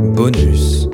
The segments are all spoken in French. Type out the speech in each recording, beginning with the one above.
Bonus.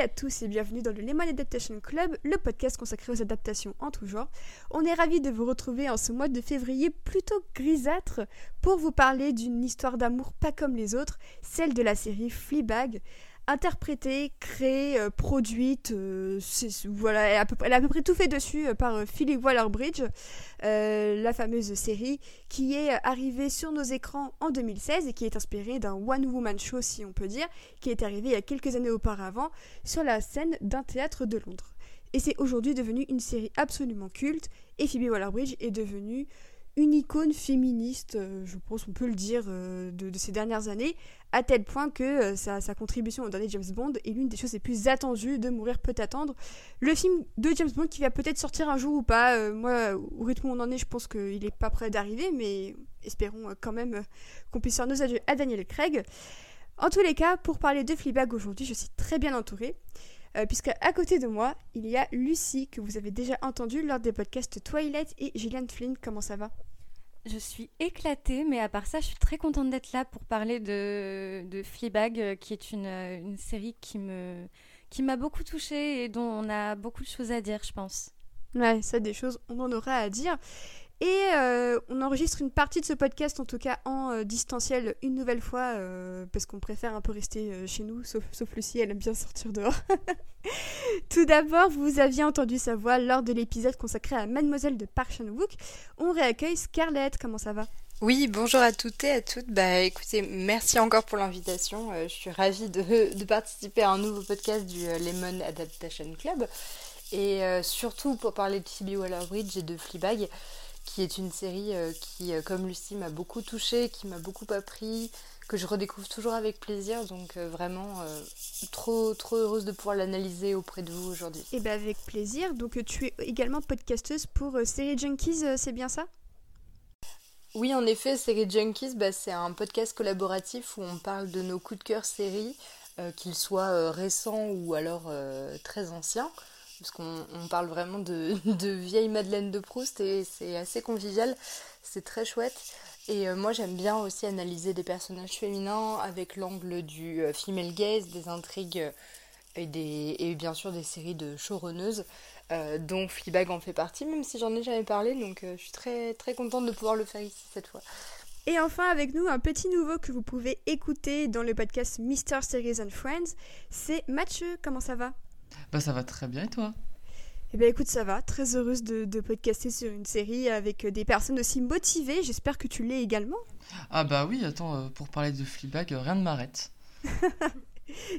À tous et bienvenue dans le Lemon Adaptation Club, le podcast consacré aux adaptations en tout genre. On est ravis de vous retrouver en ce mois de février plutôt grisâtre pour vous parler d'une histoire d'amour pas comme les autres, celle de la série Fleabag. Interprétée, créée, euh, produite, euh, voilà, elle a, à peu, près- tout fait dessus euh, par Philly Waller-Bridge, la fameuse série qui est arrivée sur nos écrans en 2016 et qui est inspirée d'un one-woman show si on peut dire, qui est arrivé il y a quelques années auparavant sur la scène d'un théâtre de Londres. Et c'est aujourd'hui devenu une série absolument culte, et Phoebe Waller-Bridge est devenue une icône féministe, euh, je pense on peut le dire, euh, de, ces dernières années, à tel point que euh, sa, contribution au dernier James Bond est l'une des choses les plus attendues de Mourir peut attendre. Le film de James Bond qui va peut-être sortir un jour ou pas, moi au rythme où on en est, je pense qu'il n'est pas prêt d'arriver, mais espérons quand même qu'on puisse faire nos adieux à Daniel Craig. En tous les cas, pour parler de Fleabag aujourd'hui, je suis très bien entourée, euh, puisque à côté de moi, il y a Lucie, que vous avez déjà entendue lors des podcasts Twilight et Gillian Flynn. Comment ça va? Je suis éclatée, mais à part ça, je suis très contente d'être là pour parler de, de Fleabag, euh, qui est une, euh, une série qui me qui m'a beaucoup touchée et dont on a beaucoup de choses à dire, je pense. Ouais, ça, des choses, on en aura à dire. Et euh, on enregistre une partie de ce podcast, en tout cas en euh, distanciel, une nouvelle fois, euh, parce qu'on préfère un peu rester chez nous, sauf, Lucie, elle aime bien sortir dehors. Tout d'abord, vous aviez entendu sa voix lors de l'épisode consacré à Mademoiselle de Park Chan-wook. On réaccueille Scarlett, comment ça va? Oui, bonjour à toutes et à toutes. Bah écoutez, merci encore pour l'invitation. Je suis ravie de, participer à un nouveau podcast du Lemon Adaptation Club. Et surtout pour parler de Phoebe Waller-Bridge et de Fleabag, qui est une série euh, qui, euh, comme Lucie, m'a beaucoup touchée, qui m'a beaucoup appris, que je redécouvre toujours avec plaisir. Donc euh, vraiment euh, trop, trop heureuse de pouvoir l'analyser auprès de vous aujourd'hui. Eh bien, avec plaisir. Donc, tu es également podcasteuse pour euh, Série Junkies, euh, c'est bien ça? Oui, en effet, Série Junkies, bah, c'est un podcast collaboratif où on parle de nos coups de cœur séries, qu'ils soient récents ou alors très anciens, parce qu'on on parle vraiment de, vieilles Madeleine de Proust et c'est assez convivial, c'est très chouette. Et euh, moi, j'aime bien aussi analyser des personnages féminins avec l'angle du euh, female gaze, des intrigues euh, et, des, et bien sûr des séries de showrunneuses. euh, dont Fleabag en fait partie, même si j'en ai jamais parlé, donc je suis très très contente de pouvoir le faire ici cette fois. Et enfin, avec nous, un petit nouveau que vous pouvez écouter dans le podcast Mr. Series and Friends, c'est Mathieu. Comment ça va? Bah ça va très bien et toi? Eh bien, écoute, ça va. Très heureuse de, de podcaster sur une série avec des personnes aussi motivées. J'espère que tu l'es également. Ah bah oui, attends, euh, pour parler de Fleabag, euh, rien ne m'arrête.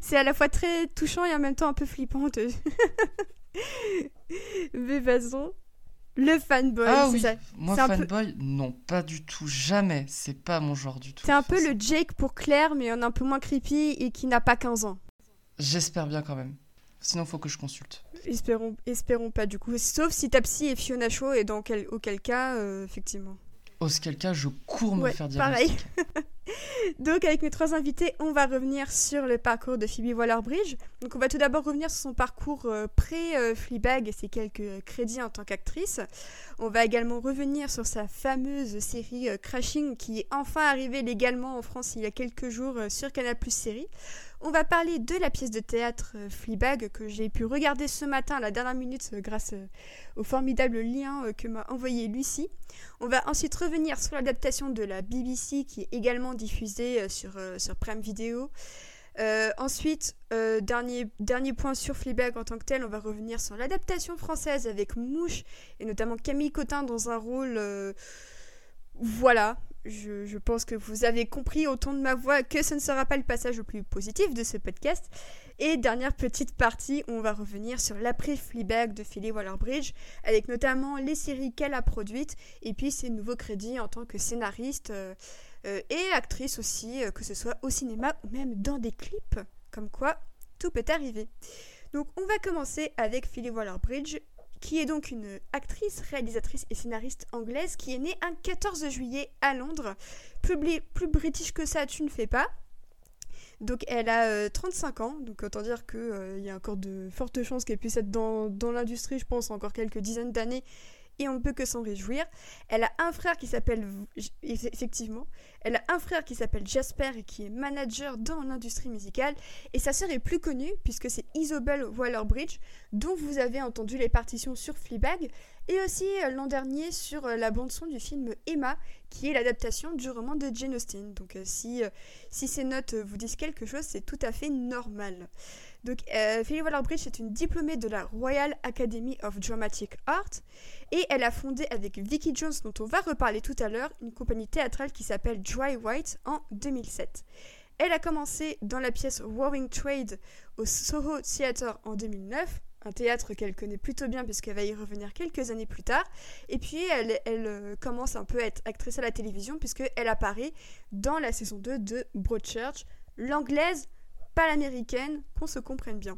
C'est à la fois très touchant et en même temps un peu flippant. de- Mais vas-y. Le fanboy, ah oui, ça. moi peu- fanboy, non, pas du tout, jamais, c'est pas mon genre du tout. C'est un peu le Jake pour Claire, mais en un peu moins creepy et qui n'a pas 15 ans. J'espère bien quand même. Sinon faut que je consulte. Espérons, espérons pas du coup. Sauf si ta psy est Fiona Shaw et dans quel, auquel cas, euh, effectivement. Auquel cas, je cours me Ouais, faire pareil. Donc avec mes trois invités, on va revenir sur le parcours de Phoebe Waller-Bridge. Donc on va tout d'abord revenir sur son parcours euh, pré-Fleabag et ses quelques crédits en tant qu'actrice. On va également revenir sur sa fameuse série euh, Crashing qui est enfin arrivée légalement en France il y a quelques jours euh, sur Canal Plus Série. On va parler de la pièce de théâtre euh, Fleabag que j'ai pu regarder ce matin à la dernière minute euh, grâce euh, au formidable lien que m'a envoyé Lucie. On va ensuite revenir sur l'adaptation de la BBC qui est également diffusée sur, Prime Video. Ensuite, dernier, point sur Fleabag en tant que tel, on va revenir sur l'adaptation française avec Mouche et notamment Camille Cotin dans un rôle... voilà, je, pense que vous avez compris au ton de ma voix que ce ne sera pas le passage le plus positif de ce podcast. Et dernière petite partie, on va revenir sur l'après Fleabag de Philly Waller-Bridge, avec notamment les séries qu'elle a produites et puis ses nouveaux crédits en tant que scénariste euh, euh, et actrice aussi, que ce soit au cinéma ou même dans des clips. Comme quoi, tout peut arriver. Donc on va commencer avec Philly Waller-Bridge qui est donc une actrice, réalisatrice et scénariste anglaise qui est née un 14 juillet à Londres. Plus, plus british que ça, tu ne fais pas. Donc elle a 35 euh, ans, donc autant dire qu'il euh, y a encore de fortes chances qu'elle puisse être dans, dans l'industrie, je pense, encore quelques dizaines d'années et on ne peut que s'en réjouir. Elle a un frère qui s'appelle effectivement, elle a un frère qui s'appelle Jasper et qui est manager dans l'industrie musicale et sa sœur est plus connue puisque c'est Isobel Waller-Bridge dont vous avez entendu les partitions sur Fleabag et aussi euh, l'an dernier sur euh, la bande son du film Emma qui est l'adaptation du roman de Jane Austen. Donc euh, si, si ces notes vous disent quelque chose, c'est tout à fait normal. Donc, euh, Philly Waller-Bridge est une diplômée de la Royal Academy of Dramatic Art et elle a fondé avec Vicky Jones, dont on va reparler tout à l'heure, une compagnie théâtrale qui s'appelle Dry White en 2007. Elle a commencé dans la pièce Warring Trade au Soho Theatre en 2009, un théâtre qu'elle connaît plutôt bien puisqu'elle va y revenir quelques années plus tard. Et puis elle, elle euh, commence un peu à être actrice à la télévision puisqu'elle apparaît dans la saison 2 de Broadchurch, l'anglaise pas l'américaine, qu'on se comprenne bien.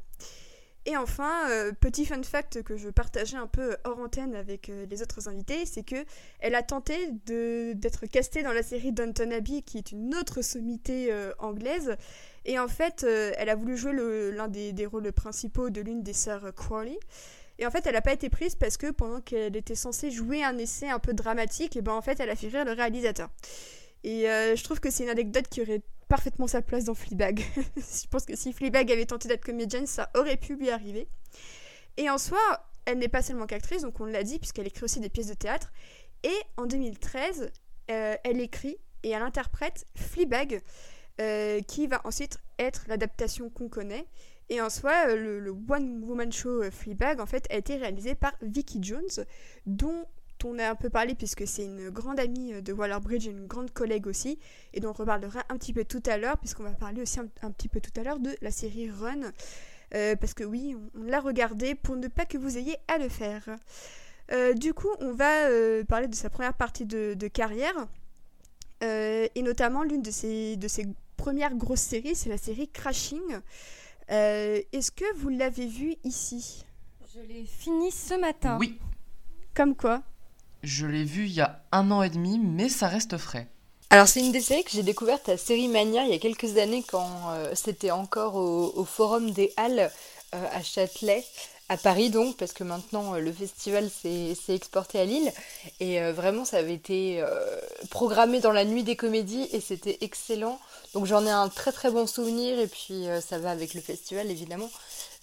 Et enfin, euh, petit fun fact que je partageais un peu hors antenne avec euh, les autres invités, c'est que elle a tenté d'être castée dans la série Downton Abbey, qui est une autre sommité euh, anglaise. Et en fait, elle a voulu jouer l'un des, rôles principaux de l'une des sœurs Crawley. Et en fait, elle n'a pas été prise parce que pendant qu'elle était censée jouer un essai un peu dramatique, et ben en fait, elle a fait rire le réalisateur. Et je trouve que c'est une anecdote qui aurait parfaitement sa place dans Fleabag. je pense que si Fleabag avait tenté d'être comédienne, ça aurait pu lui arriver. Et en soi, elle n'est pas seulement qu'actrice, donc on l'a dit, puisqu'elle écrit aussi des pièces de théâtre. Et en 2013, euh, elle écrit et elle interprète Fleabag, euh, qui va ensuite être l'adaptation qu'on connaît. Et en soi, euh, le, le One Woman Show Fleabag, en fait, a été réalisé par Vicky Jones, dont on a un peu parlé puisque c'est une grande amie euh, de Waller-Bridge et une grande collègue aussi, et dont on reparlera un petit peu tout à l'heure, puisqu'on va parler aussi un, petit peu tout à l'heure de la série Run, euh, parce que oui, on, l'a regardée pour ne pas que vous ayez à le faire. Euh, du coup, on va parler de sa première partie de, carrière, et notamment l'une de ses, de ses premières grosses séries, c'est la série Crashing. Est-ce que vous l'avez vue ici? Je l'ai fini ce matin. Oui. Comme quoi? Je l'ai vu il y a un an et demi, mais ça reste frais. Alors c'est une des séries que j'ai découverte à Série Mania il y a quelques années quand euh, c'était encore au, Forum des Halles euh, à Châtelet, à Paris donc, parce que maintenant euh, le festival s'est exporté à Lille. Et vraiment ça avait été programmé dans la nuit des comédies et c'était excellent. Donc j'en ai un très très bon souvenir et puis ça va avec le festival évidemment.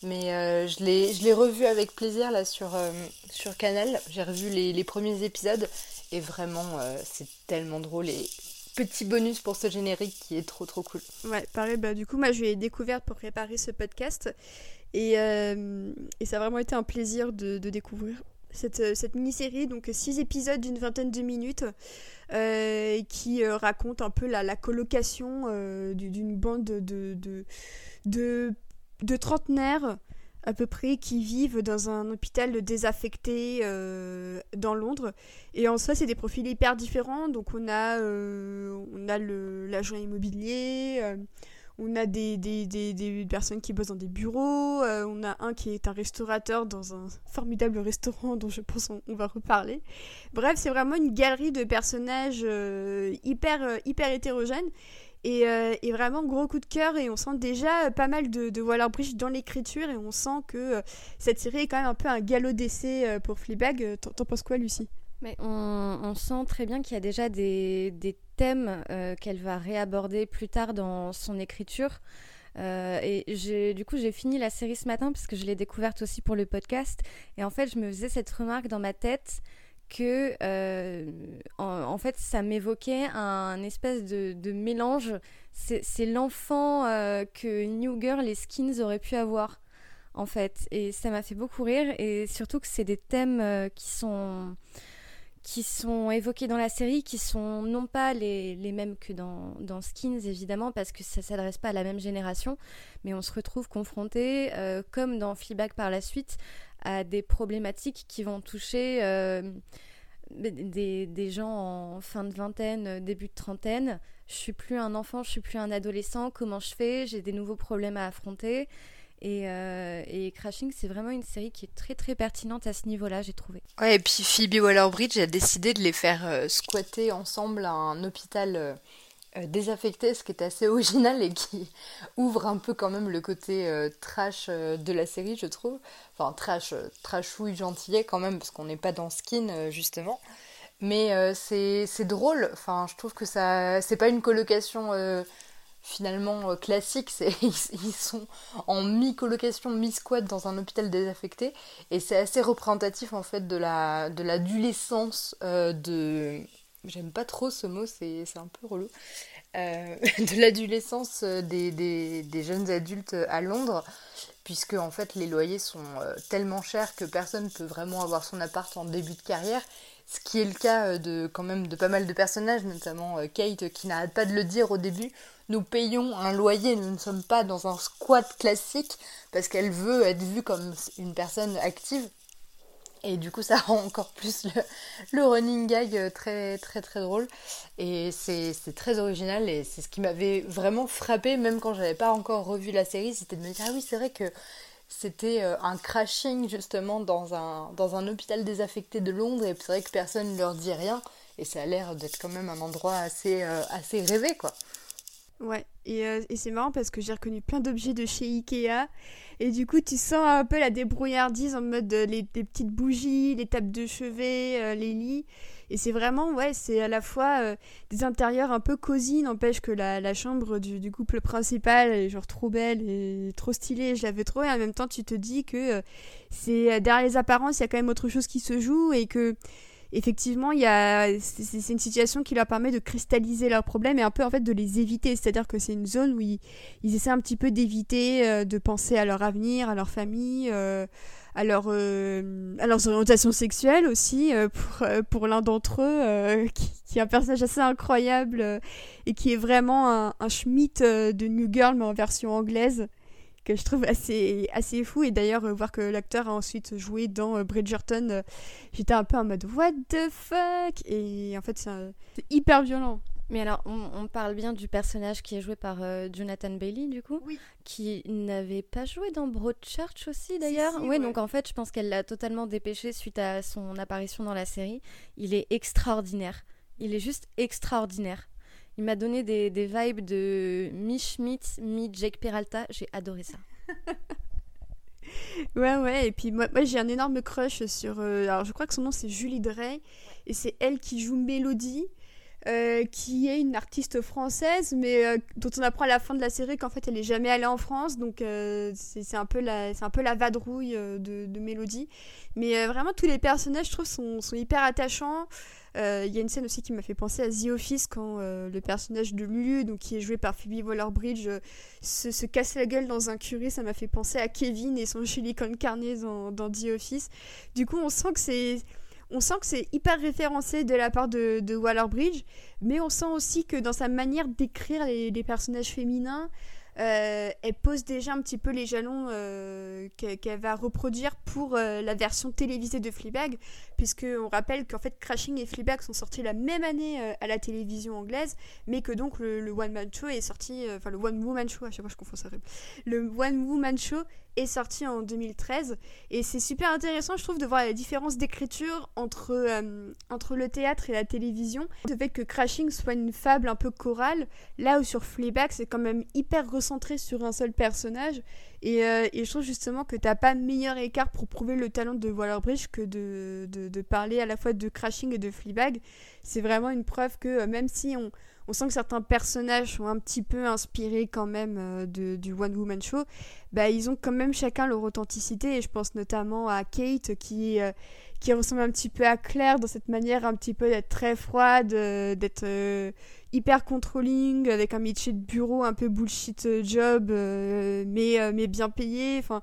Mais euh, je l'ai revu avec plaisir là sur, euh, sur Canal. J'ai revu les, les, premiers épisodes et vraiment euh, c'est tellement drôle et petit bonus pour ce générique qui est trop trop cool. Ouais, pareil, bah, du coup moi je l'ai découverte pour préparer ce podcast et, et, ça a vraiment été un plaisir de, découvrir cette, cette mini-série, donc six épisodes d'une vingtaine de minutes, qui raconte un peu la, la colocation d'une bande de, de, de de trentenaires à peu près qui vivent dans un hôpital désaffecté euh, dans Londres. Et en soi, c'est des profils hyper différents. Donc on a, euh, on a l'agent immobilier, euh, on a des, des, des, personnes qui bossent dans des bureaux, on a un qui est un restaurateur dans un formidable restaurant dont je pense on, va reparler. Bref, c'est vraiment une galerie de personnages hyper, hyper hétérogènes. Euh, et, vraiment gros coup de cœur et on sent déjà pas mal de, de Waller-Bridge dans l'écriture et on sent que euh, cette série est quand même un peu un galop d'essai euh, pour Fleabag. T'en penses quoi Lucie? Mais on, sent très bien qu'il y a déjà des, des thèmes qu'elle va réaborder plus tard dans son écriture. et du coup, j'ai fini la série ce matin parce que je l'ai découverte aussi pour le podcast. Et en fait, je me faisais cette remarque dans ma tête que euh, en, fait ça m'évoquait un espèce de, mélange. C'est l'enfant euh, que New Girl et Skins auraient pu avoir en fait. Et ça m'a fait beaucoup rire et surtout que c'est des thèmes euh, qui sont qui sont évoqués dans la série, qui sont non pas les, les mêmes que dans, dans, Skins, évidemment, parce que ça s'adresse pas à la même génération, mais on se retrouve confronté, comme dans Fleabag par la suite, à des problématiques qui vont toucher euh, des, des, gens en fin de vingtaine, début de trentaine. Je suis plus un enfant, je suis plus un adolescent, comment je fais? J'ai des nouveaux problèmes à affronter. Euh, et, Crashing, c'est vraiment une série qui est très très pertinente à ce niveau-là, j'ai trouvé. Ouais, et puis Phoebe Waller-Bridge a décidé de les faire euh, squatter ensemble à un hôpital euh, désaffecté, ce qui est assez original et qui ouvre un peu quand même le côté trash de la série, je trouve. Enfin, trash, trashouille gentillet quand même, parce qu'on n'est pas dans Skin, justement. Mais c'est drôle, enfin, je trouve que ça c'est pas une colocation finalement euh, classique, c'est ils, sont en mi-colocation, mi-squat dans un hôpital désaffecté et c'est assez représentatif en fait de la de l'adolescence euh, de j'aime pas trop ce mot, c'est un peu relou. Euh, de l'adolescence des, jeunes adultes à Londres, puisque en fait les loyers sont tellement chers que personne ne peut vraiment avoir son appart en début de carrière ce qui est le cas de quand même de pas mal de personnages, notamment Kate qui n'arrête pas de le dire au début nous payons un loyer, nous ne sommes pas dans un squat classique parce qu'elle veut être vue comme une personne active. Et du coup, ça rend encore plus le, running gag très très très drôle. Et c'est très original et c'est ce qui m'avait vraiment frappé, même quand j'avais pas encore revu la série, c'était de me dire Ah oui, c'est vrai que c'était euh, un crashing justement dans un, dans un hôpital désaffecté de Londres et c'est vrai que personne ne leur dit rien. Et ça a l'air d'être quand même un endroit assez, euh, assez rêvé quoi. Ouais, et, euh, et c'est marrant parce que j'ai reconnu plein d'objets de chez Ikea. Et du coup, tu sens un peu la débrouillardise en mode euh, les, petites bougies, les tables de chevet, euh, les lits. Et c'est vraiment, ouais, c'est à la fois des intérieurs un peu cosy, n'empêche que la, la chambre du, du, couple principal est genre trop belle et trop stylée, je l'avais trop. Et en même temps, tu te dis que c'est derrière les apparences, il y a quand même autre chose qui se joue et que effectivement, il y a, c'est une situation qui leur permet de cristalliser leurs problèmes et un peu en fait de les éviter. C'est-à-dire que c'est une zone où ils, essaient un petit peu d'éviter euh, de penser à leur avenir, à leur famille, euh, à, leur, euh, à leurs orientations sexuelles aussi. pour pour l'un d'entre eux, qui, est un personnage assez incroyable et qui est vraiment un, un Schmidt de New Girl mais en version anglaise que je trouve assez, assez fou. Et d'ailleurs, euh, voir que l'acteur a ensuite joué dans euh, Bridgerton, euh, j'étais un peu en mode What the fuck? Et en fait, c'est hyper violent. Mais alors, on, parle bien du personnage qui est joué par Jonathan Bailey, du coup, qui n'avait pas joué dans Broadchurch aussi, d'ailleurs. oui, donc en fait, je pense qu'elle l'a totalement dépêché suite à son apparition dans la série. Il est extraordinaire. Il est juste extraordinaire. Il m'a donné des, vibes de mi Schmidt, mi Jake Peralta. J'ai adoré ça. ouais, ouais. Et puis moi, moi j'ai un énorme crush sur. Euh, alors je crois que son nom c'est Julie Drey. Et c'est elle qui joue Mélodie. Euh, qui est une artiste française, mais euh, dont on apprend à la fin de la série qu'en fait elle est jamais allée en France, donc c'est un peu la c'est un peu la vadrouille de, Mélodie. Mais vraiment tous les personnages, je trouve, sont, hyper attachants. Euh, il y a une scène aussi qui m'a fait penser à The Office quand euh, le personnage de Lulu, donc qui est joué par Phoebe Waller-Bridge, euh, se, casse la gueule dans un curry. Ça m'a fait penser à Kevin et son chili con carne dans, dans The Office. Du coup, on sent que c'est on sent que c'est hyper référencé de la part de, de Waller-Bridge, mais on sent aussi que dans sa manière d'écrire les, les, personnages féminins, euh, elle pose déjà un petit peu les jalons euh, qu'elle va reproduire pour euh, la version télévisée de Fleabag, puisque on rappelle qu'en fait Crashing et Fleabag sont sortis la même année à la télévision anglaise, mais que donc le, One Man Show est sorti, enfin le One Woman Show, à chaque fois je confonds ça, le One Woman Show est sorti en 2013 et c'est super intéressant je trouve de voir la différence d'écriture entre, euh, entre le théâtre et la télévision. Le fait que Crashing soit une fable un peu chorale, là où sur Fleabag c'est quand même hyper recentré sur un seul personnage et, euh, et je trouve justement que t'as pas meilleur écart pour prouver le talent de Waller-Bridge que de, de, de, parler à la fois de Crashing et de Fleabag. C'est vraiment une preuve que euh, même si on on sent que certains personnages sont un petit peu inspirés quand même euh, du One Woman Show, bah, ils ont quand même chacun leur authenticité et je pense notamment à Kate qui, euh, qui ressemble un petit peu à Claire dans cette manière un petit peu d'être très froide, euh, d'être hyper controlling avec un métier de bureau un peu bullshit job mais, mais bien payé. Enfin,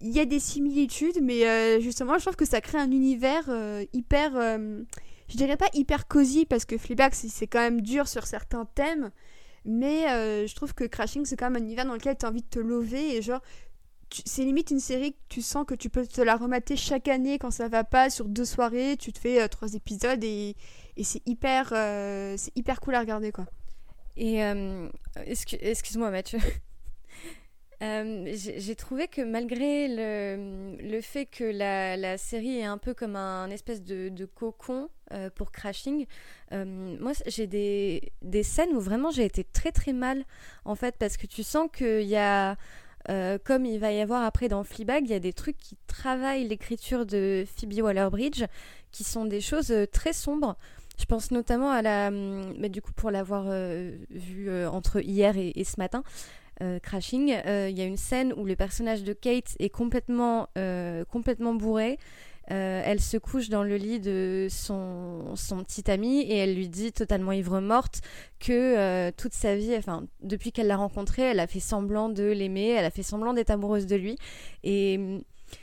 il y a des similitudes, mais justement, je trouve que ça crée un univers hyper. je dirais pas hyper cosy parce que Fleabag, c'est quand même dur sur certains thèmes. Mais je trouve que Crashing, c'est quand même un univers dans lequel tu as envie de te lever et genre, c'est limite une série que tu sens que tu peux te la remater chaque année quand ça va pas sur deux soirées tu te fais euh, trois épisodes et, et c'est hyper euh, c'est hyper cool à regarder quoi. Et euh, excuse-moi Mathieu. J'ai trouvé que malgré le, le fait que la, la, série est un peu comme un, espèce de, de cocon pour Crashing, moi j'ai des, des scènes où vraiment j'ai été très très mal en fait parce que tu sens qu'il y a euh, comme il va y avoir après dans Fleabag, il y a des trucs qui travaillent l'écriture de Phoebe Waller-Bridge, qui sont des choses euh, très sombres. Je pense notamment à la, hum, mais du coup pour l'avoir euh, vu entre hier et, ce matin, Crashing, il y a une scène où le personnage de Kate est complètement, complètement bourré euh, elle se couche dans le lit de son, son petit ami et elle lui dit totalement ivre morte que euh, toute sa vie, enfin depuis qu'elle l'a rencontré, elle a fait semblant de l'aimer, elle a fait semblant d'être amoureuse de lui. Et mm,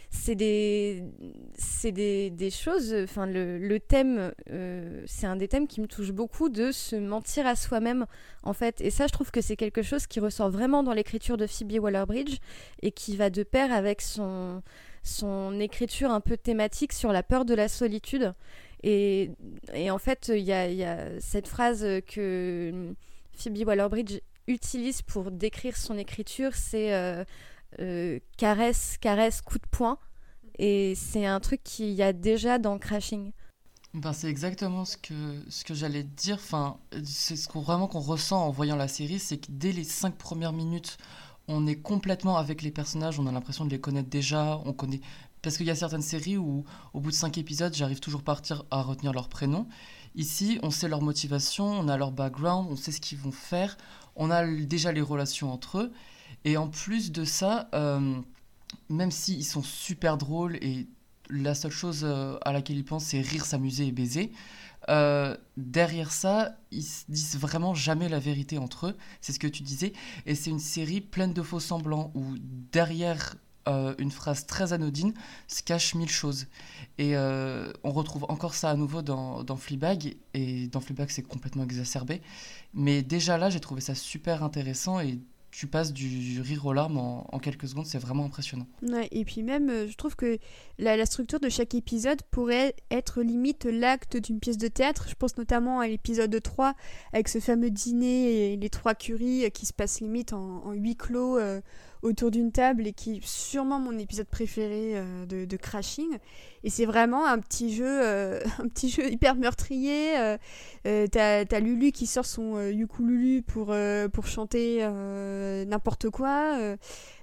c'est des des, des, choses enfin le, le thème euh, c'est un des thèmes qui me touche beaucoup de se mentir à soi-même en fait. Et ça je trouve que c'est quelque chose qui ressort vraiment dans l'écriture de Phoebe Waller-Bridge et qui va de pair avec son son écriture un peu thématique sur la peur de la solitude. Et, en fait, il y, a, cette phrase que Phoebe Waller-Bridge utilise pour décrire son écriture, c'est euh, euh, caresse, caresse, coup de poing. Et c'est un truc qu'il y a déjà dans Crashing. Ben, c'est exactement ce que, ce que j'allais dire. Enfin, c'est ce qu'on vraiment qu'on ressent en voyant la série, c'est que dès les cinq premières minutes on est complètement avec les personnages, on a l'impression de les connaître déjà, on connaît parce qu'il y a certaines séries où au bout de cinq épisodes, j'arrive toujours partir à retenir leur prénom. Ici, on sait leur motivation, on a leur background, on sait ce qu'ils vont faire, on a déjà les relations entre eux. Et en plus de ça, euh, même s'ils sont super drôles et la seule chose euh, à laquelle ils pensent, c'est rire, s'amuser et baiser, euh, derrière ça, ils disent vraiment jamais la vérité entre eux. C'est ce que tu disais. Et c'est une série pleine de faux semblants où derrière euh, une phrase très anodine se cache mille choses. Et euh, on retrouve encore ça à nouveau dans, dans Fleabag. Et dans Fleabag, c'est complètement exacerbé. Mais déjà là, j'ai trouvé ça super intéressant et tu passes du rire aux larmes en, quelques secondes, c'est vraiment impressionnant. Et puis même, euh, je trouve que la, structure de chaque épisode pourrait être limite l'acte d'une pièce de théâtre. Je pense notamment à l'épisode 3, avec ce fameux dîner et les trois curies qui se passent limite en, huis clos. Euh, autour d'une table et qui est sûrement mon épisode préféré euh, de, Crashing. Et c'est vraiment un petit jeu, euh, un petit jeu hyper meurtrier. Euh, t'as, Lulu qui sort son ukululu pour, pour chanter n'importe quoi.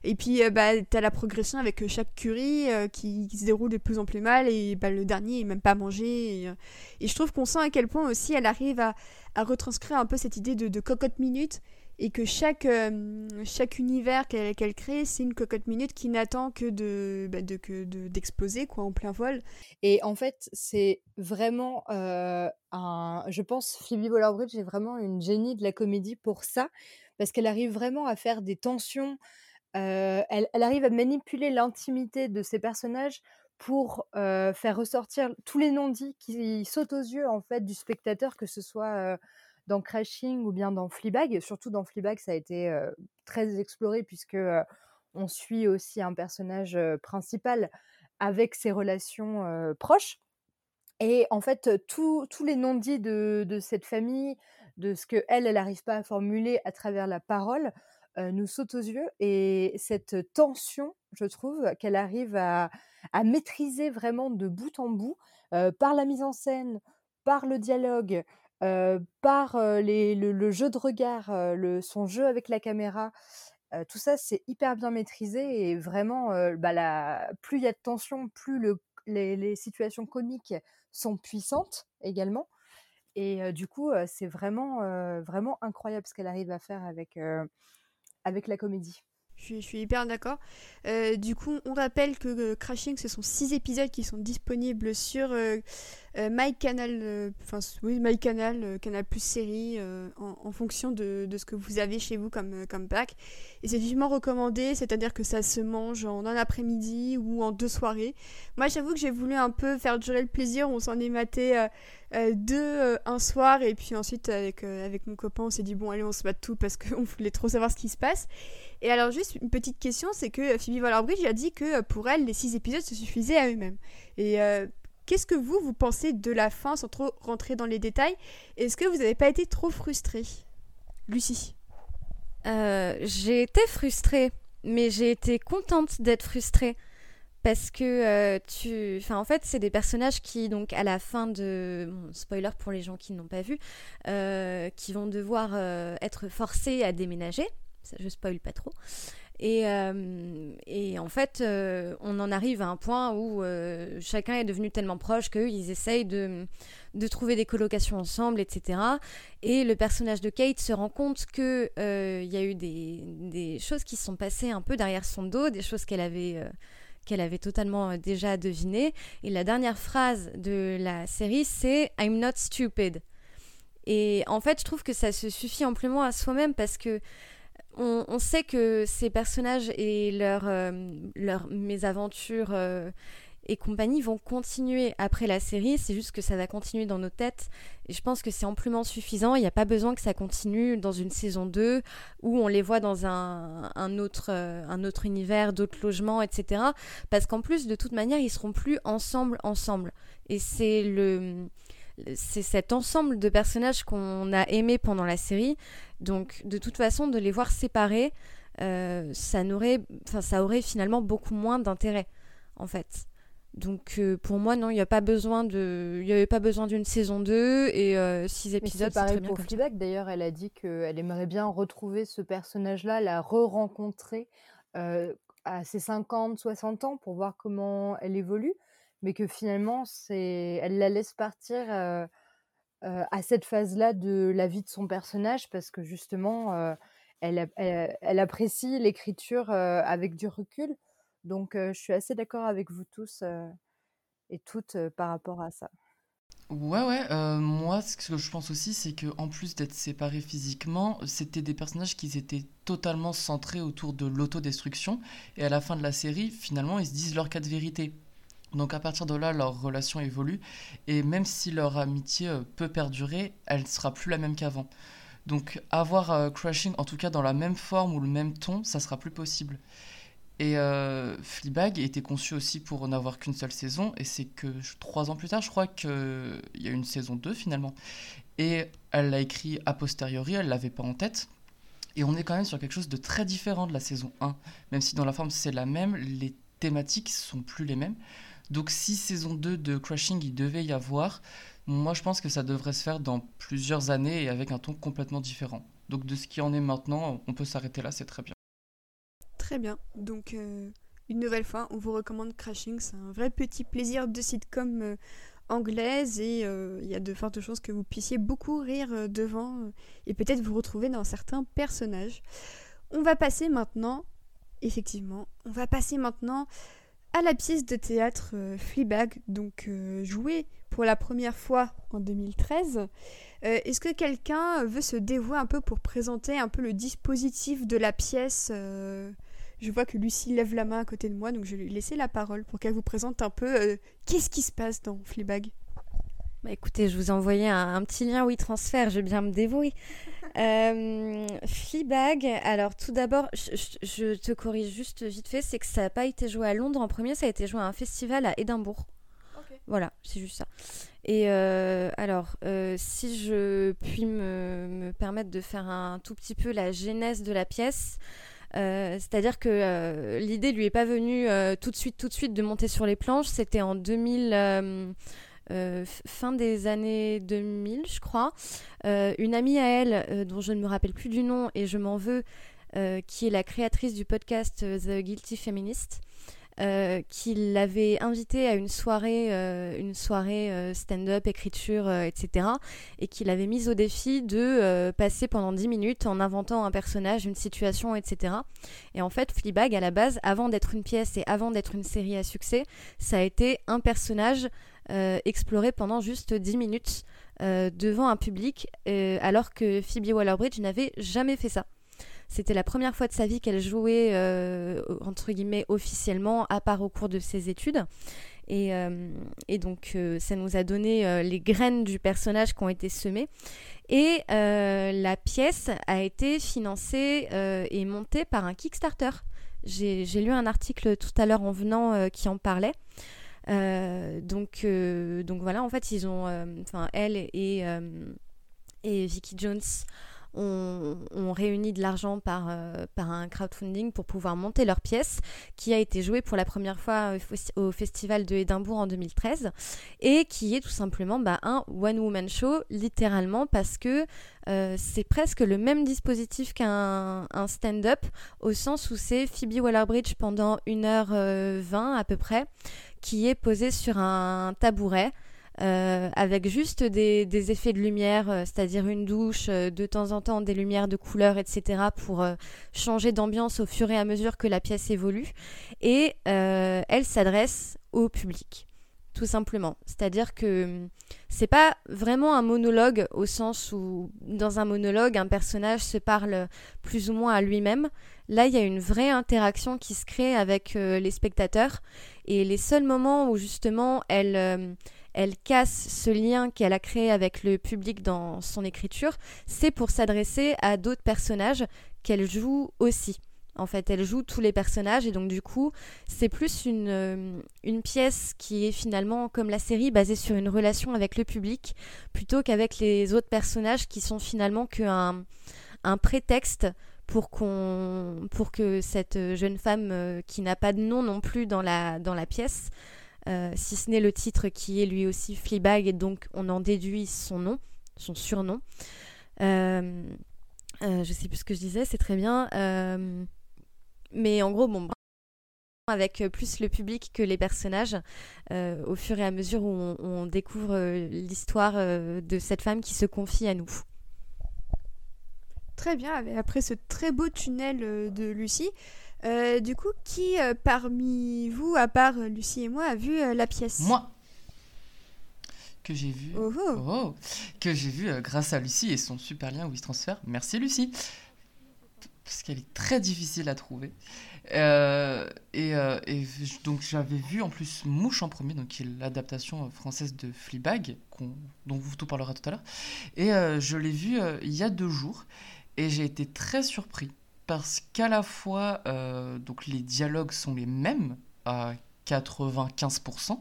et puis bah, t'as la progression avec chaque curie qui, se déroule de plus en plus mal et bah, le dernier est même pas mangé. Et, je trouve qu'on sent à quel point aussi elle arrive à, à retranscrire un peu cette idée de cocotte minute et que chaque, euh, chaque univers qu'elle crée, c'est une cocotte minute qui n'attend que de bah, d'exploser quoi en plein vol. Et en fait, c'est vraiment euh, un, je pense, Phoebe Waller-Bridge est vraiment une génie de la comédie pour ça, parce qu'elle arrive vraiment à faire des tensions. Euh, elle, elle, arrive à manipuler l'intimité de ses personnages pour faire ressortir tous les non-dits qui sautent aux yeux en fait du spectateur, que ce soit dans Crashing ou bien dans Fleabag. Surtout dans Fleabag, ça a été très exploré puisque on suit aussi un personnage principal avec ses relations proches. Et en fait, tous les non-dits de, cette famille, de ce que elle, elle n'arrive pas à formuler à travers la parole, nous sautent aux yeux. Et cette tension, je trouve, qu'elle arrive à, maîtriser vraiment de bout en bout par la mise en scène, par le dialogue, par le, jeu de regard, le, son jeu avec la caméra, tout ça c'est hyper bien maîtrisé et vraiment, bah, plus il y a de tension, plus les, situations comiques sont puissantes également. Et du coup, c'est vraiment, incroyable ce qu'elle arrive à faire avec la comédie. Je suis, hyper d'accord. Euh, du coup, on rappelle que euh, Crashing, ce sont six épisodes qui sont disponibles sur euh, MyCanal, enfin oui, MyCanal, Canal Plus série, en, fonction de, ce que vous avez chez vous comme, comme pack. Et c'est vivement recommandé, c'est-à-dire que ça se mange en un après-midi ou en deux soirées. Moi, j'avoue que j'ai voulu un peu faire durer le plaisir. On s'en est maté deux un soir, et puis ensuite, avec, avec mon copain, on s'est dit, bon, allez, on se bat tout parce qu'on voulait trop savoir ce qui se passe. Et alors, juste une petite question, c'est que Phoebe Waller-Bridge a dit que pour elle, les six épisodes se suffisaient à eux-mêmes. Et euh, qu'est-ce que vous, vous pensez de la fin, sans trop rentrer dans les détails? Est-ce que vous n'avez pas été trop frustrée Lucie? Euh, J'ai été frustrée, mais j'ai été contente d'être frustrée. Parce que euh, tu. Enfin, en fait, c'est des personnages qui, donc, à la fin de. spoiler pour les gens qui n'ont pas vu, qui vont devoir être forcés à déménager ça, je spoil pas trop. Et, euh, en fait, euh, on en arrive à un point où euh, chacun est devenu tellement proche qu'ils essayent de, de, trouver des colocations ensemble, etc. Et le personnage de Kate se rend compte qu'il y a eu des, des, choses qui se sont passées un peu derrière son dos, des choses qu'elle avait qu'elle avait totalement déjà devinées. Et la dernière phrase de la série, c'est I'm not stupid. Et en fait, je trouve que ça se suffit amplement à soi-même parce que on, sait que ces personnages et leurs leur euh, mésaventures euh, et compagnie vont continuer après la série. C'est juste que ça va continuer dans nos têtes. Et je pense que c'est amplement suffisant. Il n'y a pas besoin que ça continue dans une saison 2 où on les voit dans un, autre, euh, autre univers, d'autres logements, etc. Parce qu'en plus, de toute manière, ils seront plus ensemble, ensemble. Et c'est le c'est cet ensemble de personnages qu'on a aimé pendant la série. Donc, de toute façon, de les voir séparés, euh, ça, n'aurait, ça aurait finalement beaucoup moins d'intérêt, en fait. Donc, euh, pour moi, non, il n'y a pas besoin de, il avait pas besoin d'une saison 2 et 6 euh, épisodes. C'est pareil pour Fleabag. D'ailleurs, elle a dit qu'elle aimerait bien retrouver ce personnage-là, la re-rencontrer à ses 50, 60 ans pour voir comment elle évolue mais que finalement, c'est, elle la laisse partir à cette phase-là de la vie de son personnage parce que justement, elle, elle, apprécie l'écriture avec du recul. Donc, je suis assez d'accord avec vous tous et toutes par rapport à ça. Ouais, ouais, moi, ce que je pense aussi, c'est que en plus d'être séparés physiquement, c'était des personnages qui étaient totalement centrés autour de l'autodestruction. Et à la fin de la série, finalement, ils se disent leur cas de vérité. Donc à partir de là, leur relation évolue et même si leur amitié peut perdurer, elle ne sera plus la même qu'avant. Donc avoir euh, Crashing, en tout cas dans la même forme ou le même ton, ça sera plus possible. Et euh, Fleabag était conçu aussi pour n'avoir qu'une seule saison, et c'est que trois ans plus tard, je crois qu'il y a une saison 2 finalement. Et elle l'a écrit a posteriori, elle l'avait pas en tête. Et on est quand même sur quelque chose de très différent de la saison 1. Même si dans la forme c'est la même, les thématiques sont plus les mêmes. Donc si saison 2 de Crashing il devait y avoir, moi je pense que ça devrait se faire dans plusieurs années et avec un ton complètement différent. Donc de ce qui en est maintenant, on peut s'arrêter là, c'est très bien. Très bien. Donc euh, une nouvelle fois, on vous recommande Crashing. C'est un vrai petit plaisir de sitcom euh, anglaise et euh, il y a de fortes chances que vous puissiez beaucoup rire devant et peut-être vous retrouver dans certains personnages. On va passer maintenant, effectivement, on va passer maintenant à la pièce de théâtre Fleabag, donc jouée pour la première fois en 2013. Euh, est-ce que quelqu'un veut se dévouer un peu pour présenter un peu le dispositif de la pièce Je vois que Lucie lève la main à côté de moi, donc je vais lui laisser la parole pour qu'elle vous présente un peu qu'est-ce qui se passe dans Fleabag? Bah écoutez, je vous ai envoyé un, petit lien oui transfert, je vais bien me dévouer. Euh, Fleabag, alors tout d'abord, je, te corrige juste vite fait, c'est que ça n'a pas été joué à Londres en premier, ça a été joué à un festival à Édimbourg. Voilà, c'est juste ça. Et euh, alors, euh, si je puis me, me, permettre de faire un tout petit peu la genèse de la pièce, c'est-à-dire que l'idée lui est pas venue tout de suite, tout de suite de monter sur les planches. C'était en 2000, euh, fin des années 2000, je crois. Euh, une amie à elle, euh, dont je ne me rappelle plus du nom et je m'en veux, qui est la créatrice du podcast The Guilty Feminist, euh, qu'il l'avait invité à une soirée, euh, une soirée euh, stand-up, écriture, etc. Et qu'il avait mis au défi de passer pendant 10 minutes en inventant un personnage, une situation, etc. Et en fait, Fleabag, à la base, avant d'être une pièce et avant d'être une série à succès, ça a été un personnage exploré pendant juste 10 minutes devant un public, alors que Phoebe Waller-Bridge n'avait jamais fait ça. C'était la première fois de sa vie qu'elle jouait, euh, entre guillemets, officiellement, à part au cours de ses études. Et, euh, donc, euh, ça nous a donné les graines du personnage qui ont été semées. Et la pièce a été financée et montée par un Kickstarter. J'ai lu un article tout à l'heure en venant qui en parlait. donc, donc voilà, en fait, ils ont, enfin, elle et, et Vicky Jones ont, réuni de l'argent par, euh, par un crowdfunding pour pouvoir monter leur pièce, qui a été jouée pour la première fois au Festival de Édimbourg en 2013, et qui est tout simplement bah, un one-woman show, littéralement, parce que euh, c'est presque le même dispositif qu'un stand-up, au sens où c'est Phoebe Waller-Bridge pendant 1h20 euh, à peu près, qui est posée sur un tabouret. Euh, avec juste des, effets de lumière, euh, c'est-à-dire une douche, euh, de temps en temps des lumières de couleur, etc., pour changer d'ambiance au fur et à mesure que la pièce évolue. Et elle s'adresse au public, tout simplement. C'est-à-dire que hum, c'est pas vraiment un monologue au sens où, dans un monologue, un personnage se parle plus ou moins à lui-même. Là, il y a une vraie interaction qui se crée avec les spectateurs. Et les seuls moments où justement elle, elle casse ce lien qu'elle a créé avec le public dans son écriture, c'est pour s'adresser à d'autres personnages qu'elle joue aussi. En fait, elle joue tous les personnages et donc du coup, c'est plus une, euh, une pièce qui est finalement, comme la série, basée sur une relation avec le public, plutôt qu'avec les autres personnages qui sont finalement qu'un un prétexte pour, pour que cette jeune femme euh, qui n'a pas de nom non plus dans la, dans la pièce euh, si ce n'est le titre qui est lui aussi Fleabag, et donc on en déduit son nom, son surnom. Euh, euh, je sais plus ce que je disais, c'est très bien. mais en gros, bon, avec plus le public que les personnages, au fur et à mesure où on, découvre l'histoire de cette femme qui se confie à nous. Très bien, après ce très beau tunnel de Lucie, euh, du coup, qui euh, parmi vous, à part euh, Lucie et moi, a vu la pièce? Moi que j'ai vu, oh, oh. Oh, que j'ai vu grâce à Lucie et son super lien se transfère. Merci Lucie, parce qu'elle est très difficile à trouver. et, donc j'avais vu en plus Mouche en premier, donc qui est l'adaptation française de Fleabag, dont vous tout parlera tout à l'heure. Et je l'ai vu il y a deux jours et j'ai été très surpris parce qu'à la fois, euh, donc les dialogues sont les mêmes à 95%,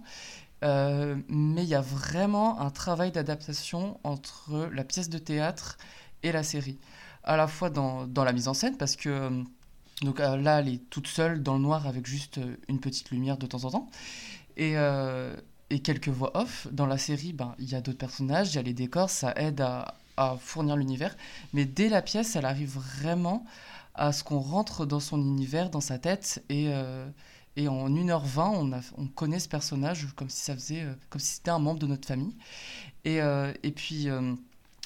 euh, mais il y a vraiment un travail d'adaptation entre la pièce de théâtre et la série. À la fois dans, dans la mise en scène, parce que euh, donc, là, elle est toute seule dans le noir avec juste une petite lumière de temps en temps. Et, et quelques voix off. Dans la série, ben, il y a d'autres personnages, il y a les décors, ça aide à, à fournir l'univers. Mais dès la pièce, elle arrive vraiment à ce qu'on rentre dans son univers, dans sa tête, et, euh, en 1h20, on, a, on connaît ce personnage comme si ça faisait, euh, comme si c'était un membre de notre famille. Et, euh, et puis,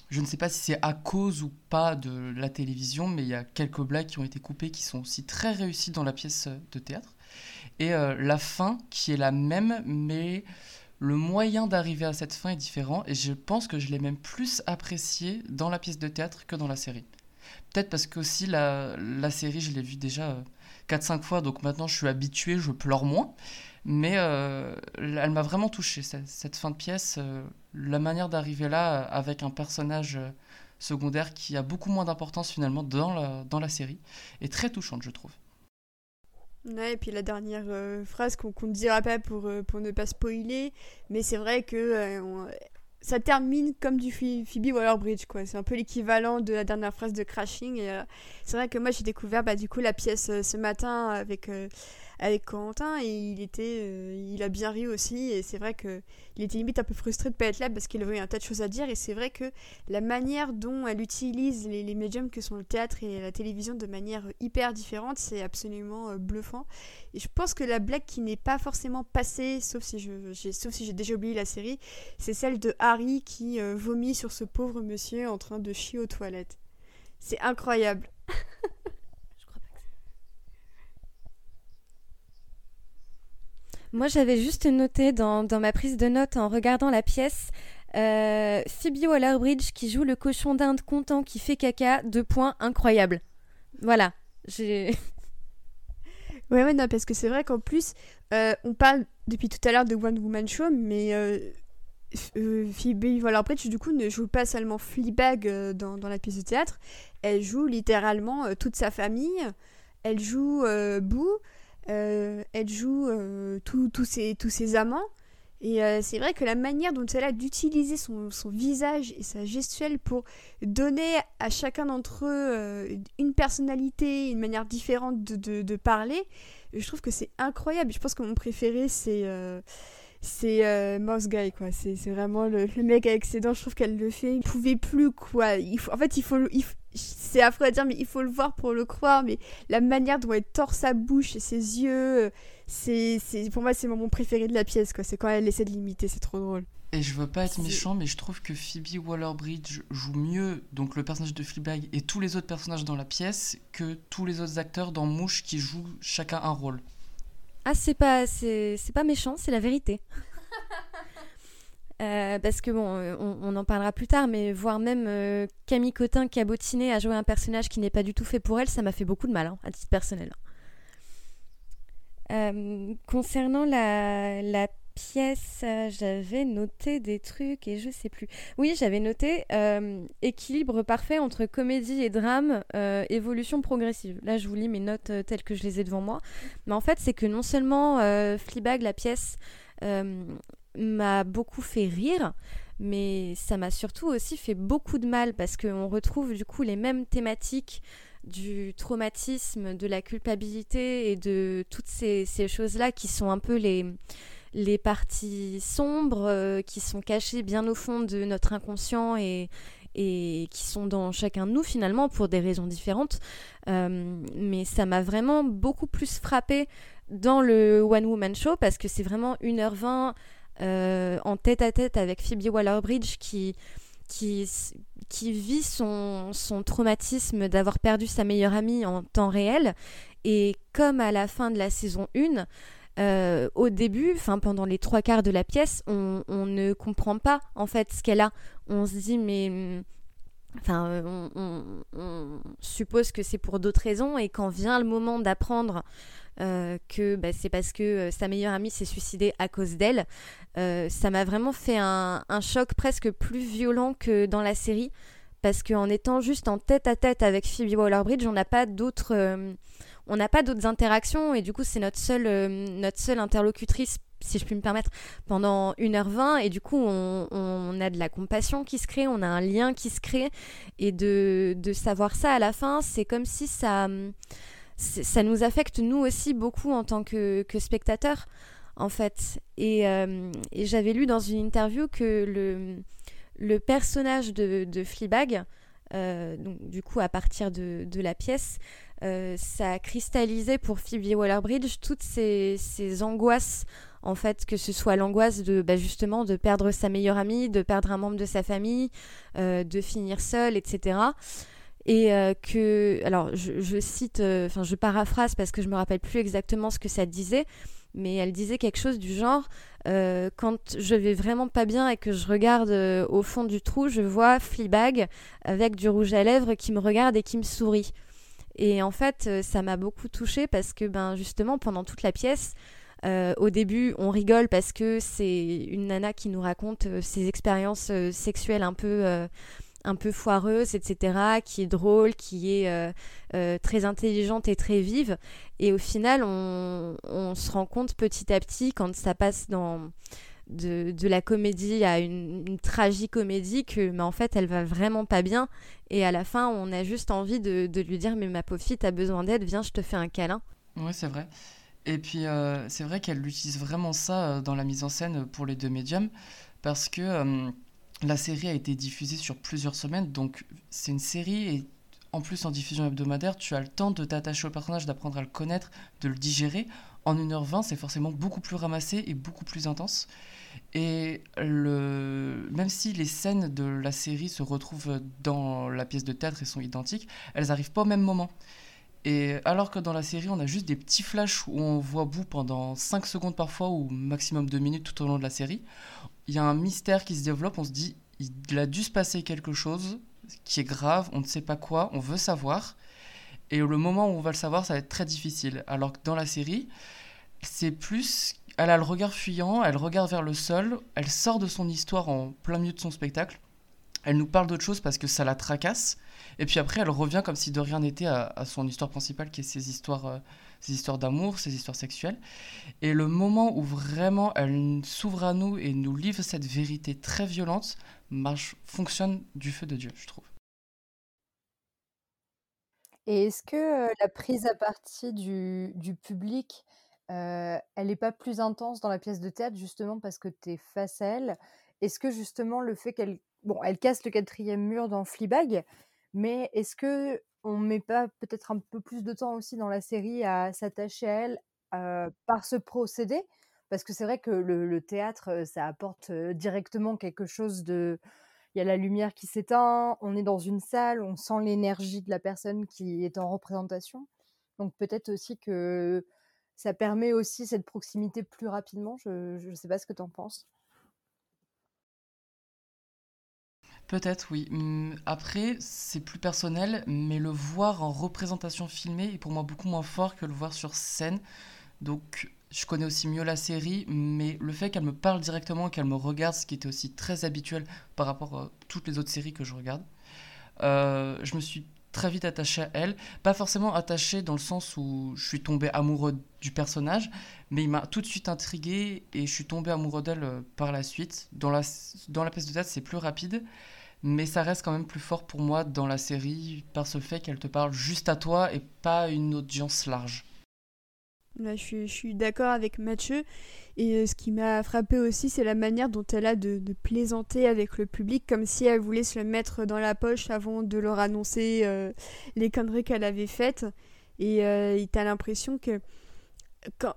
je ne sais pas si c'est à cause ou pas de la télévision, mais il y a quelques blagues qui ont été coupées qui sont aussi très réussies dans la pièce de théâtre. Et la fin qui est la même, mais le moyen d'arriver à cette fin est différent. Et je pense que je l'ai même plus apprécié dans la pièce de théâtre que dans la série. Peut-être parce que aussi la, la série, je l'ai vue déjà 4-5 euh, fois, donc maintenant je suis habitué, je pleure moins. Mais euh, elle m'a vraiment touché, cette, fin de pièce. Euh, la manière d'arriver là avec un personnage secondaire qui a beaucoup moins d'importance finalement dans la, dans la série est très touchante, je trouve. Ouais, et puis la dernière phrase qu'on ne dira pas pour, pour ne pas spoiler, mais c'est vrai que ça termine comme du Phoebe Waller-Bridge, quoi. C'est un peu l'équivalent de la dernière phrase de Crashing. Et euh, c'est vrai que moi, j'ai découvert, bah, du coup, la pièce euh, ce matin avec, euh, avec Corentin et il était, euh, il a bien ri aussi et c'est vrai que il était limite un peu frustré de pas être là parce qu'il avait un tas de choses à dire et c'est vrai que la manière dont elle utilise les, médiums que sont le théâtre et la télévision de manière hyper différente, c'est absolument euh, bluffant. Et je pense que la blague qui n'est pas forcément passée, sauf si j'ai, sauf si j'ai déjà oublié la série, c'est celle de Harry qui euh, vomit sur ce pauvre monsieur en train de chier aux toilettes. C'est incroyable. Moi, j'avais juste noté dans, ma prise de notes en regardant la pièce euh, Phoebe Waller-Bridge qui joue le cochon d'Inde content qui fait caca, deux points, incroyable. Voilà, j'ai. Ouais, non, parce que c'est vrai qu'en plus, euh, on parle depuis tout à l'heure de One Woman Show, mais euh, euh, Phoebe Waller-Bridge, du coup, ne joue pas seulement Fleabag euh, dans, dans, la pièce de théâtre, elle joue littéralement euh, toute sa famille, elle joue Boo, elle joue tous ses, tous ses amants, et c'est vrai que la manière dont elle a d'utiliser son, visage et sa gestuelle pour donner à chacun d'entre eux une personnalité, une manière différente de, parler, je trouve que c'est incroyable. Je pense que mon préféré, c'est euh, Mouse Guy quoi. C'est vraiment le, mec avec ses dents je trouve qu'elle le fait. Il pouvait plus quoi. En fait il faut, c'est affreux à dire mais il faut le voir pour le croire mais la manière dont elle tord sa bouche et ses yeux c'est pour moi c'est mon préféré de la pièce quoi c'est quand elle essaie de l'imiter c'est trop drôle et je veux pas être méchant, mais je trouve que Phoebe Waller-Bridge joue mieux donc le personnage de Fleabag et tous les autres personnages dans la pièce que tous les autres acteurs dans Mouche qui jouent chacun un rôle. Ah, c'est pas, c'est, pas méchant, c'est la vérité. Euh, parce que bon, euh, on, en parlera plus tard, mais voir même euh, Camille Cotin cabotiner à jouer un personnage qui n'est pas du tout fait pour elle, ça m'a fait beaucoup de mal, hein, à titre personnel. concernant la, pièce, j'avais noté des trucs et je sais plus. Oui, j'avais noté équilibre parfait entre comédie et drame, évolution progressive. Là, je vous lis mes notes telles que je les ai devant moi. Mais en fait, c'est que non seulement Fleabag, la pièce, m'a beaucoup fait rire, mais ça m'a surtout aussi fait beaucoup de mal parce qu'on retrouve du coup les mêmes thématiques du traumatisme, de la culpabilité et de toutes ces, choses-là qui sont un peu les les parties sombres euh, qui sont cachées bien au fond de notre inconscient et, et qui sont dans chacun de nous finalement pour des raisons différentes. Euh, mais ça m'a vraiment beaucoup plus frappé dans le One Woman Show parce que c'est vraiment 1h20 euh, en tête à tête avec Phoebe Waller-Bridge qui, qui, qui vit son, son traumatisme d'avoir perdu sa meilleure amie en temps réel. Et comme à la fin de la saison 1, euh, au début, pendant les trois quarts de la pièce, on, ne comprend pas en fait ce qu'elle a. On se dit mais mm, Enfin, euh, on, suppose que c'est pour d'autres raisons, et quand vient le moment d'apprendre euh, que bah, c'est parce que sa meilleure amie s'est suicidée à cause d'elle, ça m'a vraiment fait un, choc presque plus violent que dans la série, parce qu'en étant juste en tête à tête avec Phoebe Waller-Bridge, on n'a pas d'autres d'autres interactions et du coup c'est notre seule, euh, notre seule interlocutrice si je puis me permettre, pendant 1h20 et du coup on, a de la compassion qui se crée, on a un lien qui se crée et de, savoir ça à la fin, c'est comme si ça, ça nous affecte nous aussi beaucoup en tant que, que spectateurs en fait. Et, euh, j'avais lu dans une interview que le, personnage de, de Fleabag, euh, donc, du coup à partir de, la pièce, euh, ça a cristallisé pour Phoebe Waller-Bridge toutes ces, angoisses en fait, que ce soit l'angoisse de bah, justement de perdre sa meilleure amie, de perdre un membre de sa famille, euh, de finir seule, etc. Et que, alors je, cite, enfin je paraphrase parce que je me rappelle plus exactement ce que ça disait, mais elle disait quelque chose du genre quand je vais vraiment pas bien et que je regarde au fond du trou, je vois Fleabag avec du rouge à lèvres qui me regarde et qui me sourit. Et en fait, euh, ça m'a beaucoup touchée parce que ben, justement, pendant toute la pièce, euh, au début, on rigole parce que c'est une nana qui nous raconte euh, ses expériences sexuelles un peu, un peu foireuses, etc., qui est drôle, qui est très intelligente et très vive. Et au final, on, se rend compte petit à petit, quand ça passe de, la comédie à une, une tragicomédie que mais en fait elle va vraiment pas bien et à la fin on a juste envie de, lui dire mais ma pauvre fille t'as besoin d'aide viens je te fais un câlin ouais c'est vrai Et puis, euh, c'est vrai qu'elle utilise vraiment ça euh, dans la mise en scène pour les deux médiums, parce que euh, la série a été diffusée sur plusieurs semaines, donc c'est une série, et en plus en diffusion hebdomadaire, tu as le temps de t'attacher au personnage, d'apprendre à le connaître, de le digérer. En 1h20, c'est forcément beaucoup plus ramassé et beaucoup plus intense. Et même si les scènes de la série se retrouvent dans la pièce de théâtre et sont identiques, elles n'arrivent pas au même moment. Et alors que dans la série, on a juste des petits flashs où on voit Boo pendant 5 secondes parfois ou maximum 2 minutes tout au long de la série, il y a un mystère qui se développe, on se dit il a dû se passer quelque chose qui est grave, on ne sait pas quoi, on veut savoir. Et le moment où on va le savoir, ça va être très difficile. Alors que dans la série, c'est plus elle a le regard fuyant, elle regarde vers le sol, elle sort de son histoire en plein milieu de son spectacle, elle nous parle d'autre chose parce que ça la tracasse, et puis après elle revient comme si de rien n'était à, son histoire principale qui est ses histoires, euh, ses histoires d'amour, ses histoires sexuelles. Et le moment où vraiment elle s'ouvre à nous et nous livre cette vérité très violente, marche, fonctionne du feu de Dieu, je trouve. Et est-ce que la prise à partie du, public elle n'est pas plus intense dans la pièce de théâtre justement parce que tu es face à elle? Est-ce que justement le fait qu'elle bon, elle casse le quatrième mur dans Fleabag, mais est-ce qu'on met pas peut-être un peu plus de temps aussi dans la série à s'attacher à elle, par ce procédé? Parce que c'est vrai que le théâtre, ça apporte, directement quelque chose de il y a la lumière qui s'éteint, on est dans une salle, on sent l'énergie de la personne qui est en représentation. Donc peut-être aussi que ça permet aussi cette proximité plus rapidement. Je ne sais pas ce que tu en penses. Peut-être, oui. Mmh, après, c'est plus personnel, mais le voir en représentation filmée est pour moi beaucoup moins fort que le voir sur scène. Donc, je connais aussi mieux la série, mais le fait qu'elle me parle directement, qu'elle me regarde, ce qui était aussi très habituel par rapport à toutes les autres séries que je regarde, euh, je me suis très vite attaché à elle. Pas forcément attaché dans le sens où je suis tombé amoureux du personnage, mais il m'a tout de suite intrigué et je suis tombé amoureux d'elle euh, par la suite. Dans la, dans la pièce de théâtre, c'est plus rapide, mais ça reste quand même plus fort pour moi dans la série par ce fait qu'elle te parle juste à toi et pas à une audience large. Là, je, je suis d'accord avec Mathieu. Et euh, ce qui m'a frappé aussi, c'est la manière dont elle a de, plaisanter avec le public, comme si elle voulait se le mettre dans la poche avant de leur annoncer euh, les conneries qu'elle avait faites. Et euh, t'as l'impression que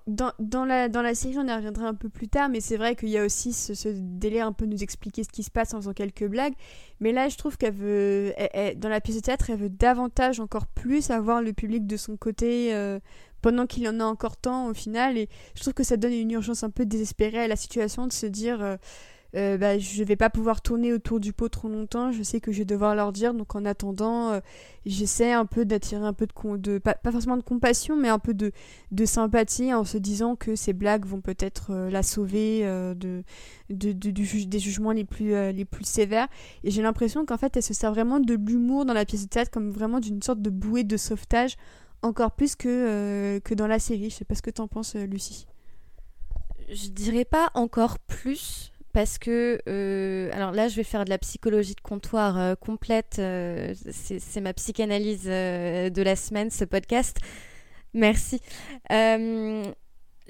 dans, la, série, on y reviendra un peu plus tard, mais c'est vrai qu'il y a aussi ce, délai un peu nous expliquer ce qui se passe en faisant quelques blagues. Mais là, je trouve qu'elle veut, dans la pièce de théâtre, elle veut davantage, encore plus, avoir le public de son côté pendant qu'il en a encore temps au final. Et je trouve que ça donne une urgence un peu désespérée à la situation de se dire euh, euh, bah, je vais pas pouvoir tourner autour du pot trop longtemps, je sais que je vais devoir leur dire, donc en attendant, euh, j'essaie un peu d'attirer un peu de, de pas, forcément de compassion, mais un peu de, sympathie en se disant que ces blagues vont peut-être la sauver de, de, des jugements les plus, les plus sévères. Et j'ai l'impression qu'en fait, elle se sert vraiment de l'humour dans la pièce de théâtre comme vraiment d'une sorte de bouée de sauvetage encore plus que, euh, que dans la série. Je sais pas ce que t'en penses, euh, Lucie. Je dirais pas encore plus parce que euh, alors là je vais faire de la psychologie de comptoir complète c'est ma psychanalyse de la semaine ce podcast. Merci.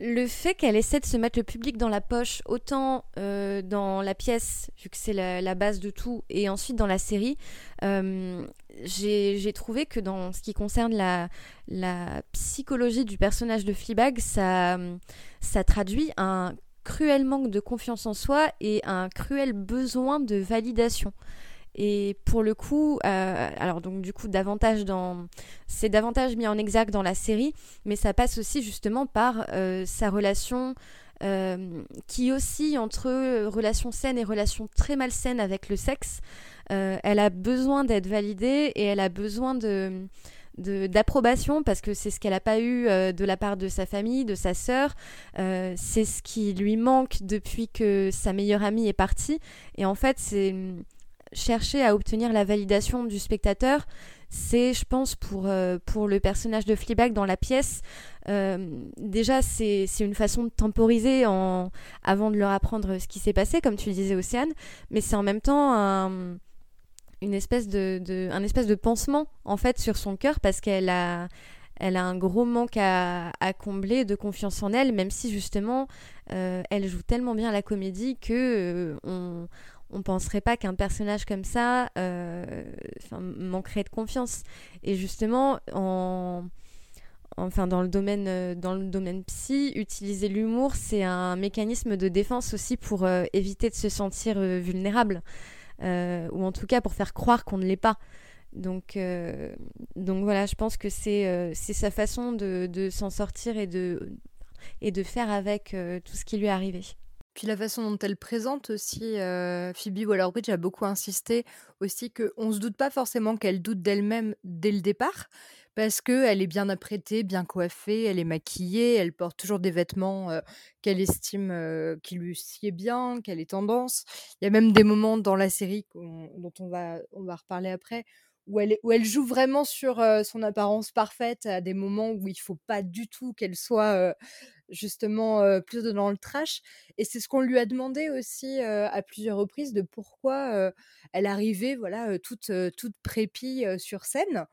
Le fait qu'elle essaie de se mettre le public dans la poche, autant euh, dans la pièce, vu que c'est la, base de tout, et ensuite dans la série, euh, j'ai trouvé que dans ce qui concerne la, psychologie du personnage de Fleabag, ça traduit un cruel manque de confiance en soi et un cruel besoin de validation. Et pour le coup, euh, alors donc du coup davantage dans, c'est davantage mis en exergue dans la série, mais ça passe aussi justement par euh, sa relation euh, qui oscille entre relation saine et relation très malsaine avec le sexe. elle a besoin d'être validée et elle a besoin de d'approbation parce que c'est ce qu'elle n'a pas eu de la part de sa famille, de sa sœur. c'est ce qui lui manque depuis que sa meilleure amie est partie. Et en fait, c'est chercher à obtenir la validation du spectateur, c'est, je pense, pour, euh, pour le personnage de Fleabag dans la pièce, euh, déjà, c'est une façon de temporiser en, avant de leur apprendre ce qui s'est passé, comme tu disais, Océane, mais c'est en même temps un, une espèce de, un espèce de pansement, en fait, sur son cœur, parce qu'elle a elle a un gros manque à, combler de confiance en elle, même si justement elle joue tellement bien la comédie que on on penserait pas qu'un personnage comme ça manquerait de confiance. Et justement, en, enfin dans le domaine euh, dans le domaine psy, utiliser l'humour, c'est un mécanisme de défense aussi pour euh, éviter de se sentir euh, vulnérable ou en tout cas pour faire croire qu'on ne l'est pas. Donc donc voilà, je pense que c'est c'est sa façon de, de s'en sortir et de et de faire avec tout ce qui lui est arrivé. Puis la façon dont elle présente aussi, Phoebe Waller-Bridge a beaucoup insisté aussi qu'on ne se doute pas forcément qu'elle doute d'elle-même dès le départ, parce qu'elle est bien apprêtée, bien coiffée, elle est maquillée, elle porte toujours des vêtements qu'elle estime qui lui sied bien, qu'elle est tendance. Il y a même des moments dans la série dont on va, on va reparler après, où elle, elle joue vraiment sur son apparence parfaite à des moments où il faut pas du tout qu'elle soit justement plus dans le trash. Et c'est ce qu'on lui a demandé aussi à plusieurs reprises de pourquoi elle arrivait voilà toute, toute prépie sur scène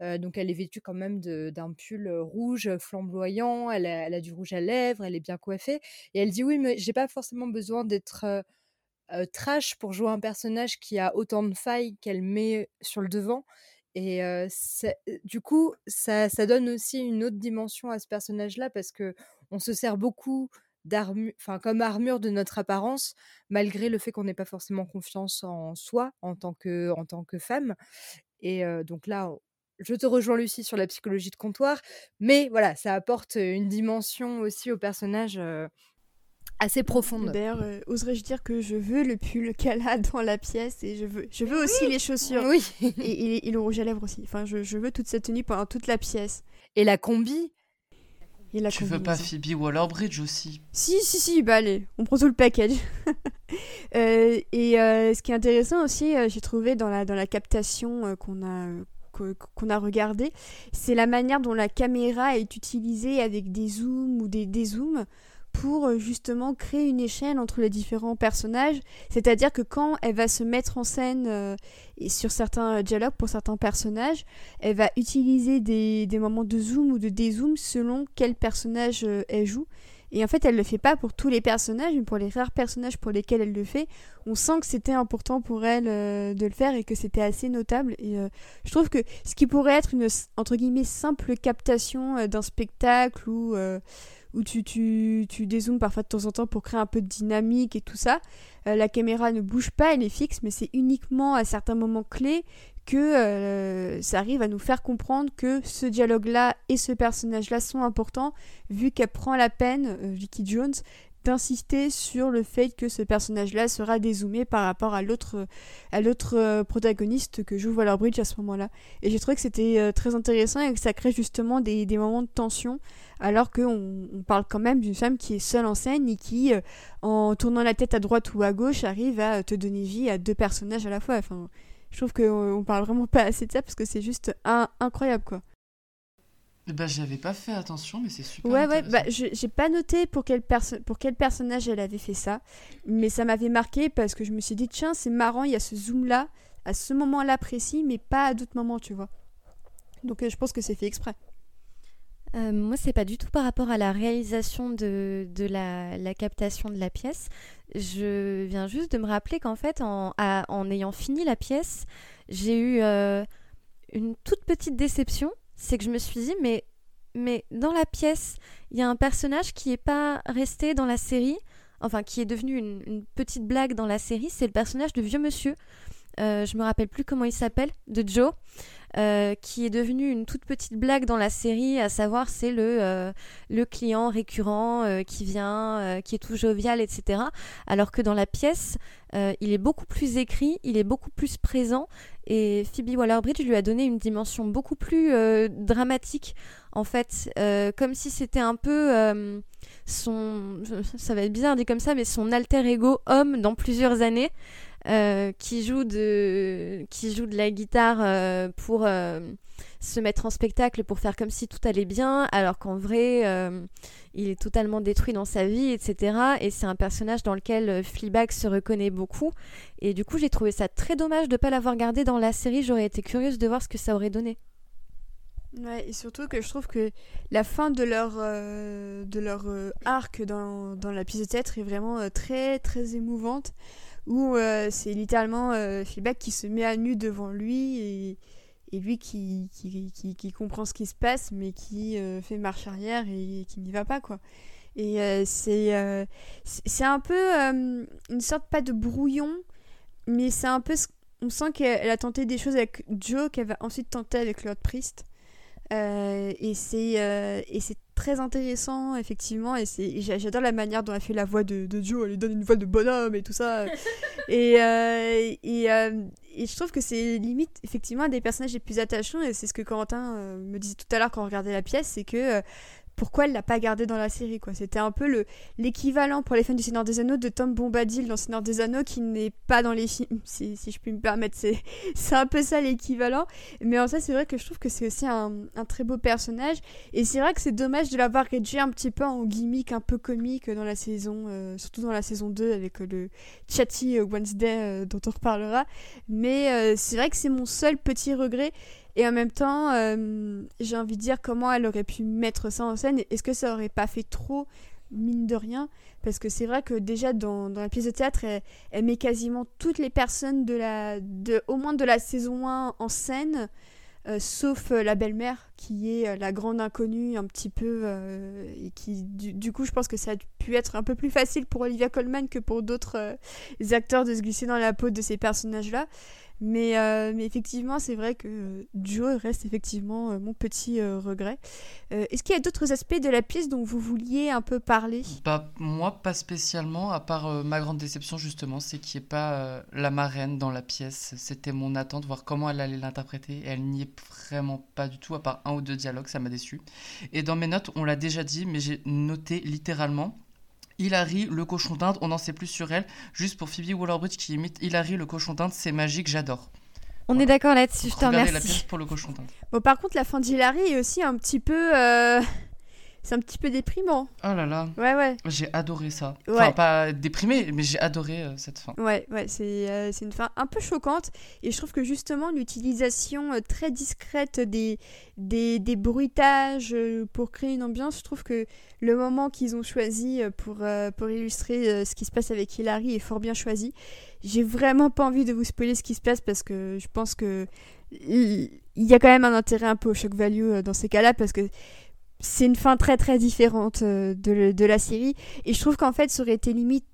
donc elle est vêtue quand même d'un pull rouge flamboyant, elle a, du rouge à lèvres, elle est bien coiffée. Et elle dit oui, mais j'ai pas forcément besoin d'être trash pour jouer un personnage qui a autant de failles qu'elle met sur le devant. Et du coup, ça, ça, donne aussi une autre dimension à ce personnage-là parce que on se sert beaucoup enfin comme armure de notre apparence, malgré le fait qu'on n'ait pas forcément confiance en soi en tant que, en tant que femme. Et donc là, je te rejoins Lucie sur la psychologie de comptoir, mais voilà, ça apporte une dimension aussi au personnage assez profonde. D'ailleurs, oserais-je dire que je veux le pull qu'elle a dans la pièce et je veux, je veux aussi les chaussures. Oui. et, le rouge à lèvres aussi. Enfin, je, je, veux toute cette tenue pendant toute la pièce. Et la combi? Et la tu veux pas Phoebe Waller-Bridge aussi? Si, si, si, bah allez, on prend tout le package. et ce qui est intéressant aussi, j'ai trouvé dans la, dans la captation qu'on a qu'on a regardé, c'est la manière dont la caméra est utilisée avec des zooms ou des dézooms pour euh, justement créer une échelle entre les différents personnages. C'est-à-dire que quand elle va se mettre en scène euh, et sur certains dialogues pour certains personnages, elle va utiliser des, moments de zoom ou de dézoom selon quel personnage euh, elle joue. Et en fait, elle le fait pas pour tous les personnages, mais pour les rares personnages pour lesquels elle le fait, on sent que c'était important pour elle euh, de le faire et que c'était assez notable. Et euh, je trouve que ce qui pourrait être une entre guillemets simple captation euh, d'un spectacle ou où tu, tu, tu parfois de temps en temps pour créer un peu de dynamique et tout ça. la caméra ne bouge pas, elle est fixe, mais c'est uniquement à certains moments clés que euh, ça arrive à nous faire comprendre que ce dialogue-là et ce personnage-là sont importants, vu qu'elle prend la peine, euh, Vicky Jones, d'insister sur le fait que ce personnage-là sera dézoomé par rapport à l'autre à l'autre euh, protagoniste que joue Waller-Bridge à ce moment-là. Et j'ai trouvé que c'était très intéressant et que ça crée justement des, des moments de tension, alors qu'on on parle quand même d'une femme qui est seule en scène et qui, en tournant la tête à droite ou à gauche, arrive à te donner vie à deux personnages à la fois. Enfin, je trouve qu'on parle vraiment pas assez de ça parce que c'est juste incroyable quoi. Bah j'avais pas fait attention mais c'est super Ouais ouais bah j'ai pas noté pour quel, pour quel personnage elle avait fait ça mais ça m'avait marqué parce que je me suis dit tiens c'est marrant il y a ce zoom là à ce moment là précis mais pas à d'autres moments tu vois donc euh, je pense que c'est fait exprès. Euh, moi, c'est pas du tout par rapport à la réalisation de, de la, la, captation de la pièce. Je viens juste de me rappeler qu'en fait, en, en, ayant fini la pièce, j'ai eu euh, une toute petite déception. C'est que je me suis dit, mais, mais dans la pièce, il y a un personnage qui n'est pas resté dans la série, enfin qui est devenu une, une petite blague dans la série, c'est le personnage de vieux monsieur. Euh, je me rappelle plus comment il s'appelle, de Joe. Euh, qui est devenu une toute petite blague dans la série, à savoir c'est le, euh, le client récurrent euh, qui vient, qui est tout jovial, etc. Alors que dans la pièce, il est beaucoup plus écrit, il est beaucoup plus présent, et Phoebe Waller-Bridge lui a donné une dimension beaucoup plus dramatique, en fait, comme si c'était un peu son, ça va être bizarre dit comme ça, mais son alter ego homme dans plusieurs années. Euh, qui, joue de, qui joue de la guitare euh, pour euh, se mettre en spectacle, pour faire comme si tout allait bien, alors qu'en vrai, il est totalement détruit dans sa vie, etc. Et c'est un personnage dans lequel Fleabag se reconnaît beaucoup. Et du coup, j'ai trouvé ça très dommage de ne pas l'avoir gardé dans la série. J'aurais été curieuse de voir ce que ça aurait donné. Ouais, et surtout que je trouve que la fin de leur, de leur arc dans, dans, de théâtre est vraiment très très émouvante, où c'est littéralement Fleabag qui se met à nu devant lui et, lui qui, qui, comprend ce qui se passe, mais qui fait marche arrière et, qui n'y va pas, quoi. Et c'est c'est un peu une sorte, pas de brouillon, mais c'est un peu... On sent qu'elle a tenté des choses avec Joe, qu'elle va ensuite tenter avec Lord Priest. Euh, et c'est euh, et c'est très intéressant effectivement et c'est j'adore la manière dont elle fait la voix de, de Joe elle lui donne une voix de bonhomme et tout ça. Et, euh, et, et, je trouve que c'est limite effectivement un des personnages les plus attachants et c'est ce que Corentin me disait tout à l'heure quand on regardait la pièce c'est que pourquoi elle l'a pas gardé dans la série quoi. C'était un peu le l'équivalent pour les fans du Seigneur des Anneaux de Tom Bombadil dans Seigneur des Anneaux qui n'est pas dans les films si, si je puis me permettre c'est c'est un peu ça l'équivalent. Mais en ça c'est vrai que je trouve que c'est aussi un, un, très beau personnage. Et c'est vrai que c'est dommage de l'avoir réduit un petit peu en gimmick un peu comique dans la saison euh, surtout dans la saison 2 avec euh, le chatty euh, Wednesday dont on reparlera. Mais c'est vrai que c'est mon seul petit regret et en même temps, euh, j'ai envie de dire comment elle aurait pu mettre ça en scène. Est-ce que ça aurait pas fait trop, mine de rien? Parce que c'est vrai que déjà dans, la pièce de théâtre, elle, met quasiment toutes les personnes de la, au moins de la saison 1 en scène. Euh, sauf euh, la belle-mère qui est la grande inconnue un petit peu et qui du, du, coup je pense que ça a pu être un peu plus facile pour Olivia Colman que pour d'autres acteurs de se glisser dans la peau de ces personnages là mais, euh, mais effectivement, c'est vrai que Joe reste effectivement euh, mon petit euh, regret. Est-ce qu'il y a d'autres aspects de la pièce dont vous vouliez un peu parler? Bah, Moi, pas spécialement, à part ma grande déception justement, c'est qu'il n'y ait pas la marraine dans la pièce. C'était mon attente, voir comment elle allait l'interpréter. Et elle n'y est vraiment pas du tout, à part un ou deux dialogues, ça m'a déçu. Et dans mes notes, on l'a déjà dit, mais j'ai noté littéralement Hilary, le cochon d'Inde, on n'en sait plus sur elle. Juste pour Phoebe Waller-Bridge qui imite Hilary, le cochon d'Inde, c'est magique, j'adore. On est d'accord là-dessus, je te remercie. la pièce pour le cochon d'Inde. Bon, par contre, la fin d'Hilary est aussi un petit peu. Euh, c'est un petit peu déprimant. Oh là là. Ouais, ouais. J'ai adoré ça. Enfin, pas déprimé, mais j'ai adoré euh, cette fin. Ouais, ouais, c'est euh, une fin un peu choquante. Et je trouve que justement, l'utilisation euh, très discrète des, des, des bruitages pour créer une ambiance, je trouve que le moment qu'ils ont choisi pour, pour illustrer ce qui se passe avec Hilary est fort bien choisi. J'ai vraiment pas envie de vous spoiler ce qui se passe parce que je pense que il y a quand même un intérêt un peu au shock value dans ces cas-là parce que c'est une fin très très différente euh, de, la série. Et je trouve qu'en fait, ça aurait été limite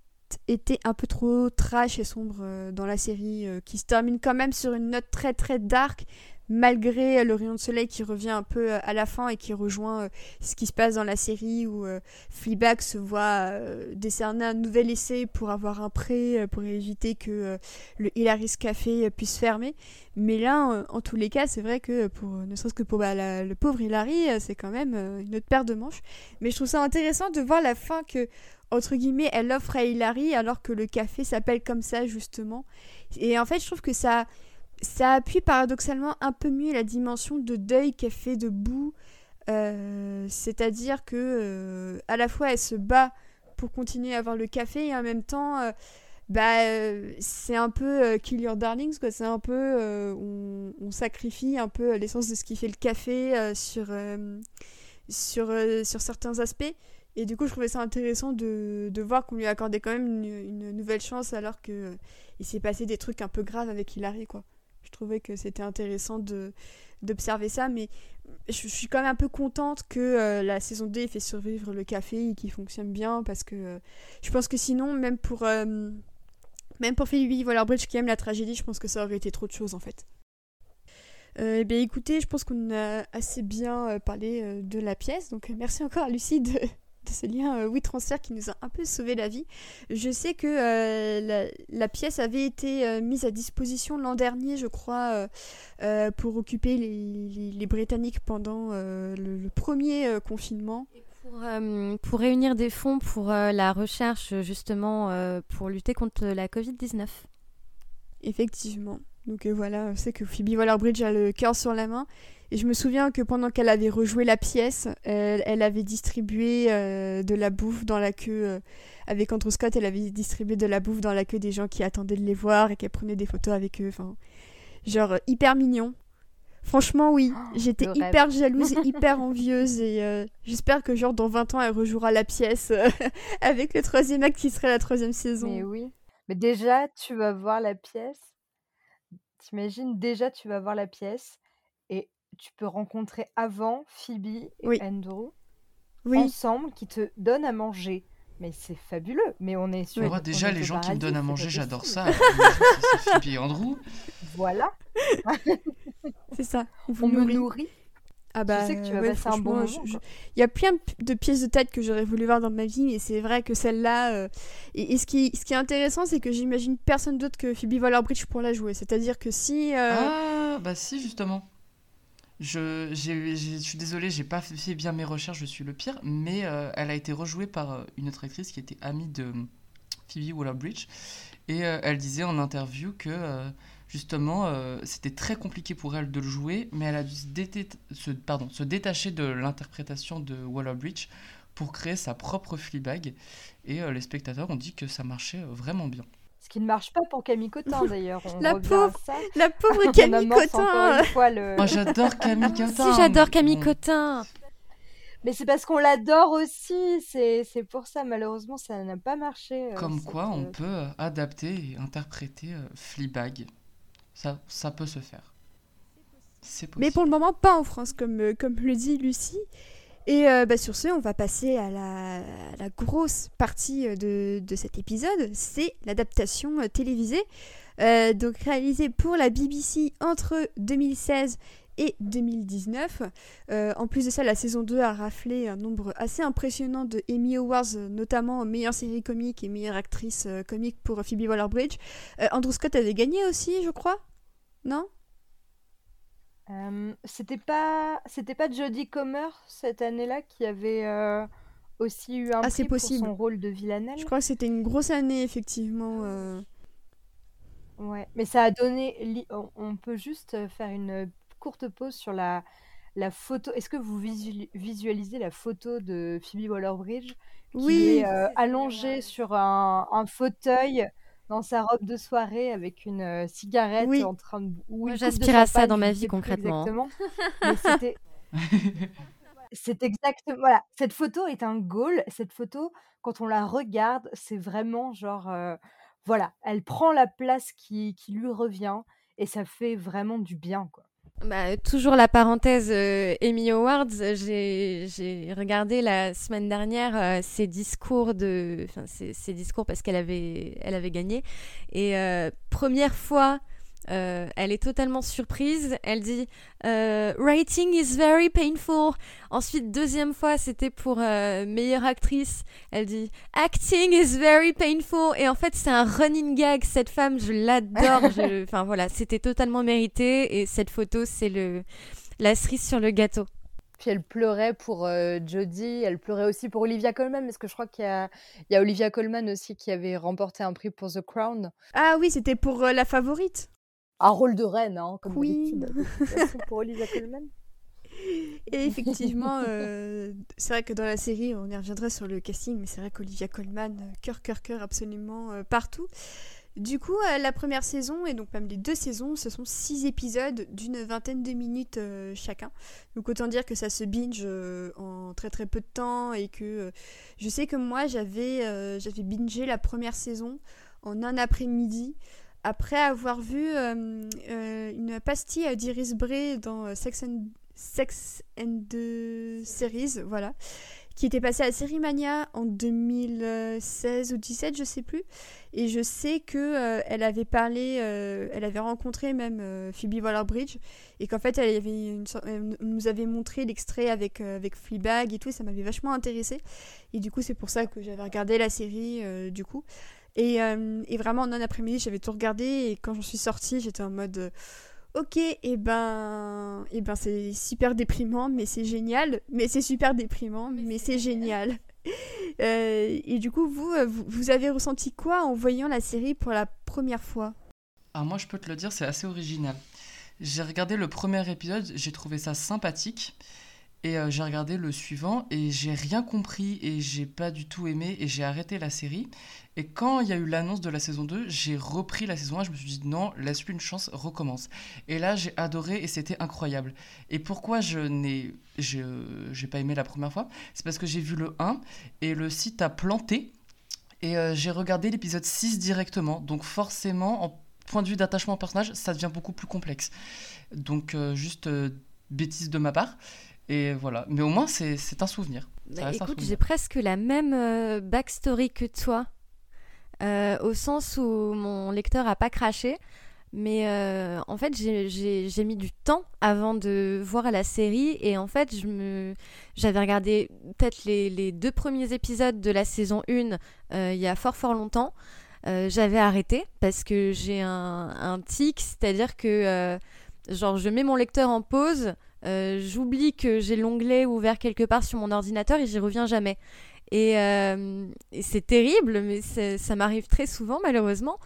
été un peu trop trash et sombre euh, dans la série, euh, qui se termine quand même sur une note très très dark, malgré le rayon de soleil qui revient un peu à la fin et qui rejoint ce qui se passe dans la série où Fleabag se voit décerner un nouvel essai pour avoir un prêt pour éviter que le Hilaris Café puisse fermer. Mais là, en tous les cas, c'est vrai que pour ne serait-ce que pour bah, le pauvre Hilary, c'est quand même une autre paire de manches. Mais je trouve ça intéressant de voir la fin que entre guillemets, elle offre à Hilary alors que le café s'appelle comme ça justement. Et en fait, je trouve que ça ça appuie paradoxalement un peu mieux la dimension de deuil qu'elle fait de Boo. Euh, c'est-à-dire que euh, à la fois elle se bat pour continuer à avoir le café et en même temps euh, bah c'est un peu kill your darlings quoi. C'est un peu on, sacrifie un peu l'essence de ce qui fait le café sur sur sur certains aspects. Et du coup je trouvais ça intéressant de, de voir qu'on lui accordait quand même une, une nouvelle chance alors que il s'est passé des trucs un peu graves avec Hilary quoi je trouvais que c'était intéressant d'observer ça, mais je, suis quand même un peu contente que euh, la saison 2 ait fait survivre le café et qu'il fonctionne bien, parce que euh, je pense que sinon, même pour, euh, même pour Waller-Bridge qui aime la tragédie, je pense que ça aurait été trop de choses en fait. Eh bien écoutez, je pense qu'on a assez bien parlé de la pièce, donc merci encore à Lucie de, de ce lien euh, oui transfert qui nous a un peu sauvé la vie. Je sais que euh, la, pièce avait été euh, mise à disposition l'an dernier, je crois, pour occuper les, Britanniques pendant le, premier confinement. Pour, pour, réunir des fonds pour la recherche justement pour lutter contre la Covid-19. Effectivement. Donc voilà, c'est que Phoebe Waller-Bridge a le cœur sur la main. Et je me souviens que pendant qu'elle avait rejoué la pièce, elle, avait distribué euh, de la bouffe dans la queue. Euh, avec Andrew Scott, elle avait distribué de la bouffe dans la queue des gens qui attendaient de les voir et qu'elle prenait des photos avec eux. Enfin, genre hyper mignon. Franchement, oui. J'étais hyper jalouse et hyper envieuse. Et euh, j'espère que, genre, dans 20 ans, elle rejouera la pièce avec le troisième acte qui serait la troisième saison. Mais oui. Mais déjà, tu vas voir la pièce. T'imagines, déjà, tu vas voir la pièce tu peux rencontrer avant Phoebe et Andrew ensemble qui te donnent à manger. Mais c'est fabuleux. Mais on est sur. Moi, déjà, les gens qui me donnent à manger, j'adore ça. c'est Phoebe et Andrew. Voilà. c'est ça. On, me nourrit. Ah bah, je sais que tu vas passer un bon moment. Il y a plein de pièces de tête que j'aurais voulu voir dans ma vie, mais c'est vrai que celle-là. Euh, et, ce, qui, ce qui est intéressant, c'est que j'imagine personne d'autre que Phoebe Waller-Bridge pour la jouer. C'est-à-dire que si. Euh, ah, bah si, justement. Je, je suis désolée, j'ai pas fait bien mes recherches, je suis le pire, mais euh, elle a été rejouée par une autre actrice qui était amie de Phoebe Waller-Bridge. Et elle disait en interview que justement, euh, c'était très compliqué pour elle de le jouer, mais elle a dû se, pardon, se détacher de l'interprétation de Waller-Bridge pour créer sa propre Fleabag. Et euh, les spectateurs ont dit que ça marchait euh, vraiment bien. Ce qui ne marche pas pour Camille Cotin d'ailleurs. La pauvre, la pauvre Camille Cotin. Moi j'adore Camille Cotin. Si j'adore Camille Cotin. Mais c'est parce qu'on l'adore aussi. C'est pour ça, malheureusement, ça n'a pas marché. Comme quoi, on peut adapter et interpréter Fleabag. Ça, ça peut se faire. Mais pour le moment, pas en France, comme, euh, comme le dit Lucie. Et euh, bah, sur ce, on va passer à la, grosse partie euh, de, cet épisode, c'est l'adaptation télévisée, donc réalisée pour la BBC entre 2016 et 2019. en plus de ça, la saison 2 a raflé un nombre assez impressionnant de Emmy Awards, notamment meilleure série comique et meilleure actrice comique pour Phoebe Waller-Bridge. Andrew Scott avait gagné aussi, je crois? Non? Euh, C'était pas, c'était pas Jodie Comer cette année-là qui avait euh, aussi eu un ah, prix possible. pour son rôle de Villanelle. Je crois que c'était une grosse année effectivement. Euh. Ouais, mais ça a donné. On peut juste faire une courte pause sur la la photo. Est-ce que vous visualisez la photo de Phoebe Waller-Bridge qui oui, est allongée sur un, un fauteuil dans sa robe de soirée avec une euh, cigarette en train de. Oui, J'aspire à ça dans ma vie concrètement. Exactement. Mais c'était. c'est exactement. Voilà, cette photo est un goal. Cette photo, quand on la regarde, c'est vraiment genre. Euh, voilà, elle prend la place qui, qui lui revient et ça fait vraiment du bien, quoi. Bah, toujours la parenthèse euh, Emmy Awards. J'ai regardé la semaine dernière euh, ses discours de, enfin ses, discours parce qu'elle avait, elle avait gagné. Et euh, première fois euh, elle est totalement surprise. Elle dit euh, Writing is very painful. Ensuite, deuxième fois, c'était pour euh, meilleure actrice. Elle dit Acting is very painful. Et en fait, c'est un running gag. Cette femme, je l'adore. Enfin voilà, c'était totalement mérité. Et cette photo, c'est le la cerise sur le gâteau. Puis elle pleurait pour Jodie, elle pleurait aussi pour Olivia Colman, parce que je crois qu'il y, y, a Olivia Colman aussi qui avait remporté un prix pour The Crown. Ah oui, c'était pour la favorite un rôle de reine, hein, comme oui. pour Olivia Colman. Et effectivement, euh, c'est vrai que dans la série, on y reviendra sur le casting, mais c'est vrai qu'Olivia Colman, euh, cœur, cœur, cœur, absolument euh, partout. Du coup, la première saison, et donc même les deux saisons, ce sont six épisodes d'une vingtaine de minutes chacun. Donc autant dire que ça se binge en très très peu de temps, et que je sais que moi, j'avais j'avais bingé la première saison en un après-midi après avoir vu euh, euh, une pastille d'Iris Bray dans euh, Sex and, Sex and the Series, voilà, qui était passée à Série Mania en 2016 ou 2017, je sais plus. Et je sais que elle avait parlé, elle avait rencontré même Phoebe Waller-Bridge, et qu'en fait elle, nous avait montré l'extrait avec avec Fleabag et tout, ça m'avait vachement intéressé. Et du coup c'est pour ça que j'avais regardé la série du coup. Euh, et, vraiment, en un après-midi, j'avais tout regardé. Et quand j'en suis sortie, j'étais en mode euh, Ok, et eh ben, et eh ben c'est super déprimant, mais c'est génial. Mais c'est super déprimant, mais c'est génial. Euh, et du coup, vous, vous, avez ressenti quoi en voyant la série pour la première fois? Alors, moi, je peux te le dire, c'est assez original. J'ai regardé le premier épisode, j'ai trouvé ça sympathique. Et euh, j'ai regardé le suivant et j'ai rien compris et j'ai pas du tout aimé et j'ai arrêté la série. Et quand il y a eu l'annonce de la saison 2, j'ai repris la saison 1, je me suis dit non, laisse-lui une chance, recommence. Et là, j'ai adoré et c'était incroyable. Et pourquoi je n'ai j'ai pas aimé la première fois? C'est parce que j'ai vu le 1 et le site a planté et euh, j'ai regardé l'épisode 6 directement. Donc forcément, en point de vue d'attachement au personnage, ça devient beaucoup plus complexe. Donc euh, juste bêtise de ma part. Et voilà. Mais au moins, c'est un souvenir. Bah, écoute, j'ai presque la même euh, backstory que toi. Euh, au sens où mon lecteur a pas craché. Mais euh, en fait, j'ai mis du temps avant de voir la série. Et en fait, j'avais regardé peut-être les, les, deux premiers épisodes de la saison 1 il y a fort fort longtemps. j'avais arrêté parce que j'ai un, un tic, c'est-à-dire que genre je mets mon lecteur en pause, euh, j'oublie que j'ai l'onglet ouvert quelque part sur mon ordinateur et j'y reviens jamais. Et, euh, c'est terrible, mais ça m'arrive très souvent malheureusement.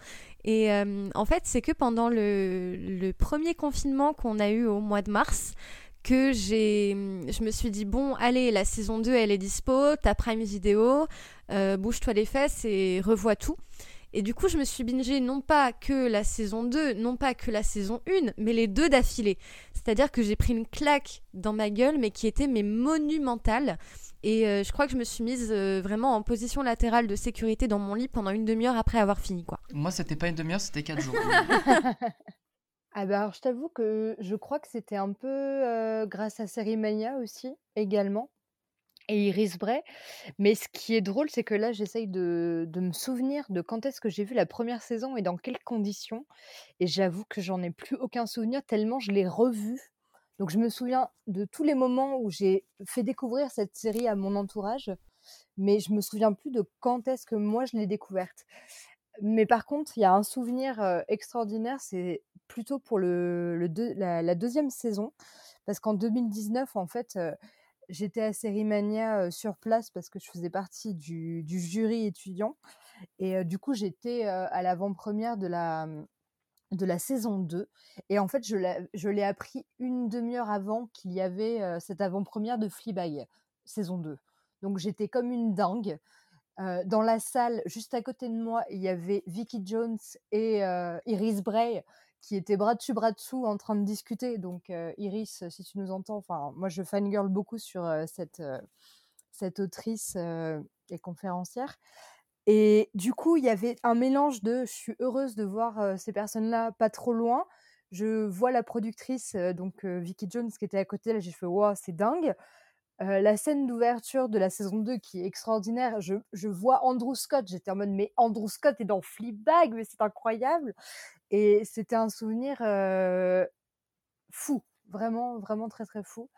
Et euh, en fait, c'est que pendant le, premier confinement qu'on a eu au mois de mars, que j'ai, je me suis dit bon, allez, la saison 2 elle est dispo, t'as Prime Video, bouge-toi les fesses et revois tout. Et du coup, je me suis bingé non pas que la saison 2, non pas que la saison 1, mais les deux d'affilée. C'est-à-dire que j'ai pris une claque dans ma gueule, mais qui était mais monumentale. Et euh, je crois que je me suis mise euh, vraiment en position latérale de sécurité dans mon lit pendant une demi-heure après avoir fini, quoi. Moi, c'était pas une demi-heure, c'était quatre jours. ah bah alors, je t'avoue que je crois que c'était un peu euh, grâce à Série Mania aussi, également et Iris Bray. Mais ce qui est drôle, c'est que là, j'essaye de, de me souvenir de quand est-ce que j'ai vu la première saison et dans quelles conditions. Et j'avoue que j'en ai plus aucun souvenir tellement je l'ai revue. Donc je me souviens de tous les moments où j'ai fait découvrir cette série à mon entourage, mais je me souviens plus de quand est-ce que moi je l'ai découverte. Mais par contre, il y a un souvenir extraordinaire, c'est plutôt pour le, le la, deuxième saison, parce qu'en 2019, en fait, j'étais à Sérimania sur place parce que je faisais partie du, jury étudiant. Et du coup, j'étais à l'avant-première de la, mmh, de la saison 2. Et en fait, je l'ai appris une demi-heure avant qu'il y avait cette avant-première de Fleabag, saison 2. Donc j'étais comme une dingue. dans la salle, juste à côté de moi, il y avait Vicky Jones et Iris Bray qui étaient bras dessus, bras dessous en train de discuter. Donc, euh, Iris, si tu nous entends, enfin, moi je fangirl beaucoup sur euh, cette, euh, cette autrice et conférencière. Et du coup, il y avait un mélange de je suis heureuse de voir ces personnes-là pas trop loin. Je vois la productrice, donc Vicky Jones, qui était à côté, là, j'ai fait waouh, c'est dingue. La scène d'ouverture de la saison 2 qui est extraordinaire, je, vois Andrew Scott, j'étais en mode mais Andrew Scott est dans Fleabag, mais c'est incroyable. Et c'était un souvenir fou, vraiment, vraiment très très fou.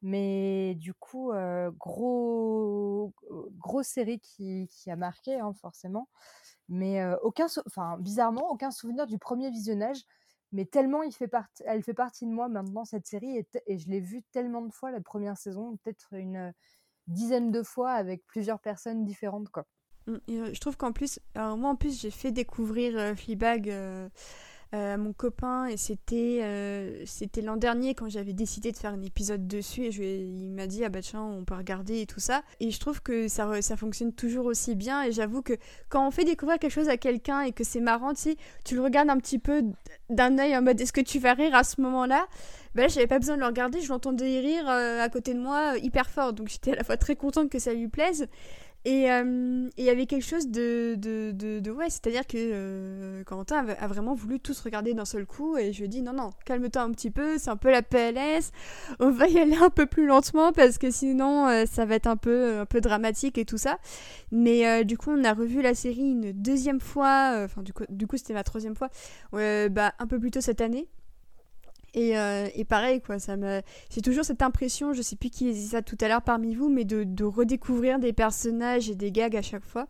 Mais du coup, gros, grosse série qui, qui a marqué, hein, forcément. Mais aucun, enfin, bizarrement, aucun souvenir du premier visionnage. Mais tellement il fait elle fait partie de moi maintenant, cette série. Et, je l'ai vue tellement de fois, la première saison, peut-être une dizaine de fois avec plusieurs personnes différentes. Quoi. Mmh, je trouve qu'en plus, moi en plus, j'ai fait découvrir euh, Fleabag à mon copain et c'était c'était l'an dernier quand j'avais décidé de faire un épisode dessus et je, il m'a dit ah bah tiens on peut regarder et tout ça. Et je trouve que ça, ça fonctionne toujours aussi bien et j'avoue que quand on fait découvrir quelque chose à quelqu'un et que c'est marrant tu tu le regardes un petit peu d'un œil en mode est-ce que tu vas rire à ce moment-là? Bah là j'avais pas besoin de le regarder je l'entendais rire à côté de moi hyper fort. Donc j'étais à la fois très contente que ça lui plaise euh, et il y avait quelque chose de, de, de, ouais, c'est-à-dire que euh, Quentin a, vraiment voulu tous regarder d'un seul coup et je lui ai dit non, non, calme-toi un petit peu, c'est un peu la PLS, on va y aller un peu plus lentement parce que sinon euh, ça va être un peu, un peu dramatique et tout ça. Mais du coup, on a revu la série une deuxième fois, enfin, du coup, du coup c'était ma troisième fois, bah, un peu plus tôt cette année. Euh, et, pareil, quoi, ça me... j'ai toujours cette impression, je sais plus qui dit ça tout à l'heure parmi vous, mais de, redécouvrir des personnages et des gags à chaque fois.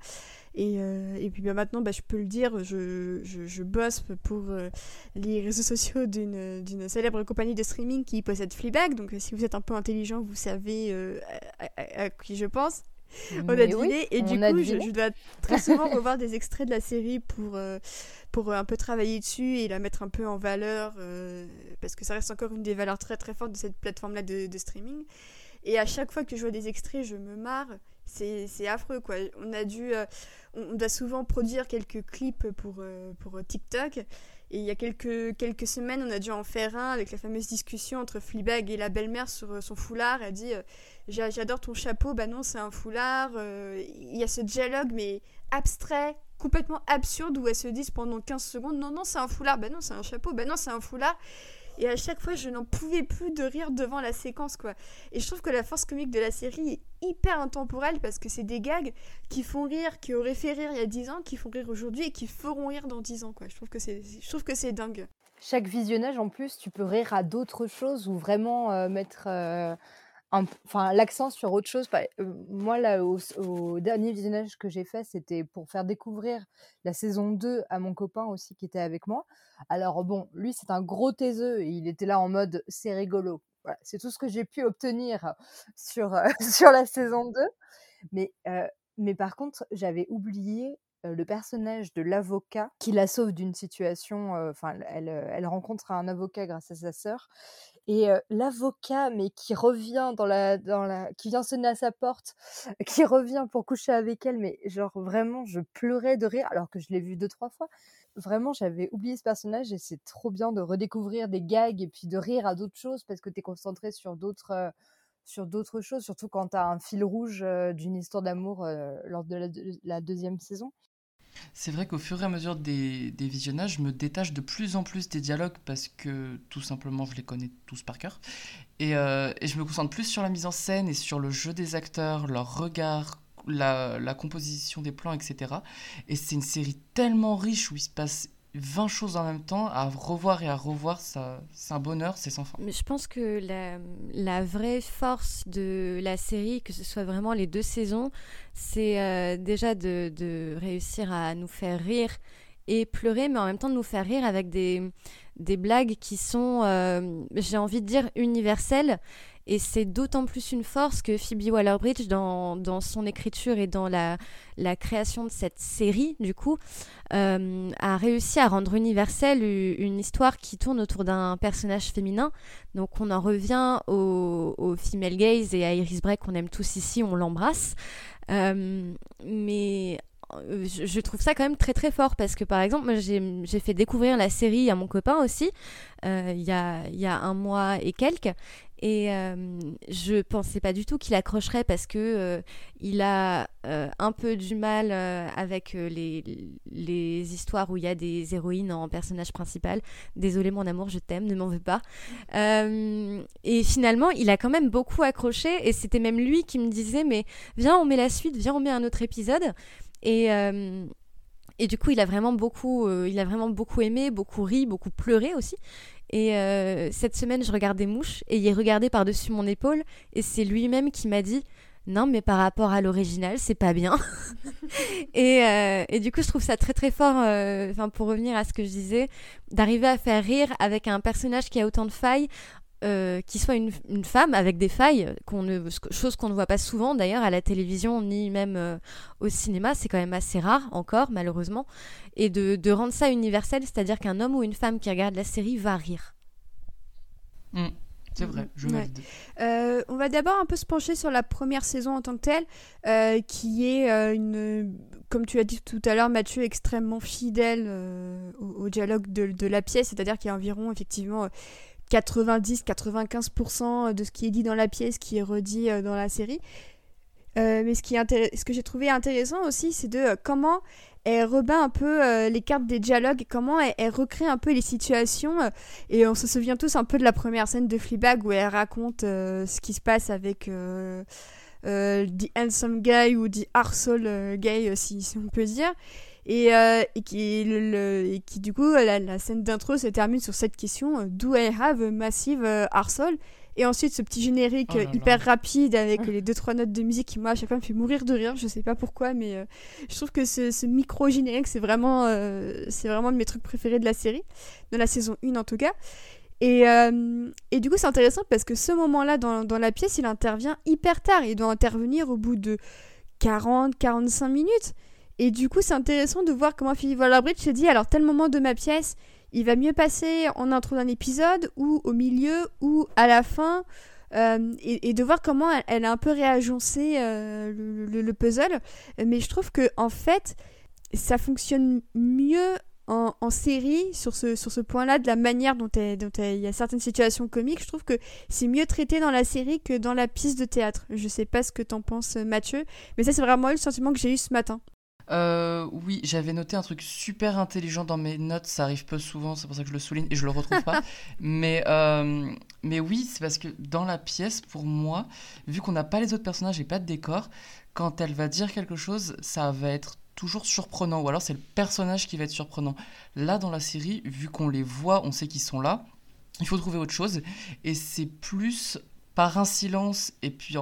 Et, euh, et puis bah, maintenant, bah, je peux le dire, je, je, bosse pour euh, les réseaux sociaux d'une célèbre compagnie de streaming qui possède Fleabag. Donc si vous êtes un peu intelligent, vous savez à, qui je pense. On a deviné et du coup je, dois très souvent revoir des extraits de la série pour, pour un peu travailler dessus et la mettre un peu en valeur parce que ça reste encore une des valeurs très très fortes de cette plateforme là de, streaming Et à chaque fois que je vois des extraits, je me marre. C'est affreux, quoi. On a dû... Euh, on doit souvent produire quelques clips pour, euh, pour TikTok. Et il y a quelques, quelques semaines, on a dû en faire un avec la fameuse discussion entre Fleabag et la belle-mère sur euh, son foulard. Elle dit J'adore ton chapeau, bah non, c'est un foulard. Il y a ce dialogue, mais abstrait, complètement absurde, où elles se disent pendant 15 secondes Non, non, c'est un foulard, bah non, c'est un chapeau, bah non, c'est un foulard. Et à chaque fois, je n'en pouvais plus de rire devant la séquence, quoi. Et je trouve que la force comique de la série est hyper intemporelle parce que c'est des gags qui font rire, qui auraient fait rire il y a 10 ans, qui font rire aujourd'hui et qui feront rire dans 10 ans, quoi. Je trouve que c'est, dingue. Chaque visionnage, en plus, tu peux rire à d'autres choses ou vraiment euh, mettre euh, enfin l'accent sur autre chose. Euh, moi, là, au, dernier visionnage que j'ai fait, c'était pour faire découvrir la saison 2 à mon copain aussi qui était avec moi. Alors bon, lui, c'est un gros taiseux et il était là en mode c'est rigolo. Voilà, c'est tout ce que j'ai pu obtenir sur, euh, sur la saison 2. Mais, euh, mais par contre, j'avais oublié le personnage de l'avocat qui la sauve d'une situation. Enfin, elle, elle, rencontre un avocat grâce à sa sœur et l'avocat, mais qui revient dans la, dans la, qui vient sonner à sa porte, qui revient pour coucher avec elle, mais genre vraiment, je pleurais de rire alors que je l'ai vu deux trois fois. Vraiment, j'avais oublié ce personnage et c'est trop bien de redécouvrir des gags et puis de rire à d'autres choses parce que tu es concentré sur d'autres sur d'autres choses, surtout quand tu as un fil rouge d'une histoire d'amour lors de la, deuxième saison. C'est vrai qu'au fur et à mesure des, visionnages, je me détache de plus en plus des dialogues parce que tout simplement je les connais tous par cœur. Et, euh, je me concentre plus sur la mise en scène et sur le jeu des acteurs, leur regard, la, la composition des plans, etc. Et c'est une série tellement riche où il se passe 20 choses en même temps, à revoir et à revoir, c'est un bonheur, c'est sans fin. Je pense que la, la, vraie force de la série, que ce soit vraiment les deux saisons, c'est euh, déjà de, de, réussir à nous faire rire et pleurer, mais en même temps de nous faire rire avec des, des blagues qui sont, euh, j'ai envie de dire, universelles et c'est d'autant plus une force que Phoebe Waller-Bridge, dans, dans, son écriture et dans la, la, création de cette série, du coup, euh, a réussi à rendre universelle une histoire qui tourne autour d'un personnage féminin. Donc on en revient au, au, female gaze et à Iris Bray qu'on aime tous ici, on l'embrasse. Euh, mais euh, je trouve ça quand même très très fort parce que par exemple j'ai fait découvrir la série à mon copain aussi il y, a, y, a, un mois et quelques et euh, je pensais pas du tout qu'il accrocherait parce que euh, il a euh, un peu du mal avec les, les, histoires où il y a des héroïnes en personnage principal. Désolée mon amour, je t'aime, ne m'en veux pas. et finalement, il a quand même beaucoup accroché et c'était même lui qui me disait mais viens on met la suite, viens on met un autre épisode. Et et du coup, il a vraiment beaucoup, il a vraiment beaucoup aimé, beaucoup ri, beaucoup pleuré aussi. Et euh, cette semaine, je regardais Mouche et il est regardé par-dessus mon épaule et c'est lui-même qui m'a dit non, mais par rapport à l'original, c'est pas bien. et, euh, et, du coup, je trouve ça très très fort, euh, pour revenir à ce que je disais, d'arriver à faire rire avec un personnage qui a autant de failles euh, qui soit une, femme avec des failles, chose qu'on ne voit pas souvent d'ailleurs à la télévision ni même au cinéma, c'est quand même assez rare encore malheureusement, et de, de rendre ça universel, c'est-à-dire qu'un homme ou une femme qui regarde la série va rire. Mmh, c'est vrai, je ouais. euh, On va d'abord un peu se pencher sur la première saison en tant que telle, euh, qui est une, comme tu as dit tout à l'heure, Mathieu, extrêmement fidèle au, au, dialogue de, de la pièce, c'est-à-dire qu'il y a environ effectivement 90-95% de ce qui est dit dans la pièce qui est redit euh, dans la série. Euh, mais ce, qui est ce que j'ai trouvé intéressant aussi, c'est de euh, comment elle rebat un peu les cartes des dialogues, comment elle, recrée un peu les situations. et on se souvient tous un peu de la première scène de Fleabag où elle raconte ce qui se passe avec The Handsome Guy ou The Arsehole Guy, si, on peut dire. Et, euh, qui, du coup, la, scène d'intro se termine sur cette question euh, Do I have a massive euh, arsehole Et ensuite, ce petit générique oh hyper rapide avec les deux trois notes de musique qui, moi, à chaque fois, me fait mourir de rire. Je sais pas pourquoi, mais je trouve que ce, ce micro-générique, c'est vraiment, c'est vraiment de mes trucs préférés de la série, de la saison 1 en tout cas. Et, et, du coup, c'est intéressant parce que ce moment-là, dans, dans, la pièce, il intervient hyper tard. Il doit intervenir au bout de 40-45 minutes. Et du coup, c'est intéressant de voir comment Philippe Waller-Bridge se dit alors tel moment de ma pièce, il va mieux passer en intro d'un épisode ou au milieu ou à la fin. et, de voir comment elle, a un peu réagencé le, puzzle. Mais je trouve que en fait, ça fonctionne mieux en, série sur ce, point-là, de la manière dont, il y a certaines situations comiques. Je trouve que c'est mieux traité dans la série que dans la pièce de théâtre. Je sais pas ce que t'en penses, Mathieu, mais ça, c'est vraiment le sentiment que j'ai eu ce matin. Euh, oui, j'avais noté un truc super intelligent dans mes notes, ça arrive peu souvent, c'est pour ça que je le souligne et je le retrouve pas. mais, euh, mais oui, c'est parce que dans la pièce, pour moi, vu qu'on n'a pas les autres personnages et pas de décor, quand elle va dire quelque chose, ça va être toujours surprenant, ou alors c'est le personnage qui va être surprenant. Là, dans la série, vu qu'on les voit, on sait qu'ils sont là, il faut trouver autre chose, et c'est plus par un silence, et puis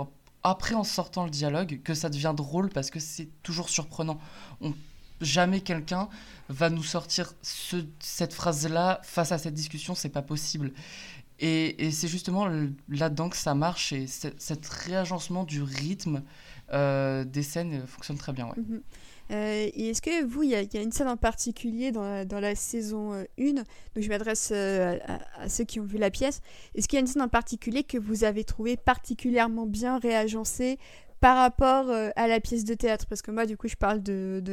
après en sortant le dialogue, que ça devient drôle, parce que c'est toujours surprenant. On, jamais quelqu'un va nous sortir ce, cette phrase-là face à cette discussion, c'est pas possible. Et, c'est justement là-dedans que ça marche, et cet réagencement du rythme euh, des scènes fonctionne très bien. Ouais. Mhm. Euh, est-ce que vous, il y, a une scène en particulier dans la, saison 1, euh, donc je m'adresse euh, à, ceux qui ont vu la pièce, est-ce qu'il y a une scène en particulier que vous avez trouvé particulièrement bien réagencée par rapport à la pièce de théâtre Parce que moi, du coup, je parle de, de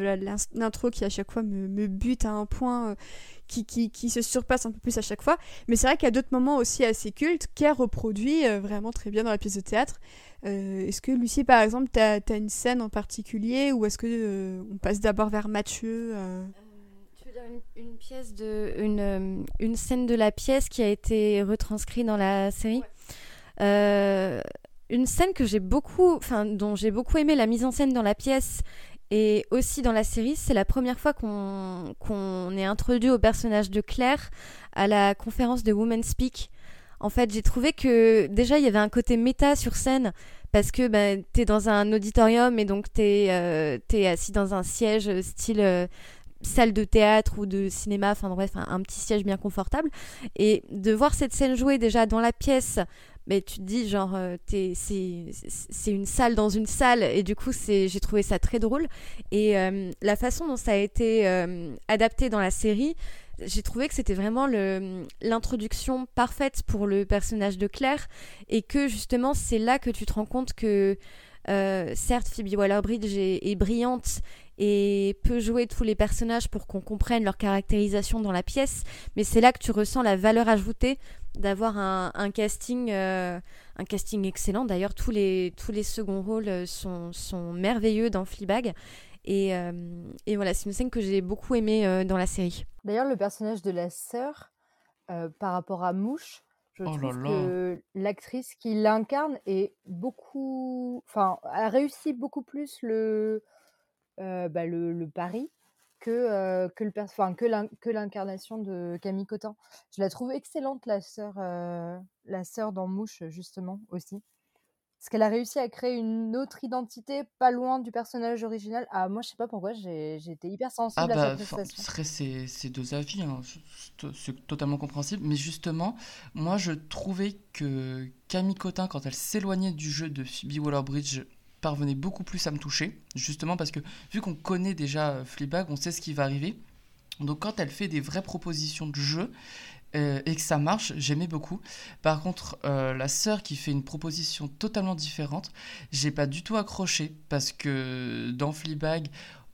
l'intro qui à chaque fois me, me bute à un point qui, qui, qui, se surpasse un peu plus à chaque fois. Mais c'est vrai qu'il y a d'autres moments aussi assez cultes qu'elle reproduit vraiment très bien dans la pièce de théâtre. Euh, est-ce que Lucie, par exemple, tu as, une scène en particulier ou est-ce que euh, on passe d'abord vers Mathieu euh? Tu veux dire une, pièce de une, une, scène de la pièce qui a été retranscrite dans la série? Une scène que j'ai beaucoup, enfin dont j'ai beaucoup aimé la mise en scène dans la pièce et aussi dans la série, c'est la première fois qu'on est introduit au personnage de Claire à la conférence de Women Speak. En fait, j'ai trouvé que déjà il y avait un côté méta sur scène parce que ben, tu es dans un auditorium et donc tu es, euh, assis dans un siège style euh, salle de théâtre ou de cinéma, enfin bref, un, petit siège bien confortable. Et de voir cette scène jouer déjà dans la pièce, mais tu te dis genre euh, c'est une salle dans une salle et du coup j'ai trouvé ça très drôle et la façon dont ça a été adapté dans la série j'ai trouvé que c'était vraiment l'introduction parfaite pour le personnage de Claire et que justement c'est là que tu te rends compte que euh, certes Phoebe Waller-Bridge est, brillante et peut jouer tous les personnages pour qu'on comprenne leur caractérisation dans la pièce, mais c'est là que tu ressens la valeur ajoutée d'avoir un, casting euh, un casting excellent. D'ailleurs tous les tous les seconds rôles sont, sont merveilleux dans Fleabag et, euh, et voilà, c'est une scène que j'ai beaucoup aimée euh, dans la série. D'ailleurs, le personnage de la sœur, euh, par rapport à Mouche, je oh trouve que l'actrice qui l'incarne est beaucoup, enfin, a réussi beaucoup plus le, bah, le, le, pari que que le enfin, que l'incarnation de Camille Cotin. Je la trouve excellente la sœur, la sœur dans Mouche justement aussi. Parce qu'elle a réussi à créer une autre identité pas loin du personnage original. Ah, moi, je sais pas pourquoi, j'ai été hyper sensible ah à bah, cette prestation. Ce serait ces, deux avis, hein. c'est totalement compréhensible. Mais justement, moi, je trouvais que Camille Cotin, quand elle s'éloignait du jeu de Phoebe Waller-Bridge, parvenait beaucoup plus à me toucher. Justement parce que, vu qu'on connaît déjà euh, Fleabag, on sait ce qui va arriver. Donc quand elle fait des vraies propositions de jeu, euh, et que ça marche, j'aimais beaucoup. Par contre, euh, la sœur qui fait une proposition totalement différente, j'ai pas du tout accroché parce que dans Fleabag,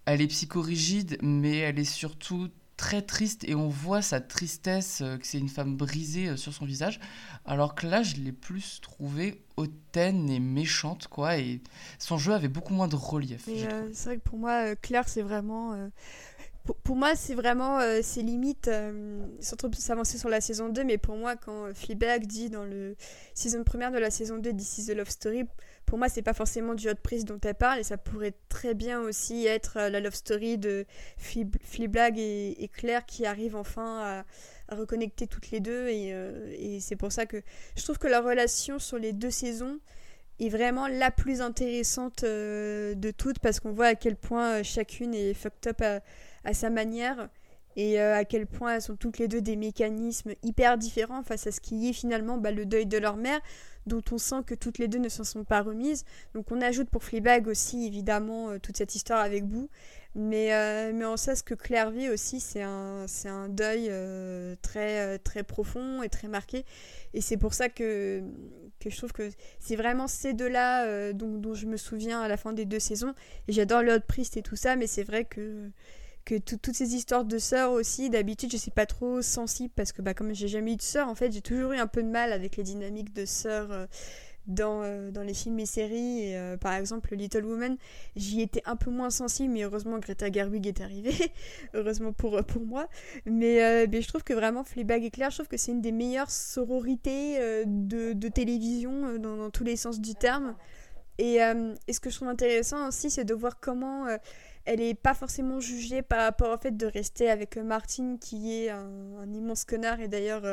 elle est psychorigide, mais elle est surtout très triste et on voit sa tristesse, euh, que c'est une femme brisée sur son visage. Alors que là, je l'ai plus trouvée hautaine et méchante, quoi. Et son jeu avait beaucoup moins de relief. c'est vrai que pour moi, Claire, c'est vraiment pour, moi, c'est vraiment, euh, c'est limite, euh, surtout s'avancer sur la saison 2, mais pour moi, quand euh, Fleabag dit dans le saison première de la saison 2, This is the Love Story, pour moi, c'est pas forcément du hot prise dont elle parle, et ça pourrait très bien aussi être la love story de Fleabag et, Claire qui arrivent enfin à, reconnecter toutes les deux, et, et c'est pour ça que je trouve que la relation sur les deux saisons est vraiment la plus intéressante de toutes, parce qu'on voit à quel point chacune est fucked up à à sa manière. et à quel point elles sont toutes les deux des mécanismes hyper différents face à ce qui est finalement bah, le deuil de leur mère, dont on sent que toutes les deux ne s'en sont pas remises. Donc on ajoute pour Fleabag aussi évidemment toute cette histoire avec Boo. Mais, euh, mais on sait ce que Claire vit aussi, c'est un, c'est un deuil euh, très, euh, très profond et très marqué. Et c'est pour ça que, que je trouve que c'est vraiment ces deux-là dont, dont, je me souviens à la fin des deux saisons. Et j'adore Lord Priest et tout ça, mais c'est vrai que, que toutes ces histoires de sœurs aussi, d'habitude, je suis pas trop sensible parce que bah, comme j'ai jamais eu de sœurs, en fait, j'ai toujours eu un peu de mal avec les dynamiques de sœurs dans, euh, dans les films et séries. Euh, par exemple, Little Woman, j'y étais un peu moins sensible, mais heureusement Greta Gerwig est arrivée, heureusement pour, euh, pour moi. Mais, je trouve que vraiment Fleabag et Claire, je trouve que c'est une des meilleures sororités de, de, télévision dans, tous les sens du terme. Et, ce que je trouve intéressant aussi, c'est de voir comment elle est pas forcément jugée par rapport au fait de rester avec Martin qui est un, immense connard et d'ailleurs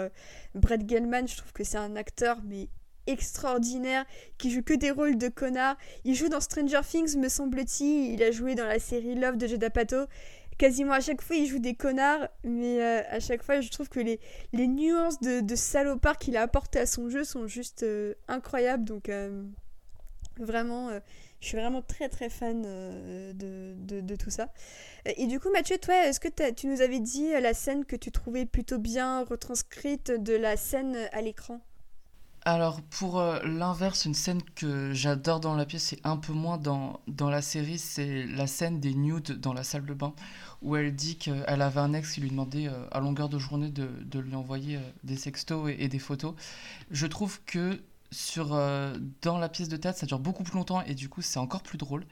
Brett Gelman je trouve que c'est un acteur mais extraordinaire qui joue que des rôles de connard. Il joue dans Stranger Things, me semble-t-il. Il a joué dans la série Love de Jada Pato. Quasiment à chaque fois, il joue des connards, mais euh, à chaque fois, je trouve que les, les nuances de, salopard qu'il a apporté à son jeu sont juste euh, incroyables. Donc, euh, vraiment, je suis vraiment très très fan de, de, de, tout ça. Et du coup, Mathieu, toi, est-ce que tu nous avais dit la scène que tu trouvais plutôt bien retranscrite de la scène à l'écran? Alors, pour euh, l'inverse, une scène que j'adore dans la pièce et un peu moins dans, dans la série, c'est la scène des nudes dans la salle de bain, où elle dit qu'elle avait un ex qui lui demandait euh, à longueur de journée de, de lui envoyer euh, des sextos et, des photos. Je trouve que sur, euh, dans la pièce de théâtre, ça dure beaucoup plus longtemps et du coup, c'est encore plus drôle.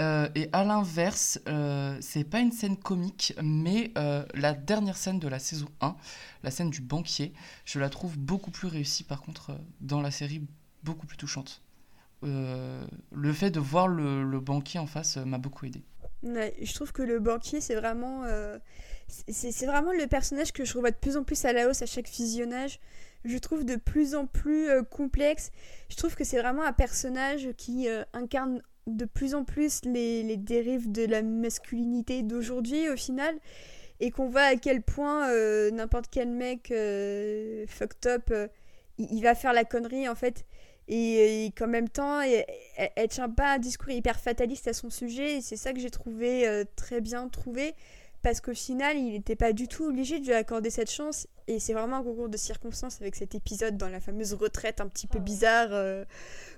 Euh, et à l'inverse, euh, c'est pas une scène comique, mais la dernière scène de la saison 1, la scène du banquier, je la trouve beaucoup plus réussie par contre dans la série, beaucoup plus touchante. le fait de voir le, le banquier en face m'a beaucoup aidé. je trouve que le banquier, c'est vraiment, c'est vraiment le personnage que je revois de plus en plus à la hausse à chaque visionnage je trouve de plus en plus euh, complexe. Je trouve que c'est vraiment un personnage qui euh, incarne de plus en plus les, dérives de la masculinité d'aujourd'hui au final. Et qu'on voit à quel point euh, n'importe quel mec fucked up il, va faire la connerie en fait. Et, qu'en même temps elle, elle, tient pas un discours hyper fataliste à son sujet. Et c'est ça que j'ai trouvé très bien trouvé parce qu'au final, il n'était pas du tout obligé de lui accorder cette chance. Et c'est vraiment un concours de circonstances avec cet épisode dans la fameuse retraite un petit peu bizarre euh,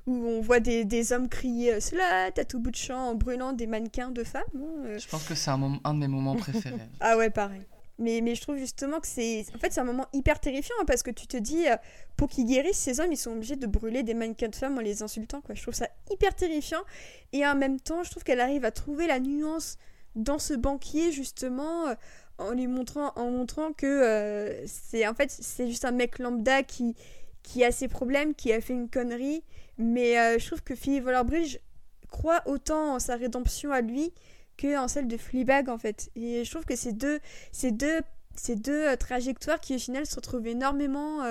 où on voit des, des hommes crier Cela, t'as tout bout de champ en brûlant des mannequins de femmes. Hein, euh. Je pense que c'est un, un de mes moments préférés. ah ouais, pareil. Mais, mais, je trouve justement que c'est en fait c'est un moment hyper terrifiant hein, parce que tu te dis euh, pour qu'ils guérissent ces hommes ils sont obligés de brûler des mannequins de femmes en les insultant quoi je trouve ça hyper terrifiant et en même temps je trouve qu'elle arrive à trouver la nuance dans ce banquier justement euh, en lui montrant en montrant que euh, c'est en fait c'est juste un mec lambda qui qui a ses problèmes qui a fait une connerie. Mais euh, je trouve que Philippe Waller-Bridge croit autant en sa rédemption à lui que en celle de Fleabag en fait. Et je trouve que ces deux ces deux ces deux trajectoires qui au final se retrouvent énormément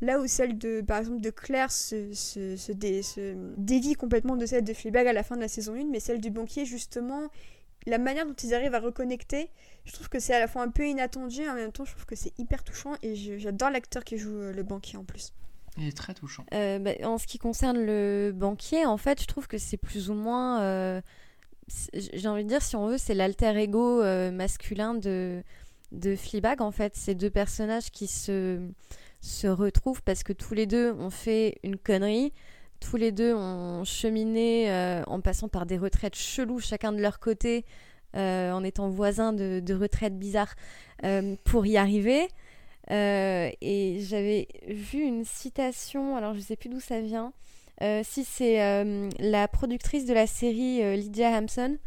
là où celle de par exemple de Claire se, se, dévie complètement de celle de Fleabag à la fin de la saison 1 mais celle du banquier justement la manière dont ils arrivent à reconnecter, je trouve que c'est à la fois un peu inattendu, et en même temps, je trouve que c'est hyper touchant et j'adore l'acteur qui joue euh, le banquier en plus. Il est très touchant. Euh, bah, en ce qui concerne le banquier, en fait, je trouve que c'est plus ou moins. Euh, j'ai envie de dire, si on veut, c'est l'alter ego masculin de, de Fleabag, en fait. Ces deux personnages qui se, se retrouvent parce que tous les deux ont fait une connerie tous les deux ont cheminé euh, en passant par des retraites cheloues, chacun de leur côté, euh, en étant voisins de, retraites bizarres, euh, pour y arriver. et j'avais vu une citation, alors je ne sais plus d'où ça vient, si c'est la productrice de la série Lydia Hampson,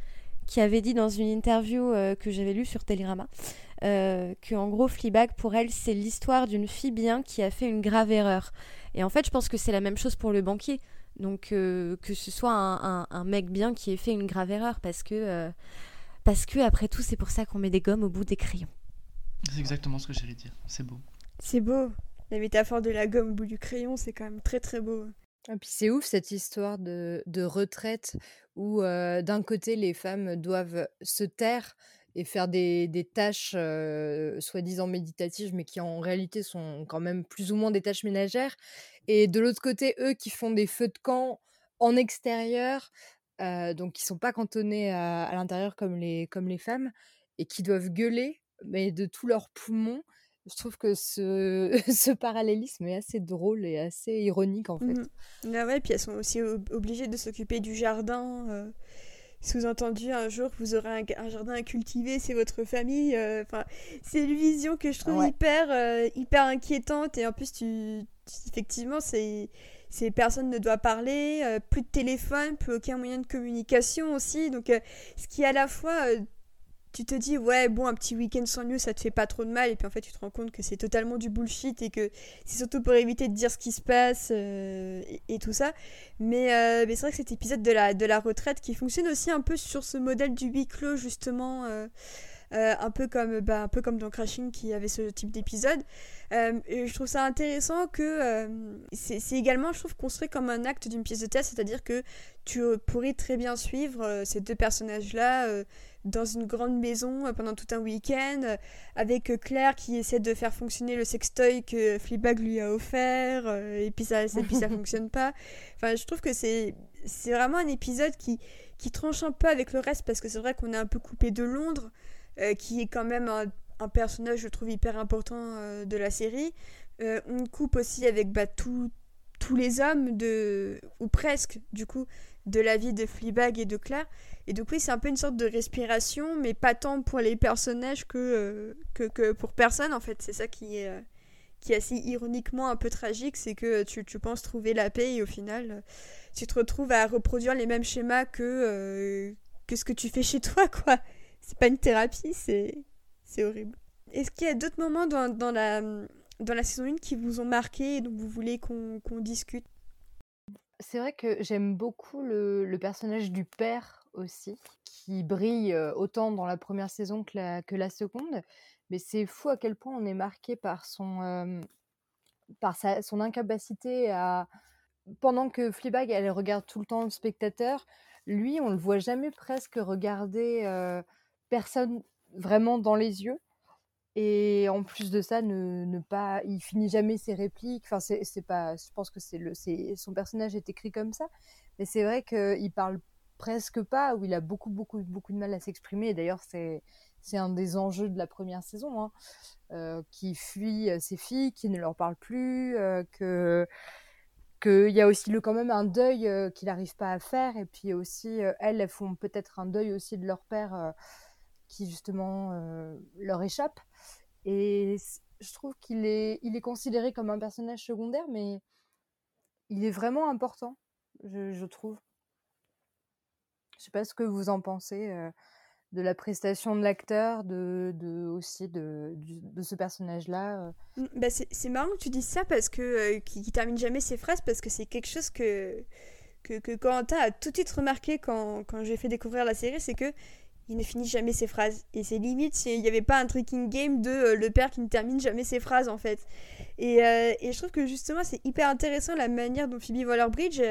qui avait dit dans une interview que j'avais lue sur Télérama, que en gros Fleabag pour elle c'est l'histoire d'une fille bien qui a fait une grave erreur et en fait, je pense que c'est la même chose pour le banquier. Donc, euh, que ce soit un, mec bien qui ait fait une grave erreur, parce que, euh, parce que après tout, c'est pour ça qu'on met des gommes au bout des crayons. C'est exactement ce que j'allais dire. C'est beau. C'est beau. La métaphore de la gomme au bout du crayon, c'est quand même très très beau. Et puis c'est ouf cette histoire de, de retraite où euh, d'un côté les femmes doivent se taire et faire des, des tâches soi-disant méditatives, mais qui en réalité sont quand même plus ou moins des tâches ménagères. Et de l'autre côté, eux qui font des feux de camp en extérieur, donc qui sont pas cantonnés à, l'intérieur comme les, comme les femmes, et qui doivent gueuler, mais de tous leurs poumons. Je trouve que ce, ce parallélisme est assez drôle et assez ironique en fait. Mmh ah ouais, puis elles sont aussi obligées de s'occuper du jardin. Sous-entendu, un jour, vous aurez un, jardin à cultiver, c'est votre famille. Enfin, c'est une vision que je trouve hyper, hyper inquiétante. Et en plus, tu, effectivement, c'est ces personnes ne doivent parler, euh, plus de téléphone, plus aucun moyen de communication aussi. Donc, euh, ce qui à la fois, euh, tu te dis, ouais, bon, un petit week-end sans news, ça te fait pas trop de mal. Et puis en fait, tu te rends compte que c'est totalement du bullshit et que c'est surtout pour éviter de dire ce qui se passe et, tout ça. Mais, mais c'est vrai que cet épisode de la, de la retraite qui fonctionne aussi un peu sur ce modèle du huis clos, justement. Euh, un, peu comme, bah, un peu comme dans Crashing qui avait ce type d'épisode. Euh, je trouve ça intéressant que euh, c'est également, je trouve, construit comme un acte d'une pièce de théâtre, c'est-à-dire que tu pourrais très bien suivre ces deux personnages-là dans une grande maison pendant tout un week-end, avec Claire qui essaie de faire fonctionner le sextoy que Fleabag lui a offert, et puis ça, et puis ça fonctionne pas. Enfin, je trouve que c'est vraiment un épisode qui, qui tranche un peu avec le reste, parce que c'est vrai qu'on est un peu coupé de Londres. Euh, qui est quand même un, personnage, je trouve, hyper important euh, de la série. Euh, on coupe aussi avec bah, tous les hommes, de, ou presque, du coup, de la vie de Fleabag et de Claire. Et donc oui, c'est un peu une sorte de respiration, mais pas tant pour les personnages que, que, pour personne, en fait. C'est ça qui est, qui est assez ironiquement un peu tragique, c'est que tu, tu, penses trouver la paix et au final, tu te retrouves à reproduire les mêmes schémas que, que ce que tu fais chez toi, quoi c'est pas une thérapie, c'est, c'est horrible. Est-ce qu'il y a d'autres moments dans, dans, la, dans la saison 1 qui vous ont marqué et dont vous voulez qu'on, qu'on discute? C'est vrai que j'aime beaucoup le, personnage du père aussi, qui brille autant dans la première saison que la, seconde. Mais c'est fou à quel point on est marqué par son, par sa, son incapacité à. Pendant que Fleabag, elle regarde tout le temps le spectateur, lui, on le voit jamais presque regarder. Personne vraiment dans les yeux. Et en plus de ça, ne, pas, il finit jamais ses répliques. Enfin, c'est pas, je pense que c'est le, c'est son personnage est écrit comme ça. Mais c'est vrai qu'il parle presque pas, ou il a beaucoup, beaucoup, beaucoup de mal à s'exprimer. Et d'ailleurs, c'est, c'est un des enjeux de la première saison, hein. euh, qui fuit euh, ses filles, qui ne leur parle plus, euh, que qu'il y a aussi quand même un deuil qu'il n'arrive pas à faire. Et puis aussi, elles, elles font peut-être un deuil aussi de leur père qui justement euh, leur échappe. Et je trouve qu'il est, il est considéré comme un personnage secondaire, mais il est vraiment important, je, trouve. Je sais pas ce que vous en pensez euh, de la prestation de l'acteur, de, de, aussi de, de, ce personnage-là. Euh. Mmh, bah c'est marrant que tu dises ça parce que qui, termine jamais ses phrases parce que c'est quelque chose que que, que Quentin a tout de suite remarqué quand, quand j'ai fait découvrir la série, c'est que il ne finit jamais ses phrases. Et c'est limite s'il n'y avait pas un tricking game de euh, le père qui ne termine jamais ses phrases en fait. Et, euh, et je trouve que justement c'est hyper intéressant la manière dont Phoebe Waller-Bridge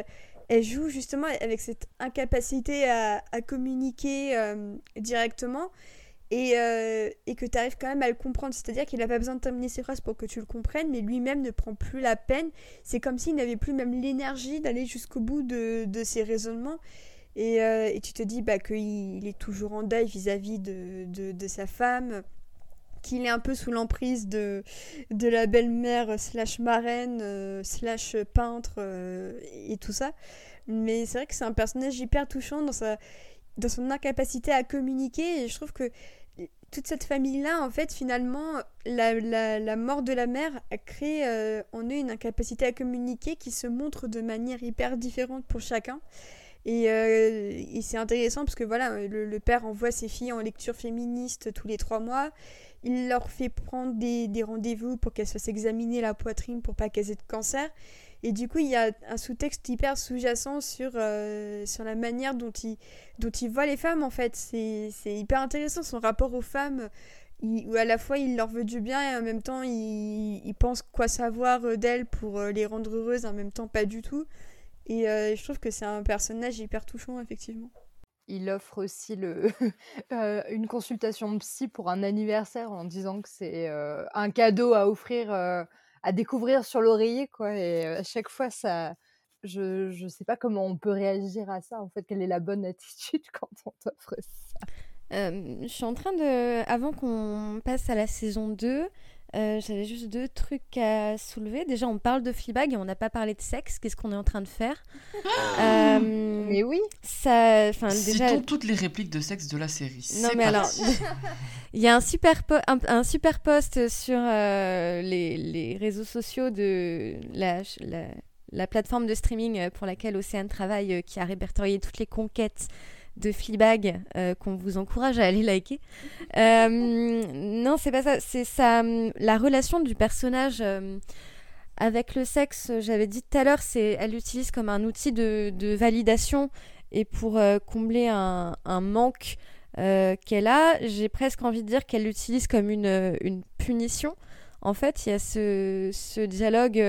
elle joue justement avec cette incapacité à, communiquer euh, directement et, et que tu arrives quand même à le comprendre. C'est-à-dire qu'il n'a pas besoin de terminer ses phrases pour que tu le comprennes, mais lui-même ne prend plus la peine. C'est comme s'il n'avait plus même l'énergie d'aller jusqu'au bout de ses raisonnements. Euh, et, tu te dis bah, qu'il est toujours en deuil vis-à-vis de, sa femme, qu'il est un peu sous l'emprise de, de la belle-mère slash marraine, euh, slash peintre euh, et tout ça. Mais c'est vrai que c'est un personnage hyper touchant dans, sa, dans son incapacité à communiquer et je trouve que toute cette famille-là, en fait, finalement, la, la, la, mort de la mère a créé en eux une incapacité à communiquer qui se montre de manière hyper différente pour chacun. Euh, et, c'est intéressant parce que voilà, le, père envoie ses filles en lecture féministe tous les trois mois. Il leur fait prendre des, rendez-vous pour qu'elles se fassent examiner la poitrine pour pas qu'elles aient de cancer. Et du coup, il y a un sous-texte hyper sous-jacent sur, euh, sur la manière dont il, dont il voit les femmes, en fait. C'est hyper intéressant, son rapport aux femmes, où à la fois il leur veut du bien et en même temps il, il pense quoi savoir euh, d'elles pour les rendre heureuses, en même temps pas du tout. Et euh, je trouve que c'est un personnage hyper touchant, effectivement. il offre aussi le, une consultation psy pour un anniversaire en disant que c'est un cadeau à offrir, à découvrir sur l'oreiller, quoi. Et à chaque fois, ça, je ne sais pas comment on peut réagir à ça, en fait, quelle est la bonne attitude quand on t'offre ça. je suis en train de, avant qu'on passe à la saison 2, euh, j'avais juste deux trucs à soulever. Déjà, on parle de Fleabag et on n'a pas parlé de sexe. Qu'est-ce qu'on est en train de faire euh, Mais oui. Ça, déjà... toutes les répliques de sexe de la série. Non, mais alors, il y a un super, un, super post sur euh, les, les, réseaux sociaux de la, la, la, plateforme de streaming pour laquelle Océane travaille, qui a répertorié toutes les conquêtes de Fleabag euh, qu'on vous encourage à aller liker. Euh, non, c'est pas ça. C'est ça. La relation du personnage euh, avec le sexe, j'avais dit tout à l'heure, c'est elle l'utilise comme un outil de, validation et pour combler un, manque qu'elle a. J'ai presque envie de dire qu'elle l'utilise comme une, punition. En fait, il y a ce dialogue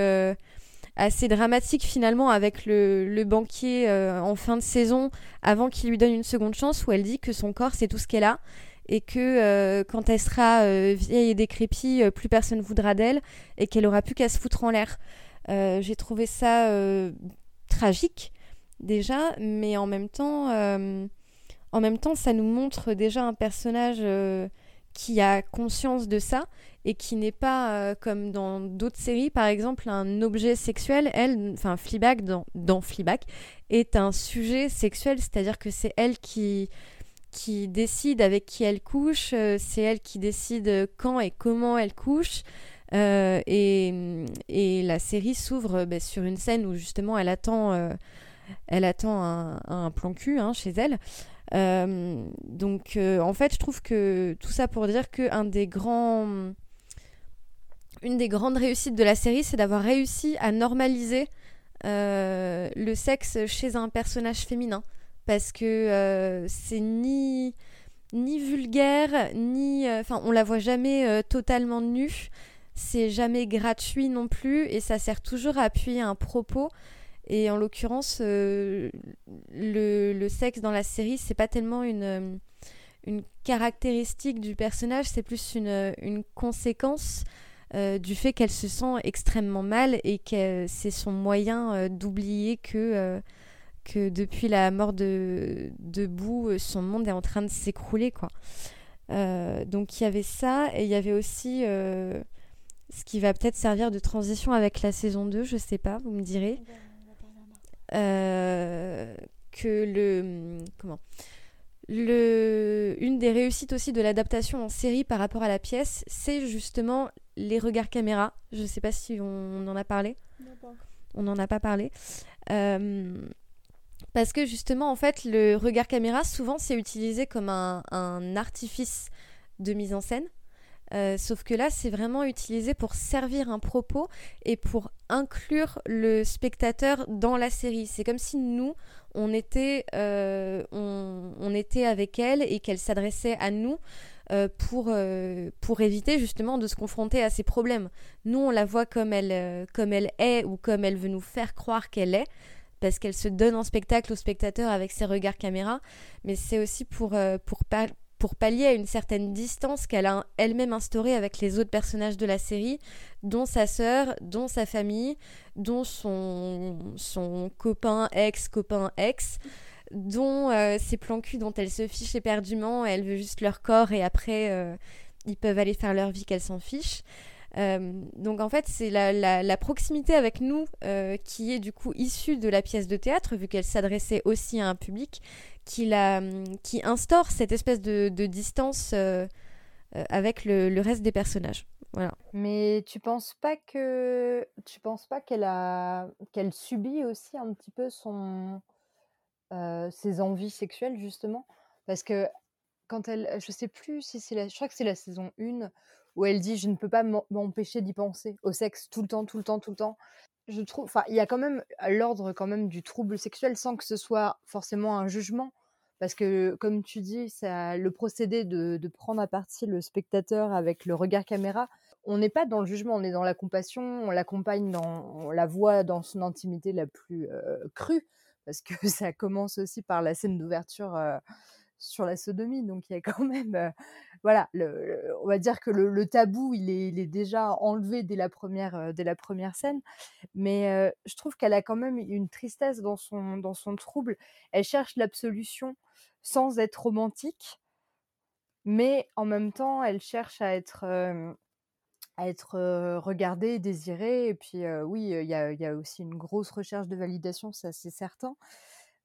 assez dramatique finalement avec le, banquier euh, en fin de saison avant qu'il lui donne une seconde chance où elle dit que son corps c'est tout ce qu'elle a et que euh, quand elle sera euh, vieille et décrépie, plus personne voudra d'elle et qu'elle aura plus qu'à se foutre en l'air. J'ai trouvé ça tragique déjà, mais en même temps, en même temps, ça nous montre déjà un personnage qui a conscience de ça et qui n'est pas euh, comme dans d'autres séries, par exemple, un objet sexuel. Elle, enfin, Fleabag dans, dans est un sujet sexuel, c'est-à-dire que c'est elle qui qui décide avec qui elle couche, euh, c'est elle qui décide quand et comment elle couche. Euh, et, et, la série s'ouvre bah, sur une scène où justement elle attend, elle attend un, plan cul hein, chez elle. donc en fait je trouve que tout ça pour dire que un des grands une des grandes réussites de la série, c'est d'avoir réussi à normaliser euh, le sexe chez un personnage féminin. Parce que euh, c'est ni, ni vulgaire, ni. Euh, enfin, on la voit jamais totalement nue. C'est jamais gratuit non plus. Et ça sert toujours à appuyer un propos. Et en l'occurrence, le, le, sexe dans la série, c'est pas tellement une, une caractéristique du personnage, c'est plus une, une conséquence euh, du fait qu'elle se sent extrêmement mal et que c'est son moyen euh, d'oublier que, euh, que depuis la mort de, de son monde est en train de s'écrouler. quoi. donc il y avait ça et il y avait aussi ce qui va peut-être servir de transition avec la saison 2, je sais pas, vous me direz. que le... Comment le, une des réussites aussi de l'adaptation en série par rapport à la pièce, c'est justement les regards caméra. Je ne sais pas si on, en a parlé. On n'en a pas parlé. Euh, parce que justement, en fait, le regard caméra, souvent, c'est utilisé comme un, artifice de mise en scène. Euh, sauf que là, c'est vraiment utilisé pour servir un propos et pour inclure le spectateur dans la série. C'est comme si nous, on était, euh, on, était avec elle et qu'elle s'adressait à nous euh, pour, euh, pour éviter justement de se confronter à ces problèmes. Nous, on la voit comme elle, comme elle est ou comme elle veut nous faire croire qu'elle est parce qu'elle se donne en spectacle au spectateur avec ses regards caméra, mais c'est aussi pour, pour, pour pallier à une certaine distance qu'elle a elle-même instaurée avec les autres personnages de la série, dont sa sœur, dont sa famille, dont son, son copain, ex-copain, ex, dont euh, ses plans cul dont elle se fiche éperdument, elle veut juste leur corps et après euh, ils peuvent aller faire leur vie qu'elle s'en fiche. Euh, donc en fait, c'est la, la, proximité avec nous qui est du coup issue de la pièce de théâtre, vu qu'elle s'adressait aussi à un public, qui, la, qui instaure cette espèce de, de distance avec le, le, reste des personnages. Voilà. Mais tu penses pas que tu penses pas qu'elle a qu'elle subit aussi un petit peu son ses envies sexuelles justement? Parce que quand elle je sais plus si c'est la je crois que c'est la saison 1 où elle dit je ne peux pas m'empêcher d'y penser au sexe tout le temps tout le temps tout le temps. Je trouve, enfin, il y a quand même l'ordre quand même du trouble sexuel sans que ce soit forcément un jugement, parce que comme tu dis, ça, le procédé de, de prendre à partie le spectateur avec le regard caméra, on n'est pas dans le jugement, on est dans la compassion, on l'accompagne dans, on la voit dans son intimité la plus crue, parce que ça commence aussi par la scène d'ouverture sur la sodomie. Donc il y a quand même, voilà, on va dire que le, tabou, il est, il est, déjà enlevé dès la première, dès la première scène. Mais je trouve qu'elle a quand même une tristesse dans son, dans son trouble. Elle cherche l'absolution sans être romantique, mais en même temps, elle cherche à être à être regardée, désirée. Et puis oui, il y a, y a, aussi une grosse recherche de validation, ça c'est certain.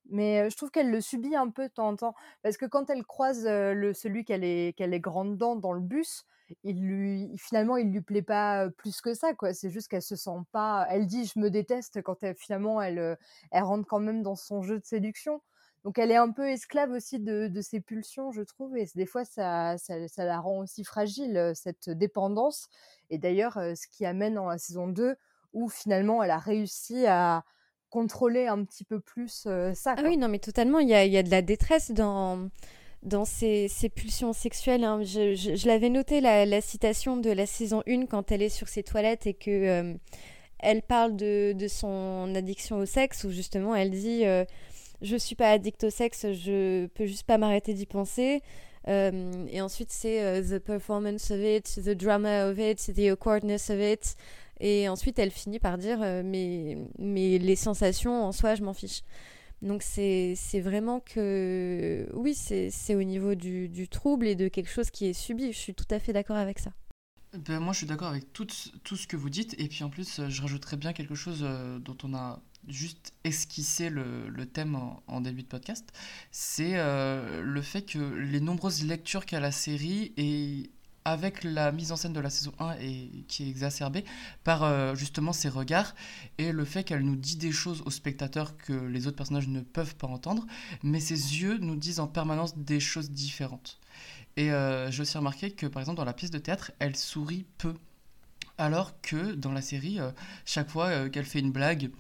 Mais je trouve qu'elle le subit un peu de temps en temps. Parce que quand elle croise le, celui qu'elle est, qu'elle est grande dent dans le bus, il lui, finalement, il lui plaît pas plus que ça. quoi. C'est juste qu'elle se sent pas. Elle dit je me déteste quand elle, finalement elle, elle rentre quand même dans son jeu de séduction. Donc elle est un peu esclave aussi de, de ses pulsions, je trouve. Et des fois, ça, ça, ça, la rend aussi fragile, cette dépendance. Et d'ailleurs, ce qui amène dans la saison 2, où finalement elle a réussi à contrôler un petit peu plus ça. Ah oui, non, mais totalement. Il y a, y a, de la détresse dans, dans ces, ces pulsions sexuelles. Hein. Je, je, l'avais noté, la, la, citation de la saison 1 quand elle est sur ses toilettes et que elle parle de, de, son addiction au sexe, où justement elle dit Je suis pas addict au sexe, je peux juste pas m'arrêter d'y penser. et ensuite, c'est the performance of it, the drama of it, the awkwardness of it. Et ensuite, elle finit par dire euh, mais, mais les sensations en soi, je m'en fiche. Donc c'est vraiment que oui, c'est au niveau du, du, trouble et de quelque chose qui est subi. Je suis tout à fait d'accord avec ça. Ben, moi, je suis d'accord avec tout, tout, ce que vous dites. Et puis en plus, je rajouterais bien quelque chose euh, dont on a juste esquissé le, le thème en, début de podcast. C'est euh, le fait que les nombreuses lectures qu'a la série et avec la mise en scène de la saison 1 et qui est exacerbée par euh, justement ses regards et le fait qu'elle nous dit des choses aux spectateurs que les autres personnages ne peuvent pas entendre, mais ses yeux nous disent en permanence des choses différentes. Et euh, j'ai aussi remarqué que par exemple dans la pièce de théâtre, elle sourit peu. Alors que dans la série, euh, chaque fois qu'elle fait une blague,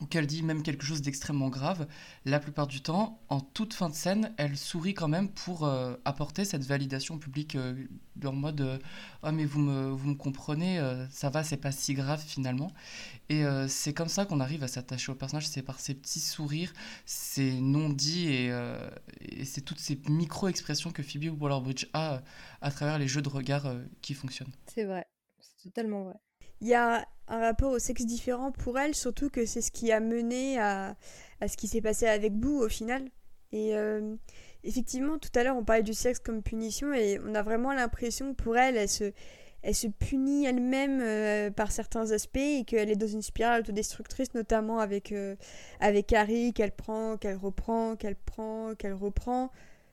ou qu'elle dit même quelque chose d'extrêmement grave, la plupart du temps, en toute fin de scène, elle sourit quand même pour euh, apporter cette validation publique euh, en mode euh, Ah, mais vous me, vous me comprenez, ça va, c'est pas si grave finalement. Et c'est comme ça qu'on arrive à s'attacher au personnage, c'est par ces petits sourires, ces non-dits et, et c'est toutes ces micro-expressions que Phoebe Waller-Bridge a à travers les jeux de regard qui fonctionnent. C'est vrai, c'est totalement vrai il y a un rapport au sexe différent pour elle, surtout que c'est ce qui a mené à, à ce qui s'est passé avec Boo au final. Et euh, effectivement, tout à l'heure, on parlait du sexe comme punition et on a vraiment l'impression que pour elle, elle se, elle se punit elle-même euh, par certains aspects et qu'elle est dans une spirale autodestructrice, notamment avec, euh, avec Harry, qu'elle prend, qu'elle reprend, qu'elle prend, qu'elle reprend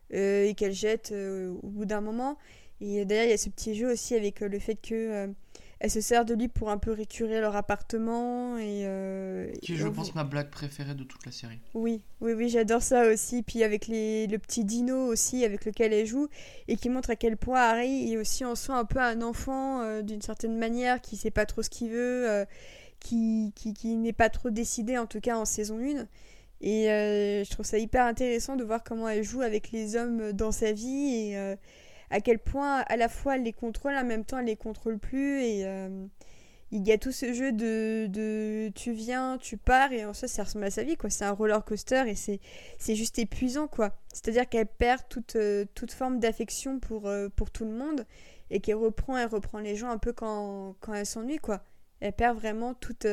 et qu'elle jette au bout d'un moment. Et d'ailleurs, il y a ce petit jeu aussi avec le fait que elle se sert de lui pour un peu récurer leur appartement et euh, qui je pense ma blague préférée de toute la série. Oui oui oui j'adore ça aussi. Puis avec les, le petit dino aussi avec lequel elle joue et qui montre à quel point Harry est aussi en soi un peu un enfant euh, d'une certaine manière qui sait pas trop ce qu'il veut euh, qui, qui, qui n'est pas trop décidé en tout cas en saison 1 et je trouve ça hyper intéressant de voir comment elle joue avec les hommes dans sa vie et à quel point à la fois elle les contrôle, en même temps elle les contrôle plus et euh, il y a tout ce jeu de, de, tu viens, tu pars et en soi ça ressemble à sa vie quoi. C'est un roller coaster et c'est c'est juste épuisant quoi. C'est-à-dire qu'elle perd toute euh, toute forme d'affection pour euh, pour tout le monde et qu'elle reprend elle reprend les gens un peu quand quand elle s'ennuie quoi. Elle perd vraiment toute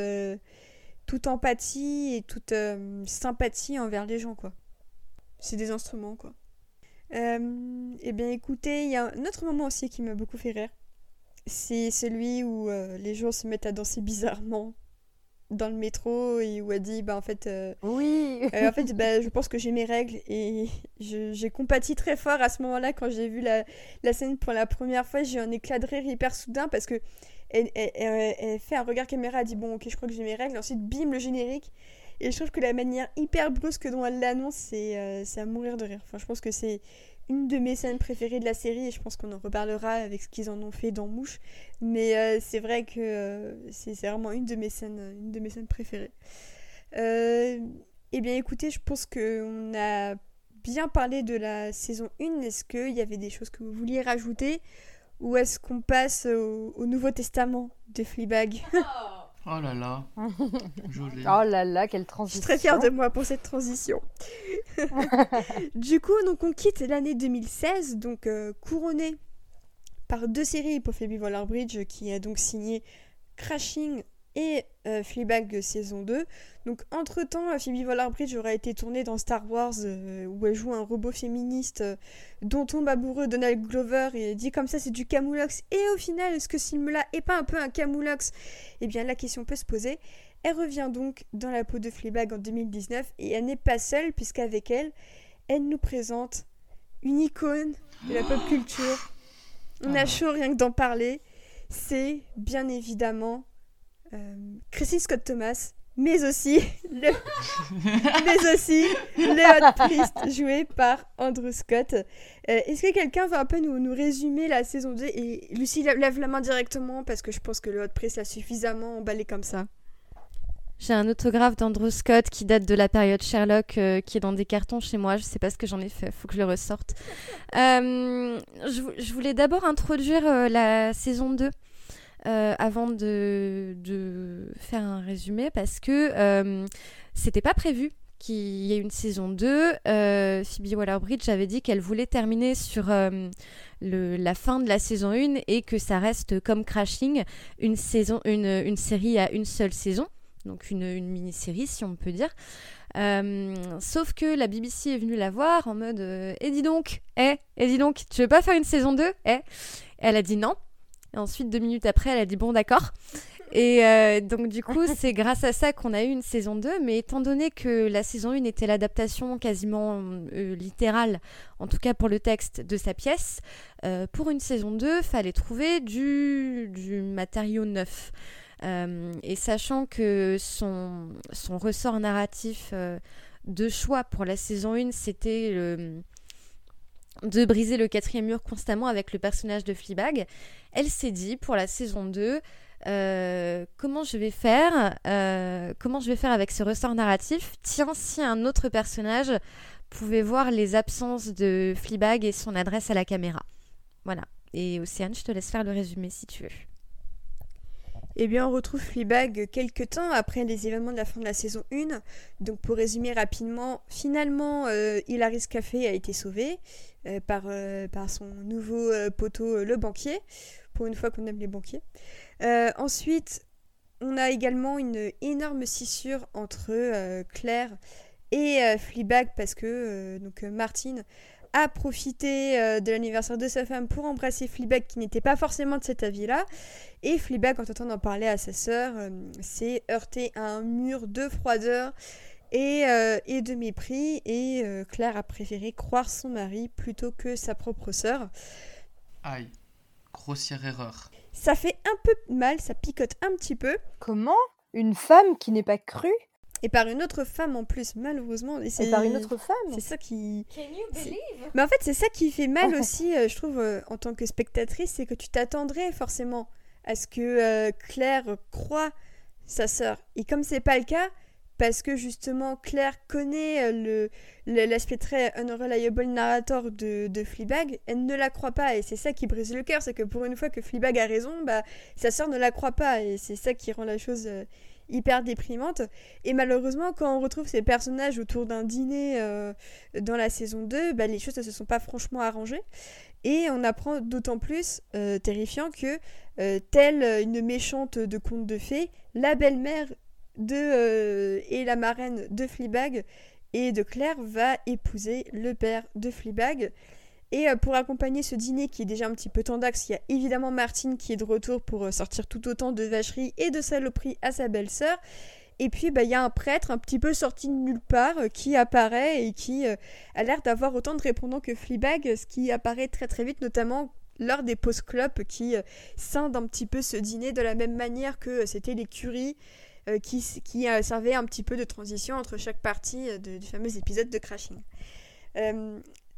toute empathie et toute sympathie envers les gens quoi. C'est des instruments quoi. Euh, eh bien écoutez, il y a un autre moment aussi qui m'a beaucoup fait rire. C'est celui où euh, les gens se mettent à danser bizarrement dans le métro et où elle dit bah en fait euh, oui. en fait bah, je pense que j'ai mes règles et j'ai compati très fort à ce moment-là quand j'ai vu la, la, scène pour la première fois. J'ai un éclat de rire hyper soudain parce que elle, elle, fait un regard caméra elle dit bon ok je crois que j'ai mes règles. Ensuite bim le générique et je trouve que la manière hyper brusque dont elle l'annonce, c'est euh, à mourir de rire. Enfin, je pense que c'est une de mes scènes préférées de la série et je pense qu'on en reparlera avec ce qu'ils en ont fait dans Mouche. Mais euh, c'est vrai que euh, c'est vraiment une de mes scènes, une de mes scènes préférées. eh bien, écoutez, je pense qu'on a bien parlé de la saison 1. Est-ce qu'il y avait des choses que vous vouliez rajouter? Ou est-ce qu'on passe au, Nouveau Testament de Fleabag? Oh Oh là là. Joli. Oh là là, quelle Je transition. suis très fière de moi pour cette transition. du coup, donc on quitte l'année 2016, donc euh, couronné par deux séries pour Phoebe Waller-Bridge qui a donc signé Crashing et euh, Fleabag saison 2. Donc entre-temps, euh, Phoebe Waller-Bridge aura été tournée dans Star Wars euh, où elle joue un robot féministe euh, dont tombe amoureux Donald Glover et dit comme ça c'est du camoulox. Et au final, est-ce que ce film-là est pas un peu un camoulox? Eh bien la question peut se poser. Elle revient donc dans la peau de Fleabag en 2019 et elle n'est pas seule puisqu'avec elle, elle nous présente une icône de la pop culture. On a Ah. chaud rien que d'en parler. C'est bien évidemment euh, Christine Scott Thomas, mais aussi le, mais aussi le Hot Priest joué par Andrew Scott. Euh, Est-ce que quelqu'un va un peu nous, nous résumer la saison 2 Et Lucie lève, lève la main directement parce que je pense que le Hot Priest l'a suffisamment emballé comme ça. J'ai un autographe d'Andrew Scott qui date de la période Sherlock euh, qui est dans des cartons chez moi. Je sais pas ce que j'en ai fait, faut que je le ressorte. Euh, je, je voulais d'abord introduire euh, la saison 2 euh, avant de, faire un résumé parce que euh, c'était pas prévu qu'il y ait une saison 2. Euh, Phoebe Waller-Bridge avait dit qu'elle voulait terminer sur euh, la fin de la saison 1 et que ça reste comme Crashing, une, saison, une, série à une seule saison donc une, mini-série si on peut dire. Sauf que la BBC est venue la voir en mode Eh dis donc, eh, eh dis donc, tu veux pas faire une saison 2 Eh? Elle a dit non. Et ensuite, deux minutes après, elle a dit bon d'accord. Et euh, donc du coup, c'est grâce à ça qu'on a eu une saison 2, mais étant donné que la saison 1 était l'adaptation quasiment euh, littérale, en tout cas pour le texte de sa pièce, euh, pour une saison 2, fallait trouver du, du matériau neuf. Et sachant que son, son ressort narratif de choix pour la saison 1, c'était le- de briser le quatrième mur constamment avec le personnage de Fleabag, elle s'est dit pour la saison 2, euh, comment je vais faire euh, Comment je vais faire avec ce ressort narratif? Tiens, si un autre personnage pouvait voir les absences de Fleabag et son adresse à la caméra. Voilà. Et Océane, je te laisse faire le résumé si tu veux. Eh bien, on retrouve Fleabag quelques temps après les événements de la fin de la saison 1. Donc, pour résumer rapidement, finalement, euh, Hilaris Café a été sauvé euh, par, euh, par son nouveau euh, poteau, le banquier. Pour une fois qu'on aime les banquiers. Ensuite, on a également une énorme scissure entre Claire et Fleabag parce que donc, Martine a profité euh, de l'anniversaire de sa femme pour embrasser Fleabag qui n'était pas forcément de cet avis-là. Et Fleabag, en tentant d'en parler à sa sœur, euh, s'est heurté à un mur de froideur et, euh, et de mépris. Et euh, Claire a préféré croire son mari plutôt que sa propre sœur. Aïe. Grossière erreur. Ça fait un peu mal, ça picote un petit peu. Comment Une femme qui n'est pas crue Et par une autre femme en plus, malheureusement. Et Et c'est par une autre femme C'est ça qui. Can you C'est- Mais en fait, c'est ça qui fait mal aussi, euh, je trouve, euh, en tant que spectatrice, c'est que tu t'attendrais forcément à ce que euh, Claire croit sa sœur. Et comme c'est pas le cas, parce que justement Claire connaît euh, le le- l'aspect très unreliable narrator de, de Fleabag, elle ne la croit pas et c'est ça qui brise le cœur, c'est que pour une fois que Fleabag a raison, bah sa sœur ne la croit pas et c'est ça qui rend la chose euh, hyper déprimante. Et malheureusement, quand on retrouve ces personnages autour d'un dîner euh, dans la saison 2, bah, les choses ne se sont pas franchement arrangées. Et on apprend d'autant plus euh, terrifiant que, euh, telle une méchante de conte de fées, la belle-mère de et la marraine de Fleabag et de Claire va épouser le père de Fleabag. Et euh, pour accompagner ce dîner qui est déjà un petit peu tendax, il y a évidemment Martine qui est de retour pour euh, sortir tout autant de vacheries et de saloperies à sa belle-sœur. Et puis bah, il y a un prêtre un petit peu sorti de nulle part euh, qui apparaît et qui a l'air d'avoir autant de répondants que Fleabag, ce qui apparaît très très vite, notamment lors des post-clopes qui euh, scindent un petit peu ce dîner de la même manière que c'était l'écurie euh, qui, qui servait un petit peu de transition entre chaque partie du fameux épisode de Crashing.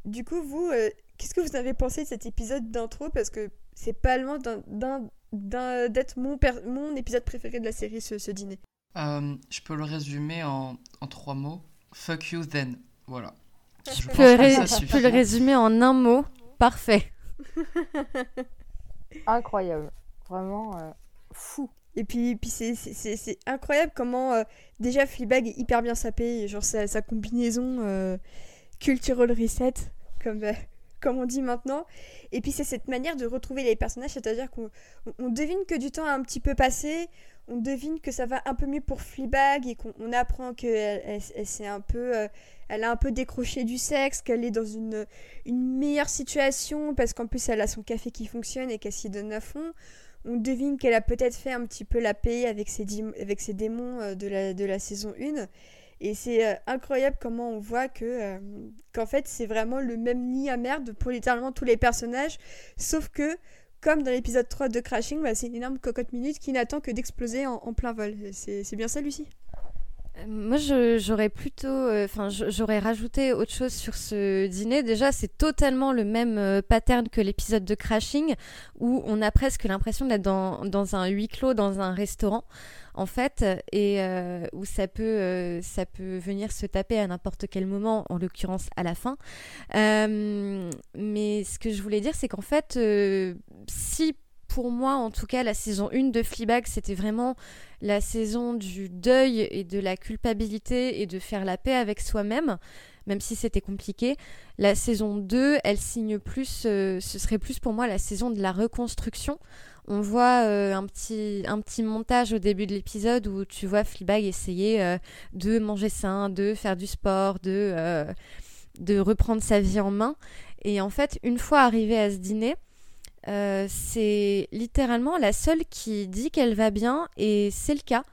Du coup, vous, qu'est-ce que vous avez pensé de cet épisode d'intro? Parce que c'est pas loin d'être mon, épisode préféré de la série, ce, ce dîner. Euh, je peux le résumer en, en trois mots. Fuck you then. Voilà. Je peux, ré- le résumer en un mot. Parfait. Incroyable. Vraiment euh, fou. Et puis, puis c'est incroyable comment euh, déjà Fleabag est hyper bien sapé, genre sa, sa combinaison euh, cultural reset, comme, euh, comme on dit maintenant. Et puis c'est cette manière de retrouver les personnages, c'est-à-dire qu'on on devine que du temps a un petit peu passé, on devine que ça va un peu mieux pour Fleabag et qu'on apprend qu'elle elle, elle, un peu, elle a un peu décroché du sexe, qu'elle est dans une, une meilleure situation parce qu'en plus elle a son café qui fonctionne et qu'elle s'y donne à fond on devine qu'elle a peut-être fait un petit peu la paix avec ses, avec ses démons euh, de la, de la saison 1. Et c'est euh, incroyable comment on voit que euh, qu'en fait c'est vraiment le même nid à merde pour littéralement tous les personnages, sauf que comme dans l'épisode 3 de Crashing, bah, c'est une énorme cocotte minute qui n'attend que d'exploser en, plein vol. C'est bien ça Lucie? Moi, j'aurais plutôt, euh, enfin, j'aurais rajouté autre chose sur ce dîner. Déjà, c'est totalement le même euh, pattern que l'épisode de Crashing, où on a presque l'impression d'être dans, dans, un huis clos, dans un restaurant, en fait, et euh, où ça peut, ça peut venir se taper à n'importe quel moment, en l'occurrence à la fin. mais ce que je voulais dire, c'est qu'en fait, si pour moi, en tout cas, la saison 1 de Fleabag, c'était vraiment la saison du deuil et de la culpabilité et de faire la paix avec soi-même, même si c'était compliqué. La saison 2, elle signe plus, euh, ce serait plus pour moi la saison de la reconstruction. On voit euh, un, petit, un petit montage au début de l'épisode où tu vois Fleabag essayer euh, de manger sain, de faire du sport, de, de reprendre sa vie en main. Et en fait, une fois arrivée à ce dîner, euh, c'est littéralement la seule qui dit qu'elle va bien et c'est le cas.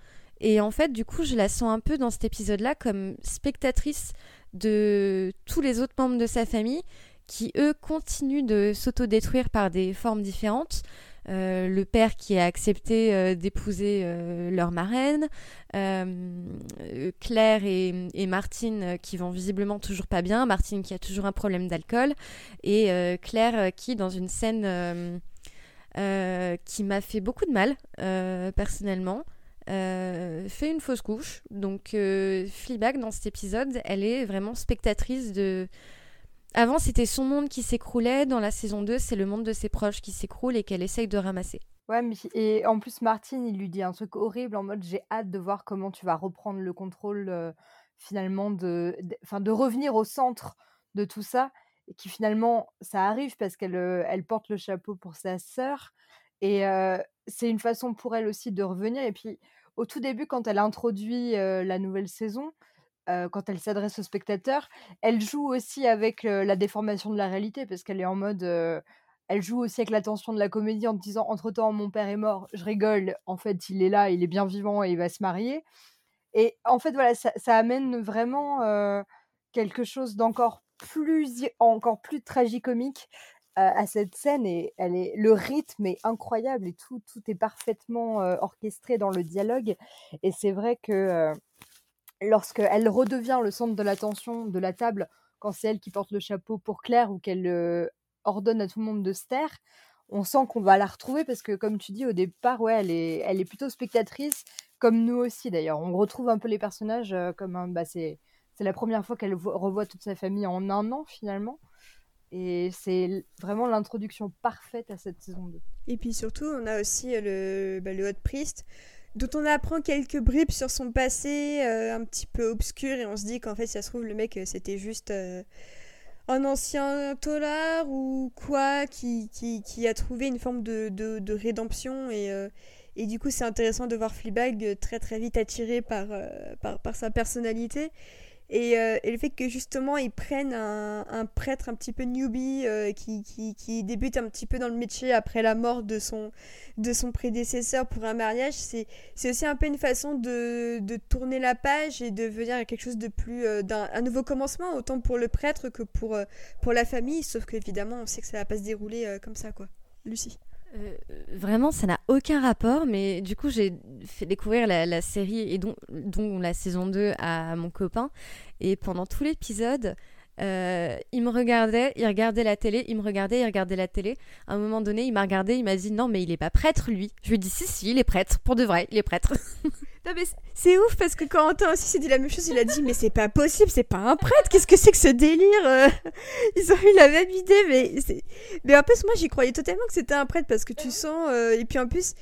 Et en fait, du coup, je la sens un peu dans cet épisode-là comme spectatrice de tous les autres membres de sa famille qui, eux, continuent de s'autodétruire par des formes différentes. Euh, le père qui a accepté euh, d'épouser euh, leur marraine, Claire et, Martine qui vont visiblement toujours pas bien, Martine qui a toujours un problème d'alcool, et Claire qui, dans une scène qui m'a fait beaucoup de mal, personnellement, fait une fausse couche. Donc, Fleabag, dans cet épisode, elle est vraiment spectatrice de avant, c'était son monde qui s'écroulait. Dans la saison 2, c'est le monde de ses proches qui s'écroule et qu'elle essaye de ramasser. Ouais, mais et en plus, Martine, il lui dit un truc horrible en mode j'ai hâte de voir comment tu vas reprendre le contrôle euh, finalement de, de, revenir au centre de tout ça. Et qui finalement, ça arrive parce qu'elle euh, elle porte le chapeau pour sa sœur. Et euh, c'est une façon pour elle aussi de revenir. Et puis, au tout début, quand elle introduit la nouvelle saison, quand elle s'adresse au spectateur, elle joue aussi avec la déformation de la réalité parce qu'elle est en mode. elle joue aussi avec la tension de la comédie en disant Entre temps, mon père est mort, je rigole, en fait, il est là, il est bien vivant et il va se marier. Et en fait, voilà, ça, ça amène vraiment quelque chose d'encore plus, encore plus tragicomique à cette scène et elle est le rythme est incroyable et tout tout est parfaitement orchestré dans le dialogue et c'est vrai que lorsqu'elle redevient le centre de l'attention de la table, quand c'est elle qui porte le chapeau pour Claire ou qu'elle euh, ordonne à tout le monde de se taire, on sent qu'on va la retrouver parce que, comme tu dis au départ, ouais, elle est, elle est plutôt spectatrice, comme nous aussi d'ailleurs. On retrouve un peu les personnages euh, comme bah, c'est, c'est la première fois qu'elle revoit toute sa famille en un an finalement. Et c'est vraiment l'introduction parfaite à cette saison 2. Et puis surtout, on a aussi le, bah, le Hot Priest dont on apprend quelques bribes sur son passé euh, un petit peu obscur et on se dit qu'en fait, ça se trouve, le mec, euh, c'était juste euh, un ancien tolard ou quoi qui, qui, qui, a trouvé une forme de, de, de rédemption et, et du coup, c'est intéressant de voir Fleabag très très vite attiré par, par, par sa personnalité. Euh, et, le fait que justement ils prennent un, prêtre un petit peu newbie euh, qui, qui, qui, débute un petit peu dans le métier après la mort de son, de son prédécesseur pour un mariage, c'est aussi un peu une façon de, de, tourner la page et de venir quelque chose de plus. Euh, d'un un nouveau commencement, autant pour le prêtre que pour, pour la famille, sauf qu'évidemment on sait que ça va pas se dérouler comme ça, quoi. Lucie. Euh, vraiment, ça n'a aucun rapport, mais du coup, j'ai fait découvrir la, série et dont, la saison 2 à mon copain. Et pendant tout l'épisode, euh, il me regardait, il regardait la télé, il me regardait, il regardait la télé. À un moment donné, il m'a regardé, il m'a dit non, mais il est pas prêtre lui. Je lui ai dit si, si, il est prêtre, pour de vrai, il est prêtre. non, mais c'est ouf parce que Quentin aussi s'est dit la même chose, il a dit mais c'est pas possible, c'est pas un prêtre, qu'est-ce que c'est que ce délire euh? Ils ont eu la même idée, mais, mais en plus, moi j'y croyais totalement que c'était un prêtre parce que tu sens, euh, et puis en plus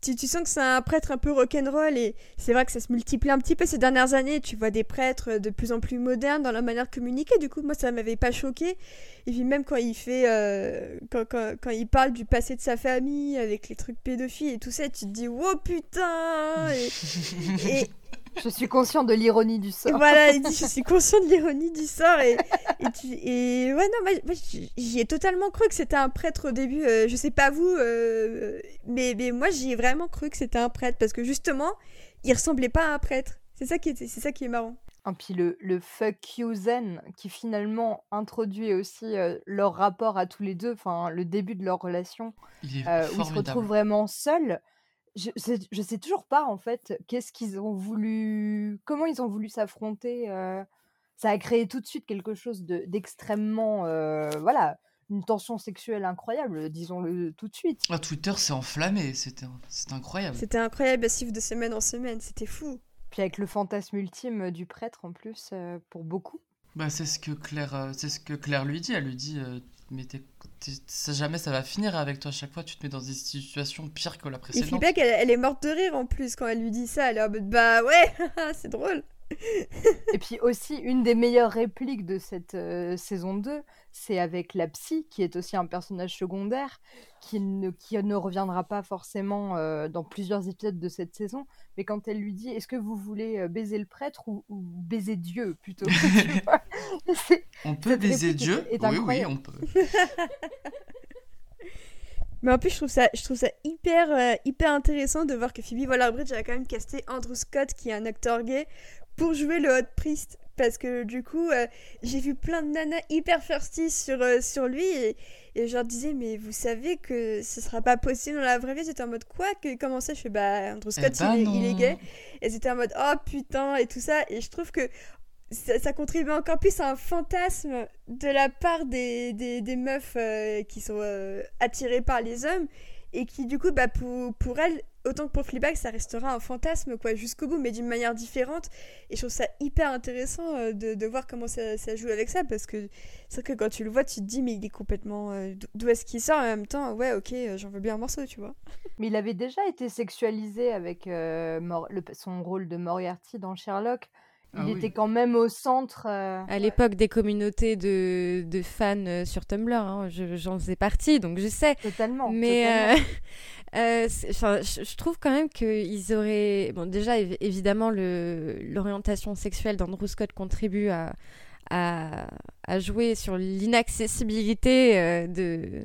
tu, tu sens que c'est un prêtre un peu rock'n'roll et c'est vrai que ça se multiplie un petit peu ces dernières années. Tu vois des prêtres de plus en plus modernes dans leur manière de communiquer. Du coup, moi, ça m'avait pas choqué. Et puis même quand il fait, euh, quand, quand, quand, il parle du passé de sa famille avec les trucs pédophiles et tout ça, tu te dis, oh putain et, Je suis conscient de l'ironie du sort. voilà, il dit je suis conscient de l'ironie du sort et, et, ouais non, moi, j'y ai totalement cru que c'était un prêtre au début. Euh, je sais pas vous, euh, mais, mais moi j'y ai vraiment cru que c'était un prêtre parce que justement, il ressemblait pas à un prêtre. C'est ça qui est, c'est ça qui est marrant. Et puis le, le fuck you zen qui finalement introduit aussi euh, leur rapport à tous les deux, enfin le début de leur relation, où ils se retrouvent vraiment seuls je sais, je sais toujours pas en fait qu'est-ce qu'ils ont voulu, comment ils ont voulu s'affronter. ça a créé tout de suite quelque chose de, d'extrêmement, voilà, une tension sexuelle incroyable, disons-le tout de suite. Ah, Twitter s'est enflammé, c'était, incroyable. C'était incroyable, de semaine en semaine, c'était fou. Puis avec le fantasme ultime du prêtre en plus, pour beaucoup. Bah, c'est ce que Claire, c'est ce que Claire lui dit. Elle lui dit, mais jamais ça va finir avec toi. À chaque fois, tu te mets dans des situations pires que la précédente. Et Fleabag, elle, elle, est morte de rire en plus quand elle lui dit ça. Elle est en mode bah ouais, c'est drôle. Et puis aussi, une des meilleures répliques de cette euh, saison 2, c'est avec la psy, qui est aussi un personnage secondaire, qui ne, qui ne reviendra pas forcément euh, dans plusieurs épisodes de cette saison, mais quand elle lui dit Est-ce que vous voulez euh, baiser le prêtre ou, baiser Dieu plutôt On peut baiser Dieu? Oui, oui, on peut. Mais en plus, je trouve ça, je trouve ça hyper, hyper intéressant de voir que Phoebe Waller-Bridge a quand même casté Andrew Scott, qui est un acteur gay, pour jouer le hot priest. Parce que du coup euh, j'ai vu plein de nanas hyper thirsty sur, euh, sur lui et, et, je leur disais mais vous savez que ce sera pas possible dans la vraie vie. C'était en mode quoi? Que comment ça? Je fais bah Andrew Scott eh ben il, est, gay. Et c'était en mode oh putain et tout ça. Et je trouve que ça, contribue encore plus à un fantasme de la part des, des, des meufs euh, qui sont attirées par les hommes et qui du coup bah pour, pour elles autant que pour Fleabag, ça restera un fantasme quoi jusqu'au bout, mais d'une manière différente. Et je trouve ça hyper intéressant euh, de, de, voir comment ça, ça, joue avec ça, parce que c'est vrai que quand tu le vois, tu te dis mais il est complètement euh, d'où est-ce qu'il sort en même temps. Ouais, ok, euh, j'en veux bien un morceau, tu vois. Mais il avait déjà été sexualisé avec le, son rôle de Moriarty dans Sherlock. Il ah était quand même au centre. À l'époque des communautés de, de fans sur Tumblr, hein, j'en faisais partie, donc je sais. Totalement. Mais Euh, je, trouve quand même qu'ils auraient. Bon, déjà, évidemment, l'orientation sexuelle d'Andrew Scott contribue à, jouer sur l'inaccessibilité euh,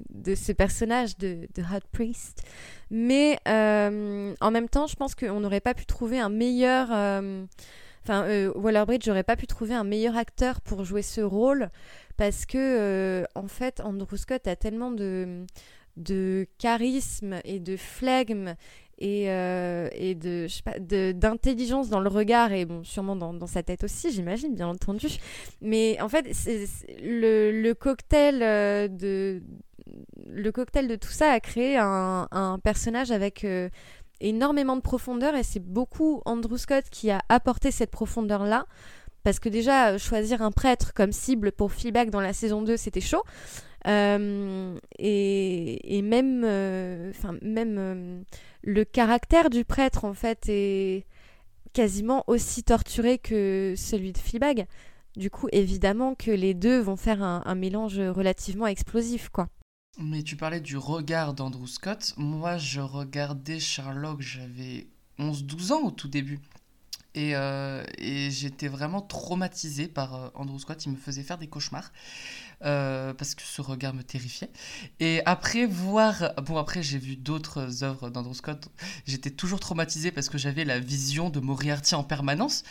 de, ce personnage de, de Hot Priest. Mais euh, en même temps, je pense qu'on n'aurait pas pu trouver un meilleur. Enfin, Waller-Bridge n'aurait pas pu trouver un meilleur acteur pour jouer ce rôle parce que, en fait, Andrew Scott a tellement de de charisme et de flegme et, euh, et de d'intelligence dans le regard et bon sûrement dans, sa tête aussi j'imagine bien entendu. Mais en fait le, le, cocktail euh, de le cocktail de tout ça a créé un, un personnage avec euh, énormément de profondeur et c'est beaucoup Andrew Scott qui a apporté cette profondeur là parce que déjà choisir un prêtre comme cible pour feedback dans la saison 2 c'était chaud euh, et, même, euh, même euh, le caractère du prêtre en fait est quasiment aussi torturé que celui de Fleabag. Du coup, évidemment que les deux vont faire un, un mélange relativement explosif, quoi. Mais tu parlais du regard d'Andrew Scott. Moi, je regardais Sherlock, j'avais 11-12 ans au tout début. Et, euh, et j'étais vraiment traumatisée par euh, Andrew Scott. Il me faisait faire des cauchemars euh, parce que ce regard me terrifiait. Et après voir, bon après j'ai vu d'autres œuvres d'Andrew Scott. J'étais toujours traumatisée parce que j'avais la vision de Moriarty en permanence.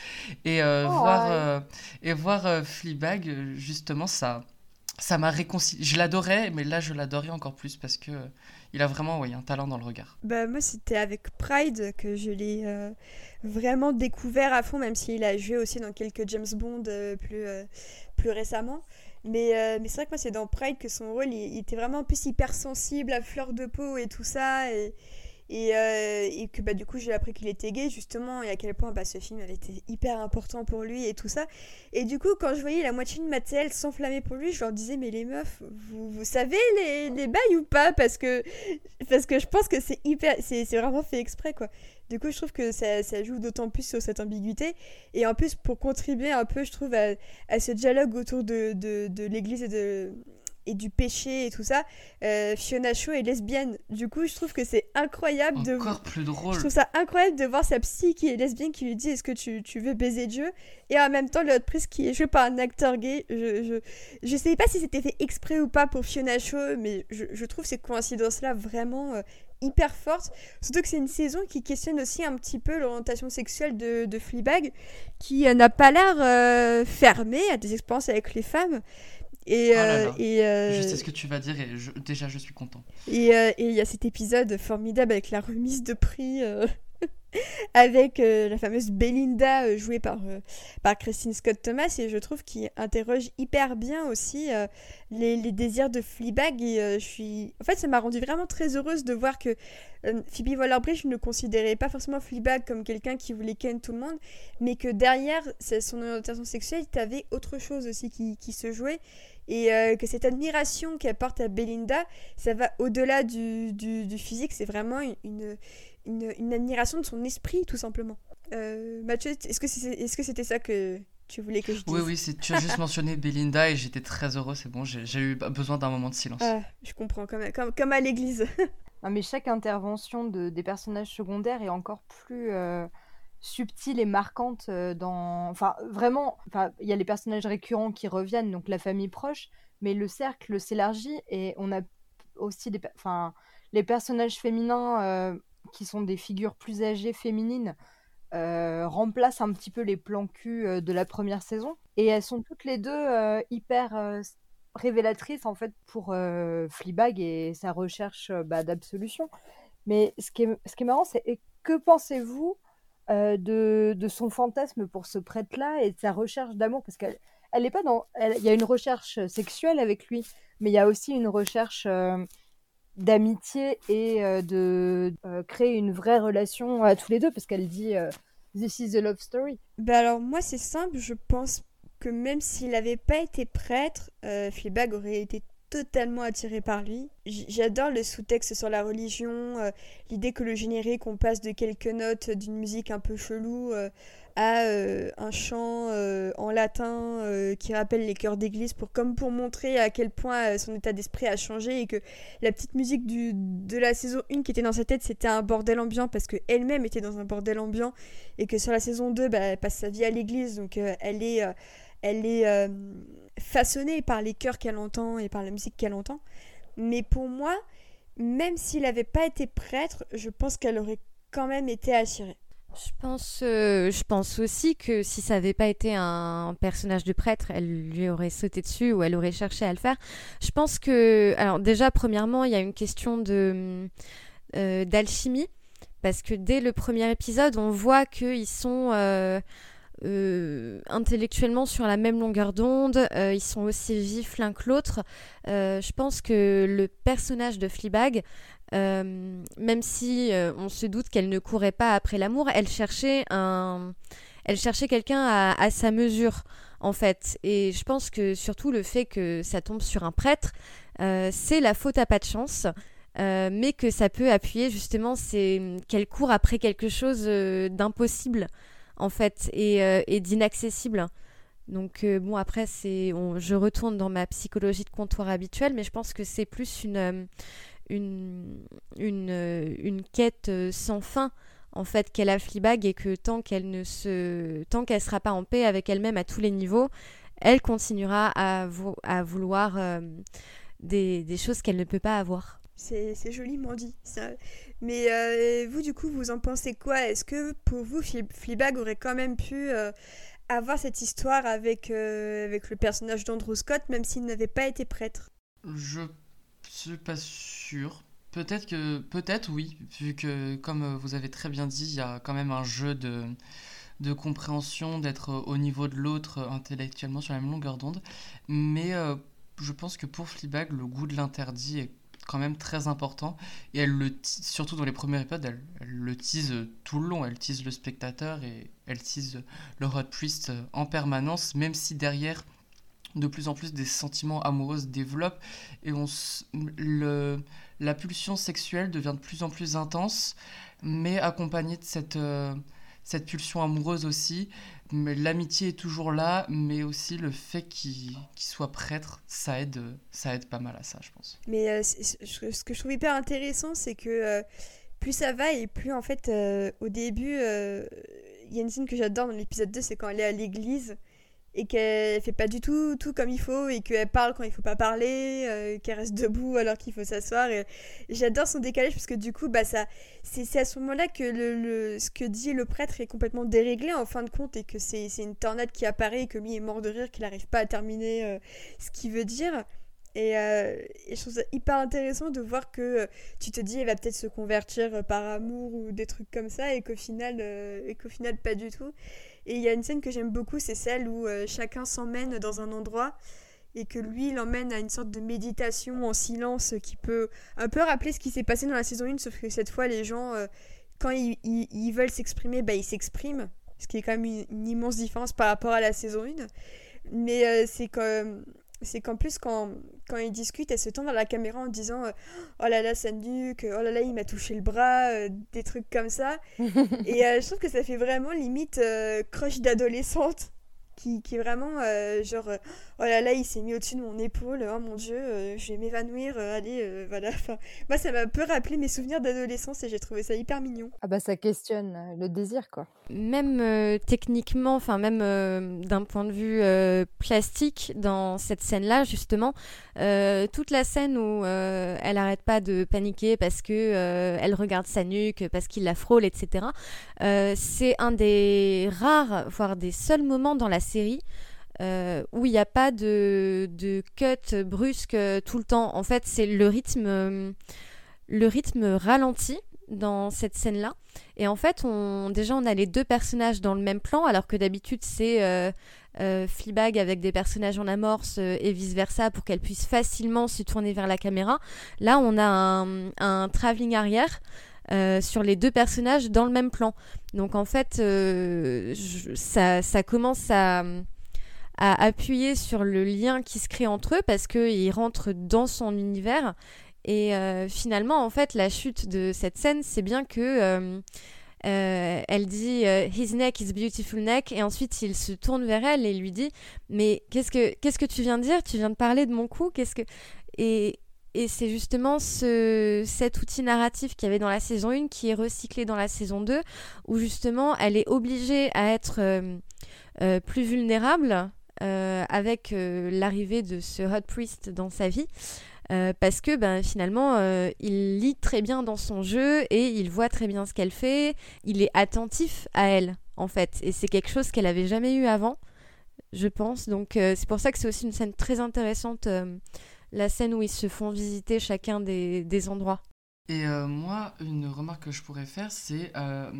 Et oh, voir et voir Fleabag justement ça, ça m'a réconcilié. Je l'adorais, mais là je l'adorais encore plus parce que il a vraiment oui, un talent dans le regard. Bah, moi, c'était avec Pride que je l'ai euh, vraiment découvert à fond, même s'il a joué aussi dans quelques James Bond euh, plus, euh, plus récemment. Mais, c'est vrai que moi, c'est dans Pride que son rôle, il, était vraiment en plus hyper sensible, à fleur de peau et tout ça. Et, euh, et, que bah, du coup j'ai appris qu'il était gay justement et à quel point bah, ce film avait été hyper important pour lui et tout ça. Et du coup quand je voyais la moitié de Mattel s'enflammer pour lui, je leur disais mais les meufs, vous, vous savez les, les bails ou pas? Parce que, parce que je pense que c'est hyper, c'est vraiment fait exprès quoi. Du coup je trouve que ça, ça joue d'autant plus sur cette ambiguïté et en plus pour contribuer un peu je trouve à, à ce dialogue autour de, de, de l'église et de et du péché et tout ça, euh, Fiona Shaw est lesbienne. Du coup, je trouve que c'est incroyable Encore de Encore plus drôle. Je trouve ça incroyable de voir sa psy qui est lesbienne qui lui dit est-ce que tu, tu, veux baiser Dieu? Et en même temps l'autre prise qui est jouée par un acteur gay. Je je, je sais pas si c'était fait exprès ou pas pour Fiona Shaw, mais je, je trouve ces coïncidences là vraiment euh, hyper fortes. Surtout que c'est une saison qui questionne aussi un petit peu l'orientation sexuelle de, de Fleabag, qui euh, n'a pas l'air euh, fermée à des expériences avec les femmes. Et, Oh là euh, là. et, euh, Je sais ce que tu vas dire et je- déjà je suis content. et euh, et il y a cet épisode formidable avec la remise de prix euh, avec euh, la fameuse Belinda euh, jouée par, euh, par Christine Scott Thomas. Et je trouve qu'il interroge hyper bien aussi les, les désirs de Fleabag. Et je suis en fait ça m'a rendu vraiment très heureuse de voir que Phoebe Waller-Bridge ne considérait pas forcément Fleabag comme quelqu'un qui voulait ken tout le monde mais que derrière son orientation sexuelle tu avais autre chose aussi qui, qui se jouait. Et que cette admiration qu'elle porte à Belinda ça va au-delà du, du, du physique, c'est vraiment une, une admiration de son esprit, tout simplement. Euh, Mathieu, est-ce que c'est- est-ce que c'était ça que tu voulais que je dise Oui, oui, c'est- tu as juste mentionné Belinda et j'étais très heureux, c'est bon, j'ai j'ai eu besoin d'un moment de silence. Ah, je comprends, comme, comme, comme à l'église. Ah, mais chaque intervention de, des personnages secondaires est encore plus euh, subtile et marquante euh, dans... Enfin, vraiment, enfin, il y a les personnages récurrents qui reviennent, donc la famille proche, mais le cercle s'élargit et on a aussi des... Enfin, les personnages féminins euh, qui sont des figures plus âgées féminines euh, remplacent un petit peu les plans cul euh, de la première saison. Et elles sont toutes les deux euh, hyper euh, révélatrice en fait pour Fleabag et sa recherche bah, d'absolution. Mais ce qui est, ce qui est marrant, c'est que pensez-vous de, de son fantasme pour ce prêtre-là et de sa recherche d'amour? Parce qu'elle elle est pas dans. Il y a une recherche sexuelle avec lui, mais il y a aussi une recherche d'amitié et euh, de euh, créer une vraie relation à tous les deux, parce qu'elle dit euh, This is a love story. bah alors, moi, c'est simple, je pense que même s'il n'avait pas été prêtre, Fleabag aurait été totalement attiré par lui. J'adore le sous-texte sur la religion, euh, l'idée que le générique, on passe de quelques notes d'une musique un peu chelou euh, à euh, un chant en latin qui rappelle les chœurs d'église pour comme pour montrer à quel point son état d'esprit a changé et que la petite musique de la saison 1 qui était dans sa tête c'était un bordel ambiant parce que elle-même était dans un bordel ambiant et que sur la saison 2 bah, elle passe sa vie à l'église donc elle est elle est euh, façonnée par les chœurs qu'elle entend et par la musique qu'elle entend. Mais pour moi même s'il n'avait pas été prêtre je pense qu'elle aurait quand même été attirée. Je pense, euh, je pense aussi que si ça n'avait pas été un personnage de prêtre, elle lui aurait sauté dessus ou elle aurait cherché à le faire. Je pense que, alors déjà, premièrement, il y a une question euh, d'alchimie. Parce que dès le premier épisode, on voit qu'ils sont euh, intellectuellement sur la même longueur d'onde, euh, ils sont aussi vifs l'un que l'autre. Euh, je pense que le personnage de Fleabag, même si on se doute qu'elle ne courait pas après l'amour, elle cherchait un, elle cherchait quelqu'un à, sa mesure en fait. Et je pense que surtout le fait que ça tombe sur un prêtre, c'est la faute à pas de chance. mais que ça peut appuyer justement, c'est qu'elle court après quelque chose d'impossible en fait et, euh, d'inaccessible. Donc euh, bon après c'est, je retourne dans ma psychologie de comptoir habituelle, mais je pense que c'est plus une euh, une, une, euh, quête sans fin en fait qu'elle a Fleabag et que tant qu'elle ne se tant qu'elle sera pas en paix avec elle-même à tous les niveaux, elle continuera à, vou- à vouloir des choses qu'elle ne peut pas avoir. C'est joliment dit. ça. Mais euh, vous, du coup, vous en pensez quoi? Est-ce que pour vous, Fle- Fleabag aurait quand même pu euh, avoir cette histoire avec, euh, avec le personnage d'Andrew Scott, même s'il n'avait pas été prêtre? Je suis pas sûr. Peut-être que, peut-être oui, vu que, comme vous avez très bien dit, il y a quand même un jeu de, de compréhension, d'être au niveau de l'autre intellectuellement sur la même longueur d'onde. Mais je pense que pour Fleabag, le goût de l'interdit est quand même très important. Et elle le surtout dans les premiers épisodes, elle, le tease tout le long. Elle tease le spectateur et elle tease le Hot Priest en permanence, même si derrière, de plus en plus, des sentiments amoureux se développent et on le, la pulsion sexuelle devient de plus en plus intense, mais accompagnée de cette, euh, cette pulsion amoureuse aussi l'amitié est toujours là, mais aussi le fait qu'il soit prêtre, ça aide, ça aide pas mal à ça, je pense. Mais euh, ce que je trouve hyper intéressant, c'est que euh, plus ça va et plus en fait, euh, au début, il y a une scène que j'adore dans l'épisode 2, c'est quand elle est à l'église et qu'elle fait pas du tout tout comme il faut et qu'elle parle quand il faut pas parler, euh, qu'elle reste debout alors qu'il faut s'asseoir. Et, j'adore son décalage parce que du coup, bah ça, c'est à ce moment-là que le, ce que dit le prêtre est complètement déréglé en fin de compte et que c'est une tornade qui apparaît et que lui est mort de rire, qu'il n'arrive pas à terminer euh, ce qu'il veut dire. Et, euh, et, je trouve ça hyper intéressant de voir que tu te dis elle va peut-être se convertir par amour ou des trucs comme ça et qu'au final, et qu'au final pas du tout. Et il y a une scène que j'aime beaucoup, c'est celle où euh, chacun s'emmène dans un endroit et que lui, il emmène à une sorte de méditation en silence qui peut un peu rappeler ce qui s'est passé dans la saison 1, sauf que cette fois, les gens, euh, quand ils, veulent s'exprimer, bah, ils s'expriment, ce qui est quand même une, immense différence par rapport à la saison 1. Mais euh, c'est comme c'est qu'en plus, quand, quand ils discutent, elle se tend vers la caméra en disant euh, Oh là là, ça nuque, oh là là, il m'a touché le bras, euh, des trucs comme ça. et euh, je trouve que ça fait vraiment limite crush d'adolescente qui, qui, est vraiment genre oh là là il s'est mis au-dessus de mon épaule oh mon dieu je vais m'évanouir allez voilà enfin, moi ça m'a un peu rappelé mes souvenirs d'adolescence et j'ai trouvé ça hyper mignon ah bah ça questionne le désir quoi même euh, techniquement, enfin même euh, d'un point de vue euh, plastique, dans cette scène-là, justement, toute la scène où elle arrête pas de paniquer parce que elle regarde sa nuque, parce qu'il la frôle, etc. c'est un des rares, voire des seuls moments dans la série où il n'y a pas de, de, cut brusque tout le temps. En fait, c'est le rythme, le rythme ralenti dans cette scène-là. Et en fait, on, déjà, on a les deux personnages dans le même plan, alors que d'habitude, c'est euh, euh avec des personnages en amorce euh, et vice-versa pour qu'elle puisse facilement se tourner vers la caméra. Là, on a un, un travelling arrière. Euh, sur les deux personnages dans le même plan. Donc en fait, ça, ça, commence à, à, appuyer sur le lien qui se crée entre eux parce qu'ils rentrent dans son univers. Et euh, finalement, en fait, la chute de cette scène, c'est bien que euh, euh, elle dit His neck is beautiful neck, et ensuite il se tourne vers elle et lui dit Mais qu'est-ce que qu'est-ce que tu viens de dire? Tu viens de parler de mon cou Qu'est-ce que? Et et c'est justement ce, cet outil narratif qu'il y avait dans la saison 1 qui est recyclé dans la saison 2, où justement elle est obligée à être plus vulnérable avec l'arrivée de ce Hot Priest dans sa vie. Euh, parce que ben, finalement, euh, il lit très bien dans son jeu et il voit très bien ce qu'elle fait. Il est attentif à elle, en fait. Et c'est quelque chose qu'elle avait jamais eu avant, je pense. Donc euh, c'est pour ça que c'est aussi une scène très intéressante, la scène où ils se font visiter chacun des endroits. Et euh, moi, une remarque que je pourrais faire, c'est. Euh,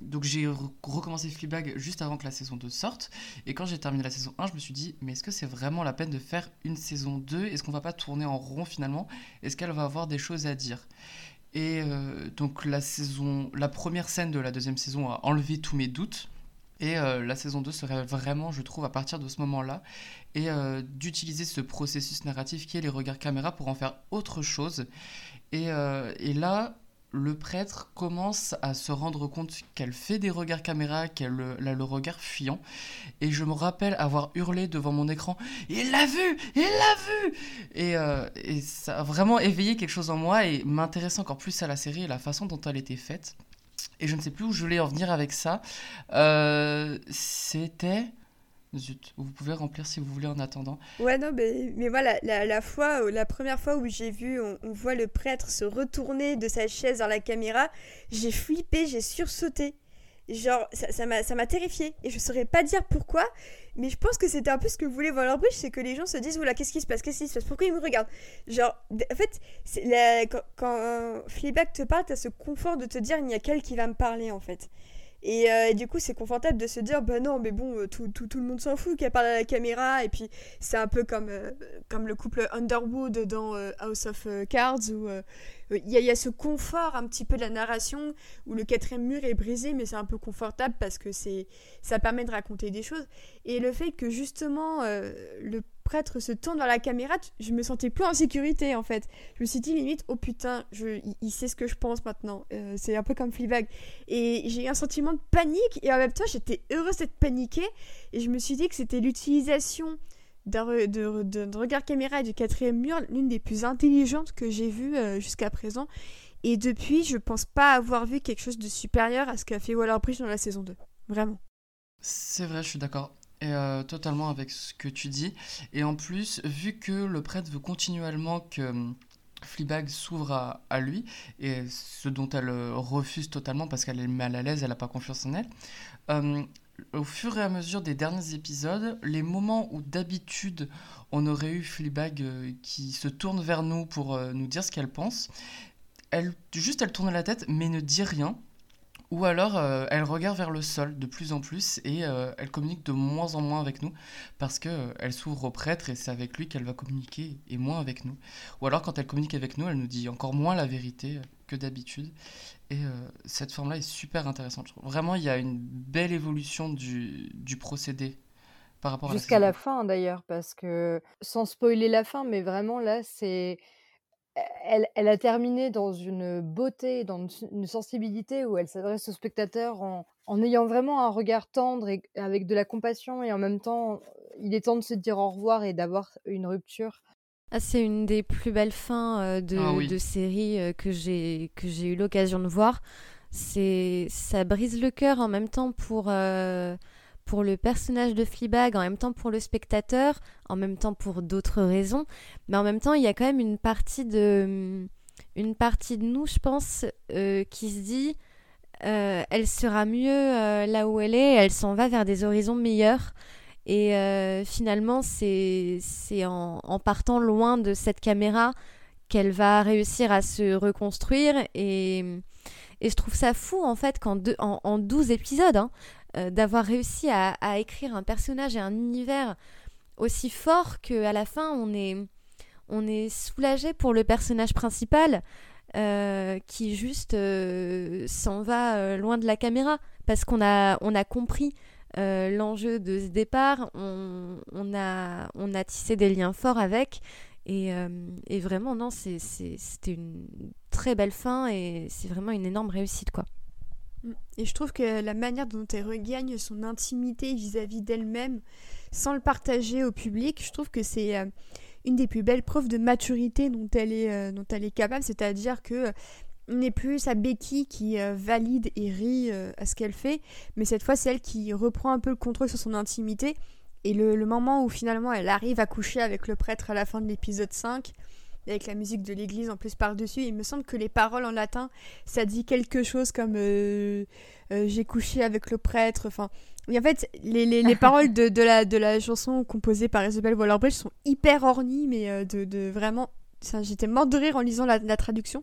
donc, j'ai recommencé Fleabag juste avant que la saison 2 sorte. Et quand j'ai terminé la saison 1, je me suis dit, mais est-ce que c'est vraiment la peine de faire une saison 2 Est-ce qu'on va pas tourner en rond finalement? Est-ce qu'elle va avoir des choses à dire? Et euh, donc, la, saison, la première scène de la deuxième saison a enlevé tous mes doutes. Et la saison 2 serait vraiment, je trouve, à partir de ce moment-là, et d'utiliser ce processus narratif qui est les regards caméra pour en faire autre chose. Euh, et, là, le prêtre commence à se rendre compte qu'elle fait des regards caméra, qu'elle a le regard fuyant. Et je me rappelle avoir hurlé devant mon écran Il l'a vu Il l'a vu et, euh, et, ça a vraiment éveillé quelque chose en moi et m'intéresse encore plus à la série et la façon dont elle était faite. Et je ne sais plus où je voulais en venir avec ça. Euh, c'était. Vous pouvez remplir si vous voulez en attendant. Ouais, non, mais, mais voilà, la, la, fois, la première fois où j'ai vu, on, voit le prêtre se retourner de sa chaise vers la caméra, j'ai flippé, j'ai sursauté. Genre, ça m'a ça, terrifié. Et je saurais pas dire pourquoi, mais je pense que c'était un peu ce que voulait voir bridge c'est que les gens se disent, oula, qu'est-ce qui se passe Qu'est-ce qui se passe? Pourquoi ils me regardent Genre, en fait, la, quand, quand te parle, t'as ce confort de te dire, il n'y a qu'elle qui va me parler, en fait. Euh, et, du coup, c'est confortable de se dire, bah non, mais bon, euh, tout, tout, tout le monde s'en fout qu'elle parle à la caméra. Et puis, c'est un peu comme, euh, comme le couple Underwood dans House of Cards, où il y, y, a ce confort un petit peu de la narration, où le quatrième mur est brisé, mais c'est un peu confortable parce que c'est ça permet de raconter des choses. Et le fait que justement, le prêtre se tourne vers la caméra, je me sentais plus en sécurité en fait. Je me suis dit limite, oh putain, il, sait ce que je pense maintenant. Euh, c'est un peu comme Fleabag. Et j'ai eu un sentiment de panique et en même temps j'étais heureuse d'être paniquée et je me suis dit que c'était l'utilisation d'un regard caméra et du quatrième mur l'une des plus intelligentes que j'ai vues euh, jusqu'à présent. Et depuis, je pense pas avoir vu quelque chose de supérieur à ce qu'a fait Waller-Bridge dans la saison 2. Vraiment. C'est vrai, je suis d'accord. Et euh, totalement avec ce que tu dis. Et en plus, vu que le prêtre veut continuellement que hum, Fleabag s'ouvre à, lui, et ce dont elle euh, refuse totalement parce qu'elle est mal à l'aise, elle n'a pas confiance en elle, hum, au fur et à mesure des derniers épisodes, les moments où d'habitude on aurait eu Fleabag euh, qui se tourne vers nous pour nous dire ce qu'elle pense, elle, juste elle tourne la tête mais ne dit rien. Ou alors, euh, elle regarde vers le sol de plus en plus et euh, elle communique de moins en moins avec nous parce qu'elle euh, elle s'ouvre au prêtre et c'est avec lui qu'elle va communiquer et moins avec nous. Ou alors, quand elle communique avec nous, elle nous dit encore moins la vérité que d'habitude. Et cette forme-là est super intéressante. Vraiment, il y a une belle évolution du, du procédé par rapport à Jusqu'à la fin d'ailleurs, parce que sans spoiler la fin, mais vraiment là, c'est elle, a terminé dans une beauté, dans une, sensibilité où elle s'adresse au spectateur en, ayant vraiment un regard tendre et avec de la compassion et en même temps, il est temps de se dire au revoir et d'avoir une rupture. Ah, c'est une des plus belles fins euh, de, ah de série euh, que j'ai que j'ai eu l'occasion de voir. C'est ça brise le cœur en même temps pour euh, pour le personnage de Fleabag, en même temps pour le spectateur, en même temps pour d'autres raisons, mais en même temps il y a quand même une partie de, une partie de nous, je pense, euh, qui se dit, euh, elle sera mieux euh, là où elle est, elle s'en va vers des horizons meilleurs. Et finalement, c'est en, en, partant loin de cette caméra qu'elle va réussir à se reconstruire. Et, et je trouve ça fou, en fait, qu'en en, en 12 épisodes, hein, euh, d'avoir réussi à, écrire un personnage et un univers aussi fort qu'à la fin on est, on est soulagé pour le personnage principal euh, qui juste euh, s'en va loin de la caméra. Parce qu'on a, on a compris l'enjeu de ce départ, on, on, a, on a tissé des liens forts avec. Et, et vraiment non c'était une très belle fin et c'est vraiment une énorme réussite quoi. Et je trouve que la manière dont elle regagne son intimité vis-à-vis d'elle-même sans le partager au public, je trouve que c'est euh, une des plus belles preuves de maturité dont elle est, euh, dont elle est capable, c'est-à-dire que euh, n'est plus sa béquille qui valide et rit à ce qu'elle fait, mais cette fois c'est elle qui reprend un peu le contrôle sur son intimité. Et le, le moment où finalement elle arrive à coucher avec le prêtre à la fin de l'épisode 5, avec la musique de l'église en plus par-dessus. Il me semble que les paroles en latin, ça dit quelque chose comme euh, euh, j'ai couché avec le prêtre. Enfin, en fait, les, les, paroles de, de, la, de la chanson composée par Isabelle Waller-Bridge sont hyper ornies, mais euh, de, de, vraiment. J'étais morte de rire en lisant la, la traduction.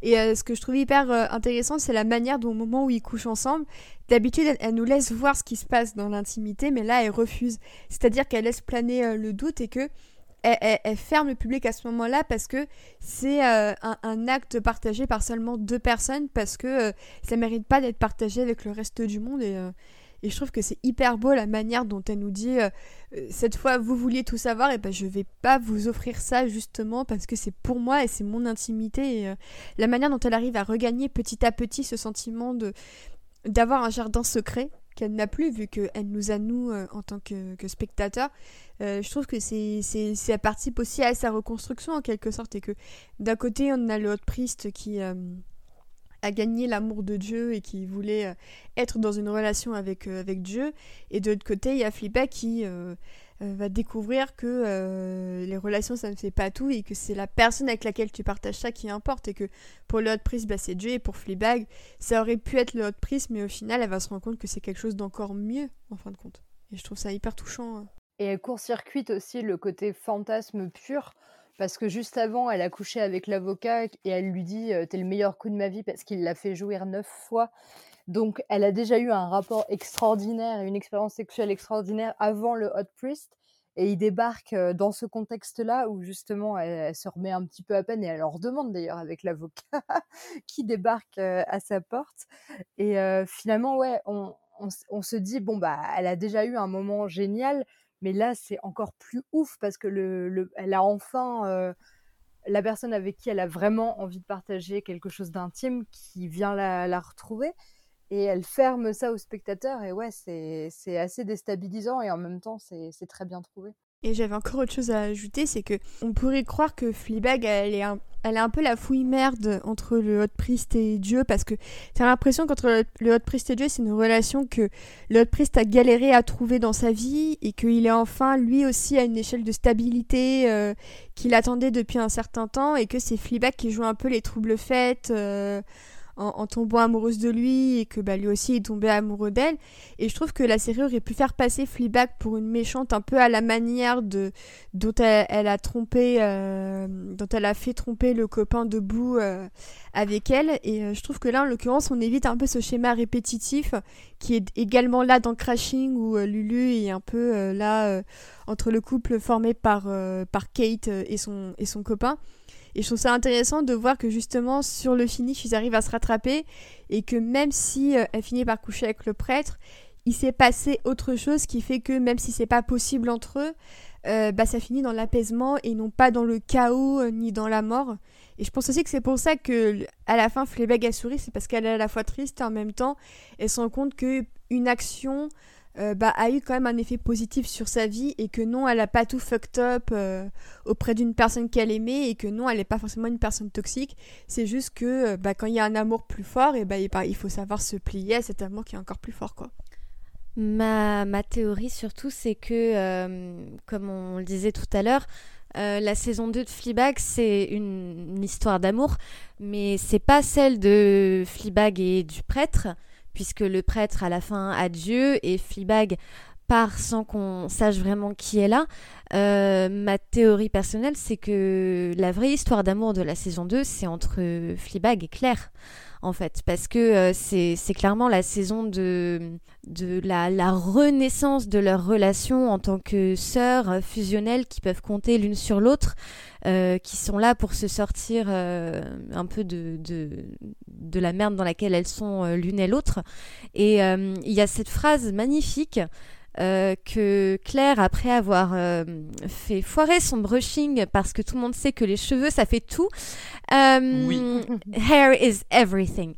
Et ce que je trouve hyper intéressant, c'est la manière dont au moment où ils couchent ensemble, d'habitude, elle, elle, nous laisse voir ce qui se passe dans l'intimité, mais là, elle refuse. C'est-à-dire qu'elle laisse planer le doute et que elle, ferme le public à ce moment-là parce que c'est euh, un, acte partagé par seulement deux personnes parce que euh, ça mérite pas d'être partagé avec le reste du monde et, euh, et je trouve que c'est hyper beau la manière dont elle nous dit cette fois vous vouliez tout savoir et ben je vais pas vous offrir ça justement parce que c'est pour moi et c'est mon intimité et la manière dont elle arrive à regagner petit à petit ce sentiment de d'avoir un jardin secret qu'elle n'a plus vu qu'elle nous a nous en tant que, que spectateurs euh, je trouve que c'est, c'est, ça participe aussi à sa reconstruction en quelque sorte et que d'un côté on a le haut priest qui euh, a gagné l'amour de Dieu et qui voulait euh, être dans une relation avec, avec Dieu et de l'autre côté il y a Flippa qui va découvrir que les relations ça ne fait pas tout et que c'est la personne avec laquelle tu partages ça qui importe et que pour le hot priest bah, c'est Dieu et pour Fleabag ça aurait pu être le hot priest mais au final elle va se rendre compte que c'est quelque chose d'encore mieux en fin de compte et je trouve ça hyper touchant hein. Et elle court-circuite aussi le côté fantasme pur, parce que juste avant, elle a couché avec l'avocat et elle lui dit T'es le meilleur coup de ma vie parce qu'il l'a fait jouir neuf fois. Donc, elle a déjà eu un rapport extraordinaire une expérience sexuelle extraordinaire avant le Hot Priest. Et il débarque dans ce contexte-là où justement elle, se remet un petit peu à peine et elle leur demande d'ailleurs avec l'avocat qui débarque à sa porte. Et finalement, ouais, on, se dit, bon, bah, elle a déjà eu un moment génial, mais là, c'est encore plus ouf parce que le, elle a enfin la personne avec qui elle a vraiment envie de partager quelque chose d'intime qui vient la retrouver et elle ferme ça au spectateur et ouais c'est assez déstabilisant et en même temps c'est très bien trouvé. Et j'avais encore autre chose à ajouter, c'est que on pourrait croire que Fleabag, elle est un, elle est un peu la fouille merde entre le Hot Priest et Dieu, parce que t'as l'impression qu'entre le Hot Priest et Dieu, c'est une relation que le Hot Priest a galéré à trouver dans sa vie, et qu'il est enfin, lui aussi, à une échelle de stabilité euh, qu'il attendait depuis un certain temps, et que c'est Fleabag qui joue un peu les troubles faits. Euh, en, tombant amoureuse de lui et que bah, lui aussi est tombé amoureux d'elle. Et je trouve que la série aurait pu faire passer Fleabag pour une méchante un peu à la manière de dont elle, a trompé, euh, dont elle a fait tromper le copain de Boo euh, avec elle. Et euh, je trouve que là, en l'occurrence, on évite un peu ce schéma répétitif qui est également là dans Crashing où Lulu est un peu là entre le couple formé par, par Kate et son, et son copain. Et je trouve ça intéressant de voir que justement sur le finish, ils arrivent à se rattraper et que même si euh, elle finit par coucher avec le prêtre, il s'est passé autre chose qui fait que même si c'est pas possible entre eux, euh, bah ça finit dans l'apaisement et non pas dans le chaos euh, ni dans la mort. Et je pense aussi que c'est pour ça que à la fin Fleabag a souri, c'est parce qu'elle est à la fois triste et en même temps elle se rend compte que une action euh, bah, a eu quand même un effet positif sur sa vie et que non, elle a pas tout fucked up euh, auprès d'une personne qu'elle aimait et que non, elle n'est pas forcément une personne toxique. C'est juste que euh, bah, quand il y a un amour plus fort, et bah, il faut savoir se plier à cet amour qui est encore plus fort. quoi. Ma, ma théorie surtout, c'est que, comme on le disait tout à l'heure, la saison 2 de Fleabag, c'est une, une, histoire d'amour, mais c'est pas celle de Fleabag et du prêtre, puisque le prêtre à la fin a Dieu et Fleabag part sans qu'on sache vraiment qui est là. Euh, ma théorie personnelle, c'est que la vraie histoire d'amour de la saison 2, c'est entre Fleabag et Claire en fait, parce que euh, c'est clairement la saison de, de la, la, renaissance de leur relation en tant que sœurs fusionnelles qui peuvent compter l'une sur l'autre, euh, qui sont là pour se sortir euh, un peu de, de, de, la merde dans laquelle elles sont l'une et l'autre. Et il y a cette phrase magnifique euh, que Claire, après avoir euh, fait foirer son brushing parce que tout le monde sait que les cheveux, ça fait tout. Euh, Hair is everything.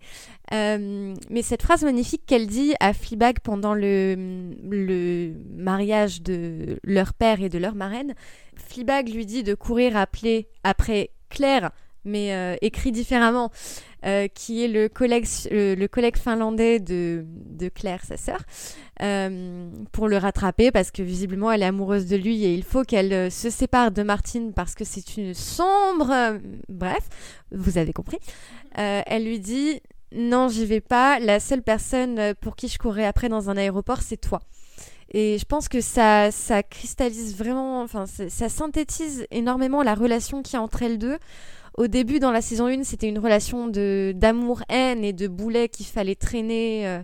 mais cette phrase magnifique qu'elle dit à Fleabag pendant le, le mariage de leur père et de leur marraine, Fleabag lui dit de courir appeler après Claire, mais écrit différemment, qui est le collègue, finlandais de, Claire, sa sœur. Euh, pour le rattraper parce que visiblement elle est amoureuse de lui et il faut qu'elle euh, se sépare de Martine parce que c'est une sombre... Euh, bref, vous avez compris. elle lui dit non, j'y vais pas. La seule personne pour qui je courrais après dans un aéroport, c'est toi. Et je pense que ça, cristallise vraiment, enfin, ça synthétise énormément la relation qui y a entre elles deux. Au début, dans la saison 1, c'était une relation de d'amour-haine et de boulet qu'il fallait traîner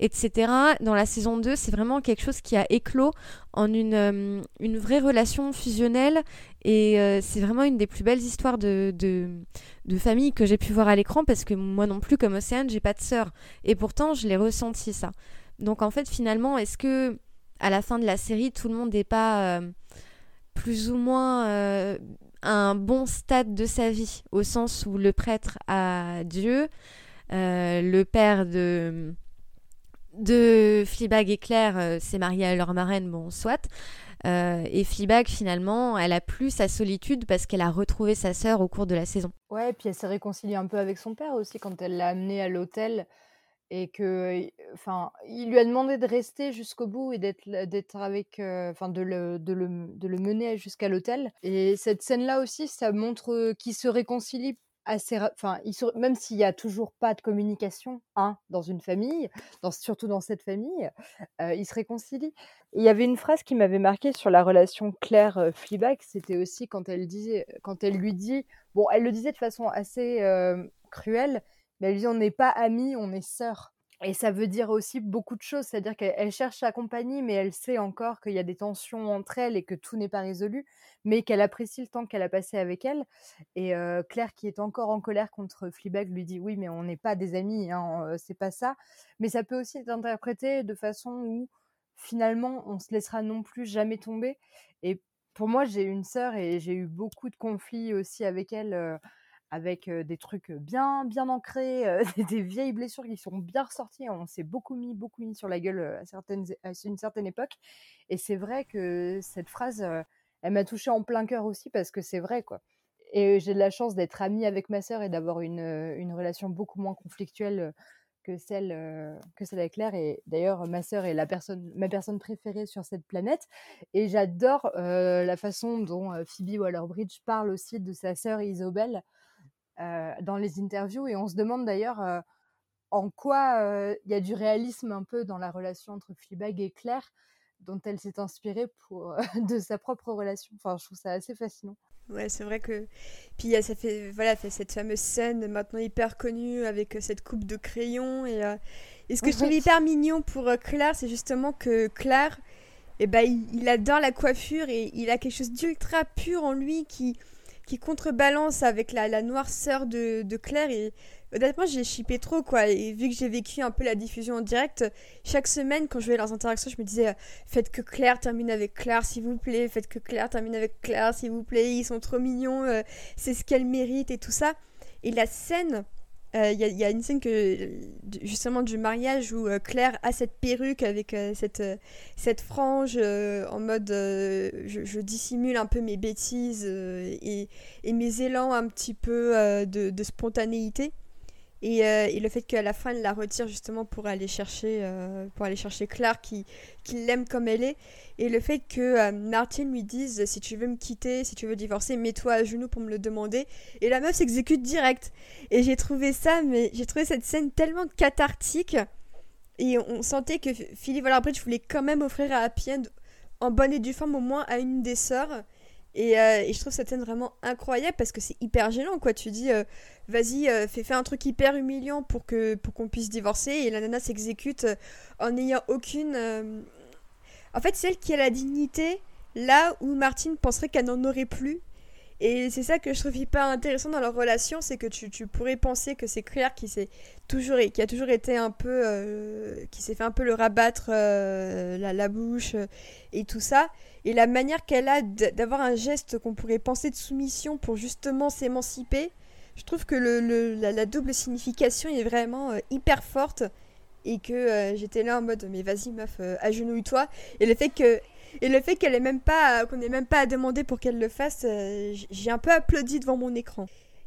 etc. Dans la saison 2, c'est vraiment quelque chose qui a éclos en une, euh, une vraie relation fusionnelle et euh, c'est vraiment une des plus belles histoires de, de, famille que j'ai pu voir à l'écran parce que moi non plus, comme Océane, j'ai pas de sœur. Et pourtant, je l'ai ressenti ça. Donc en fait, finalement, est-ce que à la fin de la série, tout le monde n'est pas euh, plus ou moins un bon stade de sa vie, au sens où le prêtre a Dieu, le père de de Fleabag et Claire euh, s'est mariée à leur marraine, bon, soit. Euh, et Fleabag, finalement, elle a plus sa solitude parce qu'elle a retrouvé sa sœur au cours de la saison. Ouais, et puis elle s'est réconciliée un peu avec son père aussi quand elle l'a amené à l'hôtel et que, enfin, il lui a demandé de rester jusqu'au bout et d'être, d'être avec, euh, enfin, de, le, de, le, de le mener jusqu'à l'hôtel. Et cette scène-là aussi, ça montre qu'ils se réconcilient assez enfin même s'il y a toujours pas de communication hein, dans une famille surtout dans cette famille ils se réconcilient il y avait une phrase qui m'avait marqué sur la relation Claire Fleabag c'était aussi quand elle disait quand elle lui dit bon elle le disait de façon assez cruelle mais elle dit on n'est pas amis on est sœurs Et ça veut dire aussi beaucoup de choses, c'est-à-dire qu'elle cherche sa compagnie, mais elle sait encore qu'il y a des tensions entre elles et que tout n'est pas résolu, mais qu'elle apprécie le temps qu'elle a passé avec elle. Et Claire, qui est encore en colère contre Fleabag, lui dit oui, mais on n'est pas des amis, hein, c'est pas ça. Mais ça peut aussi être interprété de façon où finalement on se laissera non plus jamais tomber. Et pour moi, j'ai une sœur et j'ai eu beaucoup de conflits aussi avec elle avec des trucs bien, bien ancrés, des vieilles blessures qui sont bien ressorties. On s'est beaucoup mis, beaucoup mis sur la gueule à, certaines, à une certaine époque. Et c'est vrai que cette phrase, elle m'a touchée en plein cœur aussi parce que c'est vrai, quoi. Et j'ai de la chance d'être amie avec ma sœur et d'avoir une, une, relation beaucoup moins conflictuelle que celle, que celle avec Claire. Et d'ailleurs, ma sœur est la personne, ma personne préférée sur cette planète. Et j'adore la façon dont Phoebe Waller-Bridge parle aussi de sa sœur Isobel dans les interviews et on se demande d'ailleurs en quoi il y a du réalisme un peu dans la relation entre Fleabag et Claire dont elle s'est inspirée pour de sa propre relation. Enfin, je trouve ça assez fascinant. Ouais, c'est vrai que puis ça fait voilà, fait cette fameuse scène maintenant hyper connue avec cette coupe de crayon et, et ce que je trouve hyper mignon pour Claire, c'est justement que Claire eh ben, il, il, adore la coiffure et il a quelque chose d'ultra pur en lui qui qui contrebalance avec la, noirceur de, Claire. Et honnêtement, j'ai chippé trop, quoi. Et vu que j'ai vécu un peu la diffusion en direct, chaque semaine, quand je voyais leurs interactions, je me disais Faites que Claire termine avec Claire, s'il vous plaît. Faites que Claire termine avec Claire, s'il vous plaît. Ils sont trop mignons. Euh, c'est ce qu'elle mérite et tout ça. Et la scène il euh, y, a une scène que justement du mariage où euh, Claire a cette perruque avec euh, cette, cette frange en mode je, dissimule un peu mes bêtises et, mes élans un petit peu de, spontanéité. Euh, et, le fait qu'à la fin, elle la retire justement pour aller chercher, euh, pour aller chercher Claire qui, qui l'aime comme elle est. Et le fait que euh, Martin lui dise si tu veux me quitter, si tu veux divorcer, mets-toi à genoux pour me le demander. Et la meuf s'exécute direct. Et j'ai trouvé ça, mais j'ai trouvé cette scène tellement cathartique. Et on sentait que Philippe Waller-Bridge voulait quand même offrir à Happy en bonne et due forme au moins, à une des sœurs. Et, et, je trouve cette scène vraiment incroyable parce que c'est hyper gênant, quoi. Tu dis, vas-y, euh, fais, un truc hyper humiliant pour que pour qu'on puisse divorcer. Et la nana s'exécute euh, en n'ayant aucune. Euh, en fait, celle qui a la dignité là où Martine penserait qu'elle n'en aurait plus. Et c'est ça que je trouve hyper intéressant dans leur relation, c'est que tu, pourrais penser que c'est Claire qui s'est toujours qui a toujours été un peu qui s'est fait un peu le rabattre la, la, bouche et tout ça. Et la manière qu'elle a d'avoir un geste qu'on pourrait penser de soumission pour justement s'émanciper je trouve que le, la, double signification est vraiment euh, hyper forte. Et que euh, j'étais là en mode mais vas-y meuf euh, agenouille-toi. Et le fait que et le fait qu'elle est même pas qu'on ait même pas à demander pour qu'elle le fasse j'ai un peu applaudi devant mon écran.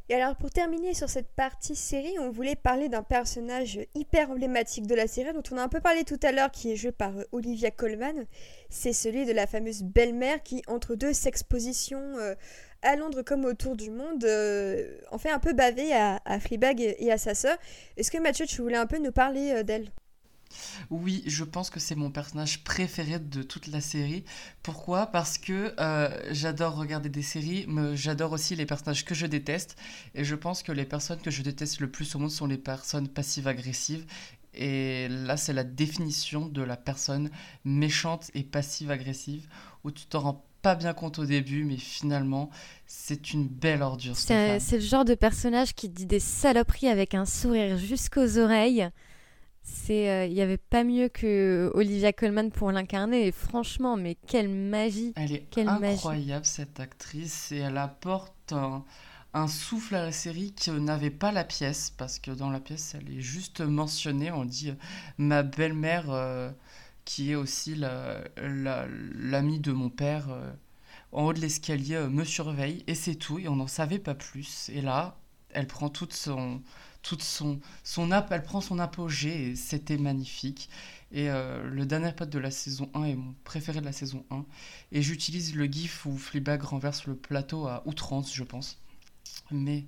Et alors pour terminer sur cette partie série on voulait parler d'un personnage hyper emblématique de la série dont on a un peu parlé tout à l'heure qui est joué par Olivia Colman. C'est celui de la fameuse belle-mère qui entre deux s'expositions à Londres comme autour du monde, euh, en fait un peu bavé à, à et, à sa sœur. Est-ce que Mathieu, tu voulais un peu nous parler euh, d'elle? Oui, je pense que c'est mon personnage préféré de toute la série. Pourquoi? Parce que euh, j'adore regarder des séries, mais j'adore aussi les personnages que je déteste. Et je pense que les personnes que je déteste le plus au monde sont les personnes passives-agressives. Et là, c'est la définition de la personne méchante et passive-agressive, où tu t'en rends pas bien compte au début, mais finalement, c'est une belle ordure. C'est le genre de personnage qui dit des saloperies avec un sourire jusqu'aux oreilles. C'est, euh, il n'y avait pas mieux que Olivia Colman pour l'incarner. Et franchement, mais quelle magie Elle est incroyable cette actrice et elle apporte un, souffle à la série que n'avait pas la pièce parce que dans la pièce, elle est juste mentionnée. On dit euh, ma belle-mère. Euh, qui est aussi l'ami de mon père euh, en haut de l'escalier euh, me surveille et c'est tout et on n'en savait pas plus et là elle prend toute son toute son son elle prend son apogée et c'était magnifique et euh, le dernier pote de la saison 1 est mon préféré de la saison 1 et j'utilise le gif où Fleabag renverse le plateau à outrance je pense mais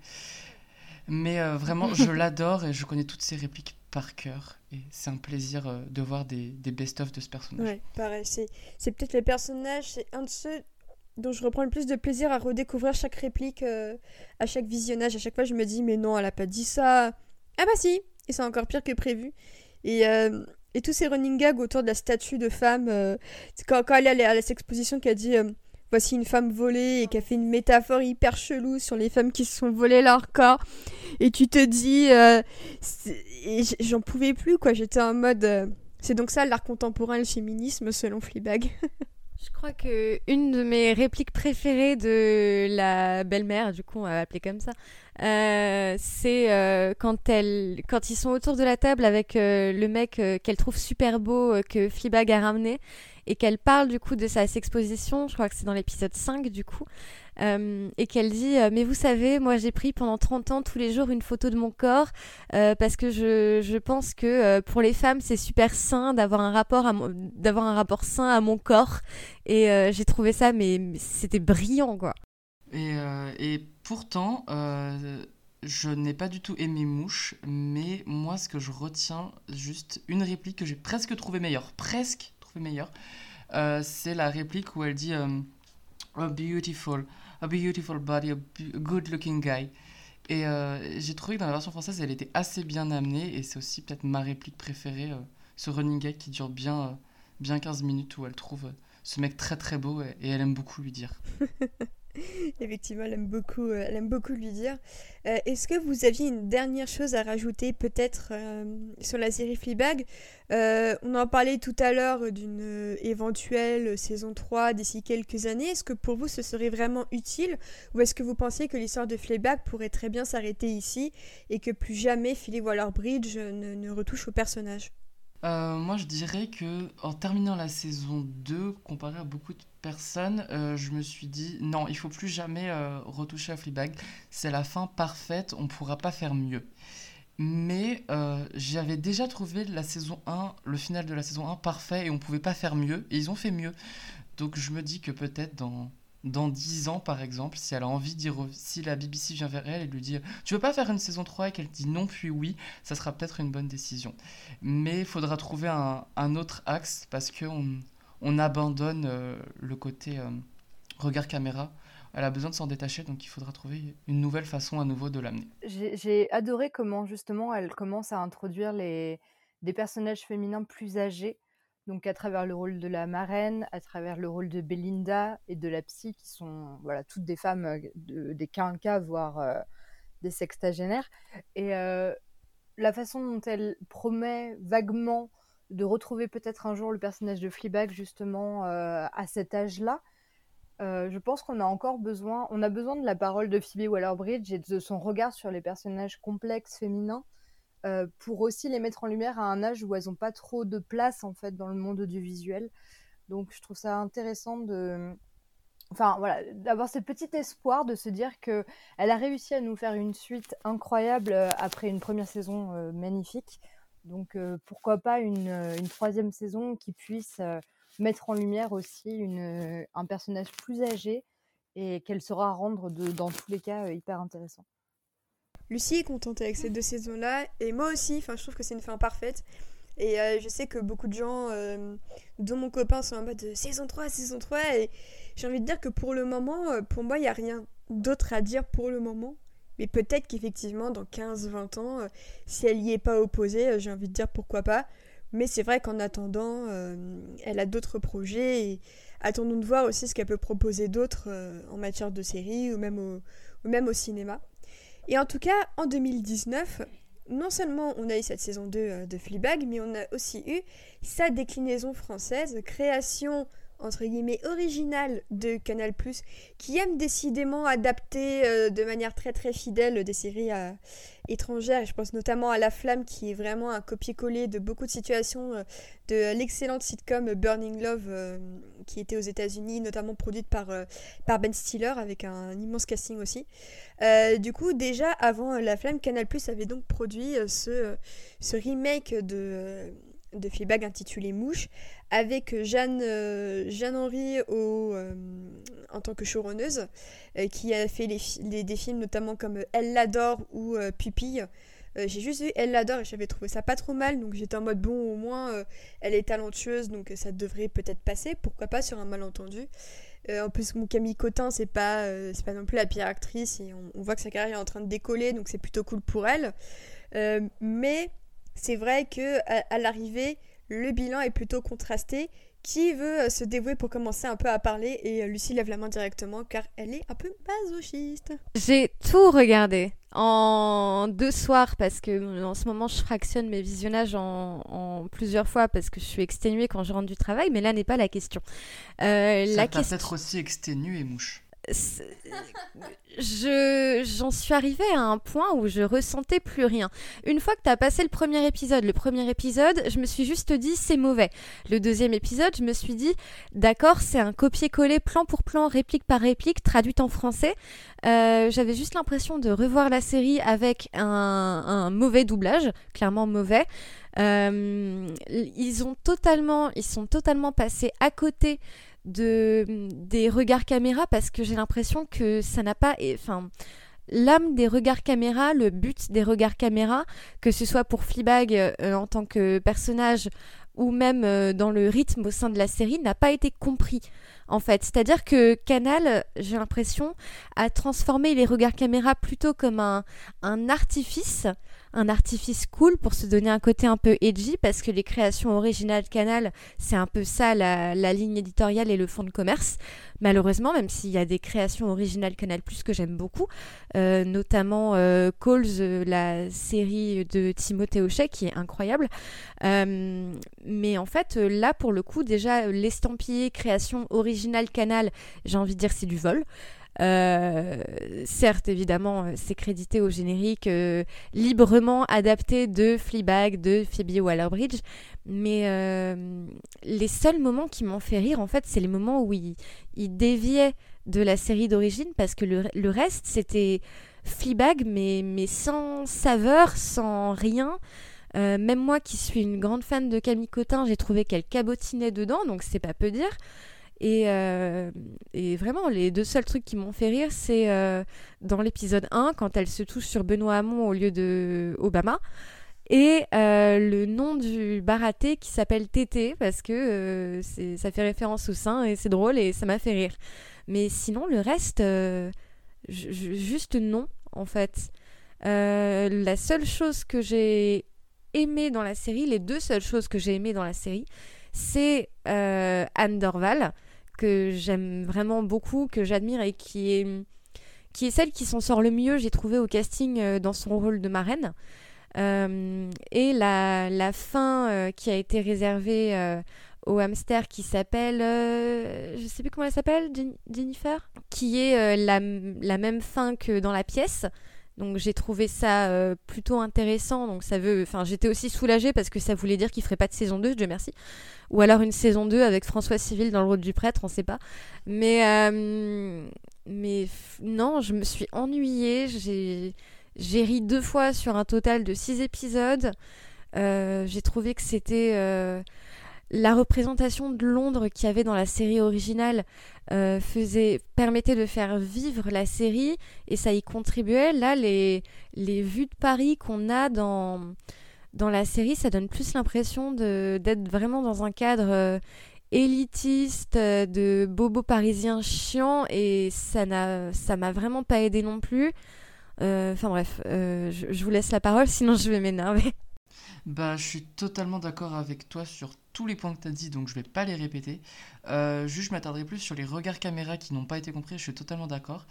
mais vraiment je l'adore et je connais toutes ses répliques par cœur. Et c'est un plaisir euh, de voir des, des best-of de ce personnage. Ouais, pareil. C'est peut-être le personnage, c'est un de ceux dont je reprends le plus de plaisir à redécouvrir chaque réplique, euh, à chaque visionnage. À chaque fois, je me dis, mais non, elle a pas dit ça. Ah bah si Et c'est encore pire que prévu. Et, et tous ces running gags autour de la statue de femme, quand, quand, elle est à cette exposition qui a dit voici une femme volée et qui a fait une métaphore hyper chelou sur les femmes qui se sont volées leur corps. Et tu te dis, euh, j'en pouvais plus quoi. J'étais en mode, euh, c'est donc ça l'art contemporain, le féminisme selon Fleabag. Je crois que une de mes répliques préférées de la belle-mère, du coup on va l'appeler comme ça, euh, c'est quand elle, quand ils sont autour de la table avec le mec qu'elle trouve super beau que Fleabag a ramené et qu'elle parle du coup de sa exposition, je crois que c'est dans l'épisode 5 du coup, euh, et qu'elle dit euh, Mais vous savez, moi j'ai pris pendant 30 ans tous les jours une photo de mon corps euh, parce que je, je pense que pour les femmes c'est super sain d'avoir un, rapport d'avoir un rapport sain à mon corps. Et j'ai trouvé ça, mais, c'était brillant quoi. Et, pourtant, je n'ai pas du tout aimé Mouche, mais moi ce que je retiens, juste une réplique que j'ai presque trouvé meilleure. Presque meilleur, euh, c'est la réplique où elle dit A beautiful, a beautiful body, a, good looking guy. Et euh, j'ai trouvé que dans la version française, elle était assez bien amenée, et c'est aussi peut-être ma réplique préférée, ce running gag qui dure bien, bien 15 minutes, où elle trouve ce mec très très beau, et elle aime beaucoup lui dire. Effectivement, elle aime beaucoup, euh, elle aime beaucoup lui dire. Euh, est-ce que vous aviez une dernière chose à rajouter peut-être euh, sur la série Fleabag? On en parlait tout à l'heure d'une éventuelle saison 3 d'ici quelques années. Est-ce que pour vous ce serait vraiment utile? Ou est-ce que vous pensez que l'histoire de Fleabag pourrait très bien s'arrêter ici et que plus jamais Philly Waller-Bridge ne, ne retouche au personnage? Euh, moi, je dirais que en terminant la saison 2, comparé à beaucoup de personnes, euh, je me suis dit non, il faut plus jamais euh, retoucher à Fleabag. C'est la fin parfaite, on ne pourra pas faire mieux. Mais j'avais déjà trouvé la saison 1, le final de la saison 1 parfait et on ne pouvait pas faire mieux. Et ils ont fait mieux. Donc je me dis que peut-être dans dans 10 ans, par exemple, si elle a envie si la BBC vient vers elle et lui dit Tu veux pas faire une saison 3 et qu'elle dit non puis oui, ça sera peut-être une bonne décision. Mais il faudra trouver un, autre axe parce qu'on on abandonne euh, le côté euh, regard caméra. Elle a besoin de s'en détacher, donc il faudra trouver une nouvelle façon à nouveau de l'amener. J'ai adoré comment justement elle commence à introduire les, des personnages féminins plus âgés donc à travers le rôle de la marraine, à travers le rôle de Belinda et de la psy, qui sont voilà toutes des femmes euh, des quinquas, voire euh, des sextagénaires. Et euh, la façon dont elle promet vaguement de retrouver peut-être un jour le personnage de Fleabag justement à cet âge-là, je pense qu'on a encore besoin, on a besoin de la parole de Phoebe Waller-Bridge et de son regard sur les personnages complexes féminins euh, pour aussi les mettre en lumière à un âge où elles n'ont pas trop de place en fait dans le monde audiovisuel. Donc je trouve ça intéressant de, enfin voilà, d'avoir ce petit espoir de se dire que elle a réussi à nous faire une suite incroyable euh, après une première saison euh, magnifique. Donc pourquoi pas une, troisième saison qui puisse mettre en lumière aussi un personnage plus âgé et qu'elle saura rendre dans tous les cas hyper intéressant. Lucie est contente avec ces deux saisons-là, et moi aussi, enfin, je trouve que c'est une fin parfaite. Et euh, je sais que beaucoup de gens, euh, dont mon copain, sont en mode euh, saison 3, saison 3, et j'ai envie de dire que pour le moment, pour moi, il n'y a rien d'autre à dire pour le moment. Mais peut-être qu'effectivement, dans 15-20 ans, si elle n'y est pas opposée, j'ai envie de dire pourquoi pas. Mais c'est vrai qu'en attendant, elle a d'autres projets et attendons de voir aussi ce qu'elle peut proposer d'autre en matière de série ou même au cinéma. Et en tout cas, en 2019, non seulement on a eu cette saison 2 euh, de Fleabag, mais on a aussi eu sa déclinaison française, création entre guillemets originale de Canal+, qui aime décidément adapter euh, de manière très très fidèle des séries euh, étrangères. Je pense notamment à La Flamme, qui est vraiment un copier-coller de beaucoup de situations euh, de l'excellente sitcom Burning Love, qui était aux États-Unis, notamment produite par, par Ben Stiller, avec un, immense casting aussi. du coup, déjà avant La Flamme, Canal+, avait donc produit ce remake de de Fleabag intitulé Mouche, avec Jeanne, euh, Jeanne Henry euh, en tant que showrunneuse, euh, qui a fait les, des films notamment comme Elle l'adore ou Pupille. j'ai juste vu Elle l'adore et j'avais trouvé ça pas trop mal, donc j'étais en mode bon, au moins elle est talentueuse, donc ça devrait peut-être passer, pourquoi pas sur un malentendu. en plus, mon Camille Cotin, c'est pas, c'est pas non plus la pire actrice et on, on, voit que sa carrière est en train de décoller, donc c'est plutôt cool pour elle. mais c'est vrai que à, l'arrivée, le bilan est plutôt contrasté. Qui veut euh, se dévouer pour commencer un peu à parler Et euh, Lucie lève la main directement car elle est un peu masochiste. J'ai tout regardé en deux soirs parce que en ce moment je fractionne mes visionnages en, plusieurs fois parce que je suis exténuée quand je rentre du travail, mais là n'est pas la question. Euh, Ça la question... peut-être aussi exténuée, mouche je j'en suis arrivée à un point où je ressentais plus rien. Une fois que tu as passé le premier épisode, le premier épisode, je me suis juste dit c'est mauvais. Le deuxième épisode, je me suis dit d'accord, c'est un copier-coller plan pour plan, réplique par réplique, traduite en français. Euh, j'avais juste l'impression de revoir la série avec un, mauvais doublage, clairement mauvais. Euh, ils ont totalement, ils sont totalement passés à côté de, des regards caméra parce que j'ai l'impression que ça n'a pas. Enfin, l'âme des regards caméra, le but des regards caméra, que ce soit pour Fleabag euh, en tant que personnage ou même euh, dans le rythme au sein de la série, n'a pas été compris en fait. C'est-à-dire que Canal, j'ai l'impression, a transformé les regards caméra plutôt comme un, un artifice un artifice cool pour se donner un côté un peu edgy parce que les créations originales Canal, c'est un peu ça la, ligne éditoriale et le fond de commerce. Malheureusement, même s'il y a des créations originales Canal Plus que j'aime beaucoup, euh, notamment euh, Calls, euh, la série de Timothée Hochet qui est incroyable. mais en fait, là pour le coup, déjà l'estampillé création originale Canal, j'ai envie de dire c'est du vol. Euh, certes, évidemment, euh, c'est crédité au générique euh, librement adapté de Fleabag, de Phoebe Waller-Bridge, mais les seuls moments qui m'ont fait rire, en fait, c'est les moments où il, il déviait de la série d'origine, parce que le, reste, c'était Fleabag, mais, mais sans saveur, sans rien. même moi qui suis une grande fan de Camille Cotin, j'ai trouvé qu'elle cabotinait dedans, donc c'est pas peu dire. Euh, et, vraiment, les deux seuls trucs qui m'ont fait rire, c'est euh, dans l'épisode 1, quand elle se touche sur Benoît Hamon au lieu de Obama. Et euh, le nom du baraté qui s'appelle Tété, parce que ça fait référence au sein et c'est drôle et ça m'a fait rire. Mais sinon, le reste, juste non, en fait. la seule chose que j'ai aimé dans la série, les deux seules choses que j'ai aimé dans la série, c'est Anne Dorval que j'aime vraiment beaucoup, que j'admire et qui est, qui est celle qui s'en sort le mieux, j'ai trouvé au casting euh, dans son rôle de marraine. Euh, et la, la fin euh, qui a été réservée au hamster qui s'appelle, je sais plus comment elle s'appelle, Jennifer, qui est la, la, même fin que dans la pièce. Donc j'ai trouvé ça plutôt intéressant. Donc ça veut, enfin j'étais aussi soulagée parce que ça voulait dire qu'il ferait pas de saison 2, Dieu merci ou alors une saison 2 avec François Civil dans le rôle du prêtre, on sait pas. Mais, euh, mais non, je me suis ennuyée. J'ai, j'ai ri deux fois sur un total de six épisodes. Euh, j'ai trouvé que c'était euh, la représentation de Londres qu'il y avait dans la série originale faisait permettait de faire vivre la série et ça y contribuait. Là, les, vues de Paris qu'on a dans la série, ça donne plus l'impression d'être vraiment dans un cadre euh, élitiste, euh, de bobo parisien chiant, et ça m'a vraiment pas aidé non plus. Euh, enfin bref, je, vous laisse la parole, sinon je vais m'énerver. Bah, je suis totalement d'accord avec toi sur tous les points que tu as dit, donc je vais pas les répéter. Euh, juste, je m'attarderai plus sur les regards caméra qui n'ont pas été compris, je suis totalement d'accord.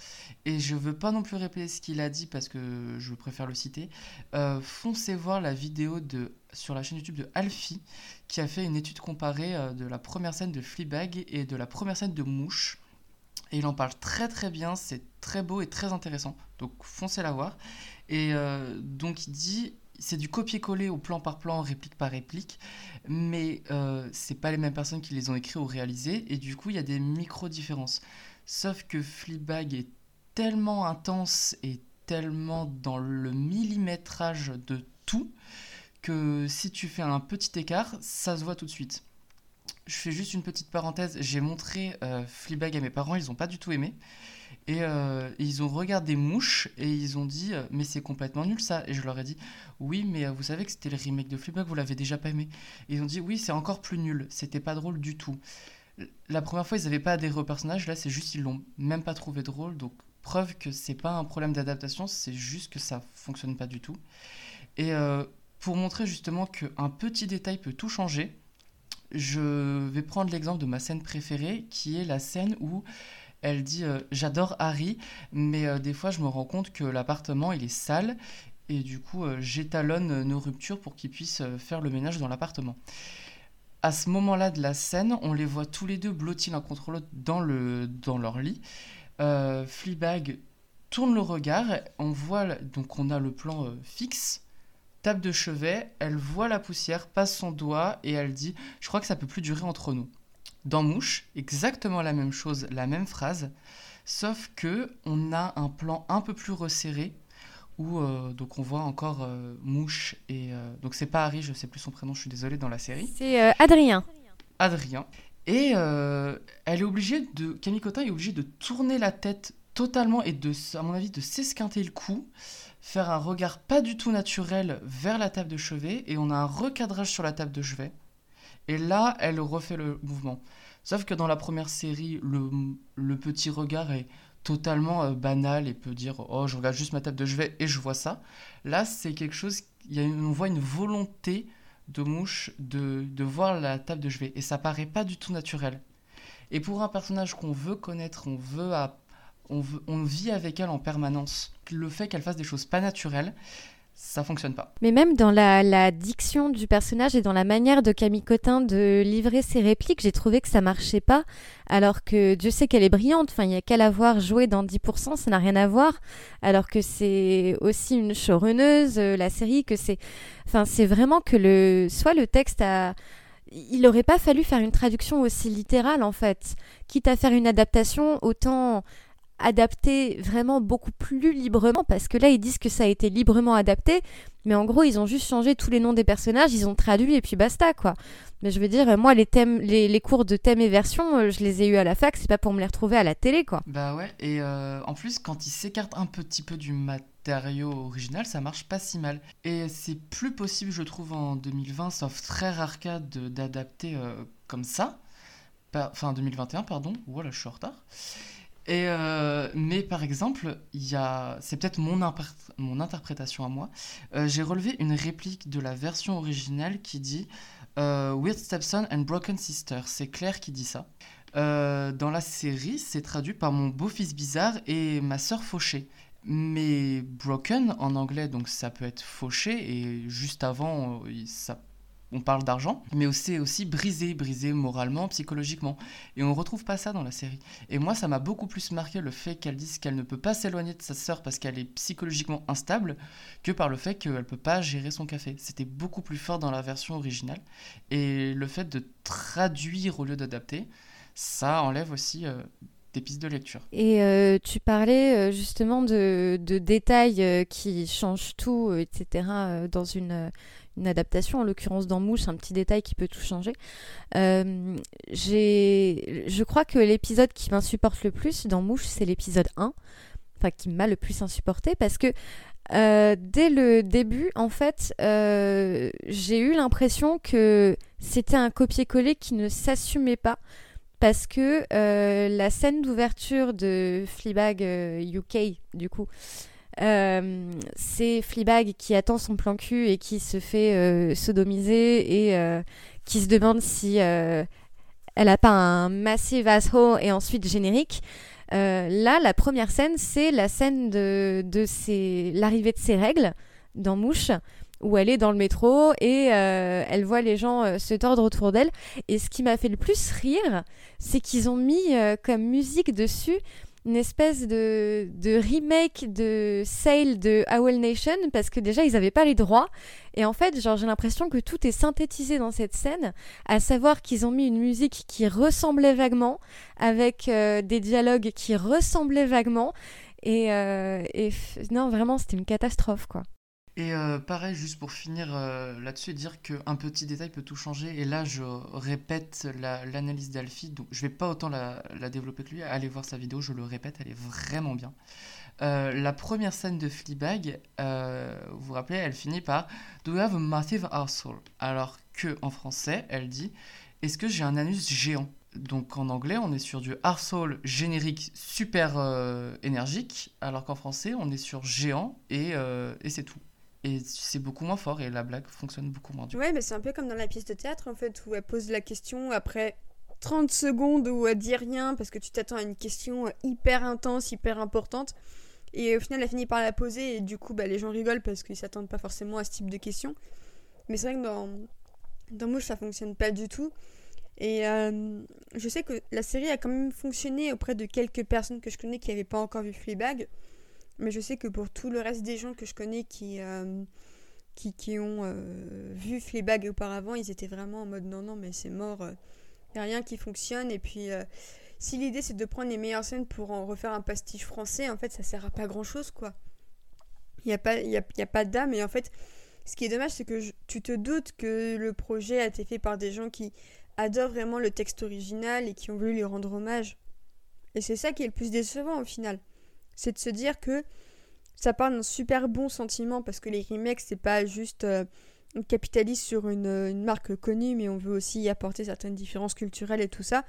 Et je veux pas non plus répéter ce qu'il a dit parce que je préfère le citer. Euh, foncez voir la vidéo de, sur la chaîne YouTube de Alfie qui a fait une étude comparée euh, de la première scène de Fleabag et de la première scène de Mouche. Et il en parle très très bien, c'est très beau et très intéressant. Donc foncez la voir. Et donc il dit c'est du copier-coller au plan par plan, réplique par réplique, mais euh, c'est pas les mêmes personnes qui les ont écrits ou réalisés, et du coup il y a des micro-différences. Sauf que Fleabag est tellement intense et tellement dans le millimétrage de tout que si tu fais un petit écart, ça se voit tout de suite. Je fais juste une petite parenthèse, j'ai montré euh, à mes parents, ils n'ont pas du tout aimé. Euh, et, ils ont regardé Mouche et ils ont dit euh, mais c'est complètement nul ça. Et je leur ai dit oui mais euh, vous savez que c'était le remake de Fleabag vous l'avez déjà pas aimé. Et ils ont dit oui c'est encore plus nul. C'était pas drôle du tout. La première fois ils n'avaient pas adhéré au personnage. Là c'est juste ils l'ont même pas trouvé drôle. Donc preuve que c'est pas un problème d'adaptation c'est juste que ça fonctionne pas du tout. Et pour montrer justement qu'un petit détail peut tout changer, je vais prendre l'exemple de ma scène préférée, qui est la scène où elle dit euh, J'adore Harry, mais euh, des fois je me rends compte que l'appartement il est sale, et du coup euh, j'étalonne nos ruptures pour qu'ils puissent faire le ménage dans l'appartement. À ce moment-là de la scène, on les voit tous les deux blottis l'un contre l'autre dans, le, dans leur lit. Fleabag tourne le regard, on voit, donc on a le plan fixe tape de chevet, elle voit la poussière, passe son doigt et elle dit Je crois que ça peut plus durer entre nous. Dans Mouche, exactement la même chose, la même phrase, sauf que on a un plan un peu plus resserré où euh, donc on voit encore euh, Mouche et euh, donc c'est pas Harry, je sais plus son prénom, je suis désolé dans la série. C'est Adrien. Adrien. Et elle est obligée de Camille Cotin est obligée de tourner la tête totalement et de à mon avis de s'esquinter le cou faire un regard pas du tout naturel vers la table de chevet et on a un recadrage sur la table de chevet. Et là, elle refait le mouvement. Sauf que dans la première série, le, petit regard est totalement euh, banal et peut dire Oh, je regarde juste ma table de chevet et je vois ça. Là, c'est quelque chose, y a on voit une volonté de mouche de, de voir la table de chevet et ça paraît pas du tout naturel. Et pour un personnage qu'on veut connaître, on veut on, vit avec elle en permanence. Le fait qu'elle fasse des choses pas naturelles, ça fonctionne pas. Mais même dans la, diction du personnage et dans la manière de Camille Cotin de livrer ses répliques, j'ai trouvé que ça marchait pas. Alors que Dieu sait qu'elle est brillante, enfin, il y a qu'à la voir jouer dans 10%, ça n'a rien à voir. Alors que c'est aussi une showrunneuse, euh, la série, que c'est. Enfin, c'est vraiment que le. Soit le texte a il n'aurait pas fallu faire une traduction aussi littérale en fait. Quitte à faire une adaptation, autant adapté vraiment beaucoup plus librement parce que là ils disent que ça a été librement adapté mais en gros ils ont juste changé tous les noms des personnages ils ont traduit et puis basta quoi. Mais je veux dire moi les thèmes les, cours de thèmes et versions euh, je les ai eu à la fac c'est pas pour me les retrouver à la télé quoi. Bah ouais et euh, en plus quand ils s'écartent un petit peu du matériau original ça marche pas si mal. Et c'est plus possible je trouve en 2020 sauf très rare cas d'adapter euh, comme ça. Enfin 2021 pardon. Voilà je suis en retard euh, mais par exemple, c'est peut-être mon, interprétation à moi. Euh, j'ai relevé une réplique de la version originale qui dit euh, Weird Stepson and Broken Sister. C'est Claire qui dit ça. dans la série, c'est traduit par mon beau-fils bizarre et ma sœur fauchée. Mais broken en anglais, donc ça peut être fauché et juste avant, ça on parle d'argent, mais aussi, aussi brisé, brisé moralement, psychologiquement. Et on ne retrouve pas ça dans la série. Et moi, ça m'a beaucoup plus marqué le fait qu'elle dise qu'elle ne peut pas s'éloigner de sa sœur parce qu'elle est psychologiquement instable, que par le fait qu'elle ne peut pas gérer son café. C'était beaucoup plus fort dans la version originale. Et le fait de traduire au lieu d'adapter, ça enlève aussi euh, des pistes de lecture. Et euh, tu parlais euh, justement de détails qui changent tout, etc., dans une une adaptation, en l'occurrence dans Mouche, un petit détail qui peut tout changer. Euh, je crois que l'épisode qui m'insupporte le plus dans Mouche, c'est l'épisode 1, enfin qui m'a le plus insupporté parce que euh, dès le début, en fait, euh, j'ai eu l'impression que c'était un copier-coller qui ne s'assumait pas parce que la scène d'ouverture de Fleabag UK, du coup, euh, c'est Fleabag qui attend son plan cul et qui se fait euh, sodomiser et euh, qui se demande si elle a pas un massive asshole et ensuite générique. là, la première scène, c'est la scène de, de l'arrivée de ses règles dans Mouche où elle est dans le métro et elle voit les gens se tordre autour d'elle. Et ce qui m'a fait le plus rire, c'est qu'ils ont mis comme musique dessus une espèce de, remake de Sale de Owl Nation parce que déjà ils n'avaient pas les droits. Et en fait genre j'ai l'impression que tout est synthétisé dans cette scène à savoir qu'ils ont mis une musique qui ressemblait vaguement avec euh, des dialogues qui ressemblaient vaguement. Et, euh, et non vraiment c'était une catastrophe quoi et euh, pareil, juste pour finir euh, là-dessus, dire qu'un petit détail peut tout changer. Et là, je répète l'analyse d'Alfie. Donc, je vais pas autant la, développer que lui. Allez voir sa vidéo, je le répète, elle est vraiment bien. Euh, la première scène de Fleabag, vous vous rappelez, elle finit par Do you have a massive arsehole? Alors que en français, elle dit Est-ce que j'ai un anus géant? Donc en anglais, on est sur du arsehole générique super énergique, alors qu'en français, on est sur géant et, et c'est tout. C'est beaucoup moins fort et la blague fonctionne beaucoup moins. Ouais, mais c'est un peu comme dans la pièce de théâtre en fait, où elle pose la question après 30 secondes où elle dit rien parce que tu t'attends à une question hyper intense, hyper importante. Et au final, elle finit par la poser et du coup, bah, les gens rigolent parce qu'ils s'attendent pas forcément à ce type de questions. Mais c'est vrai que dans, dans Mouche, ça fonctionne pas du tout. Et euh, je sais que la série a quand même fonctionné auprès de quelques personnes que je connais qui n'avaient pas encore vu Fleabag. Mais je sais que pour tout le reste des gens que je connais qui, euh, qui, qui, ont euh, vu Fleabag auparavant, ils étaient vraiment en mode non, non, mais c'est mort, il n'y a rien qui fonctionne. Et puis, si l'idée c'est de prendre les meilleures scènes pour en refaire un pastiche français, en fait, ça sert à pas grand chose, quoi. Il n'y a pas, y a, y a pas d'âme. Et en fait, ce qui est dommage, c'est que tu te doutes que le projet a été fait par des gens qui adorent vraiment le texte original et qui ont voulu lui rendre hommage. Et c'est ça qui est le plus décevant au final. C'est de se dire que ça part d'un super bon sentiment parce que les remakes, c'est pas juste euh, on capitalise sur une, une, marque connue, mais on veut aussi y apporter certaines différences culturelles et tout ça.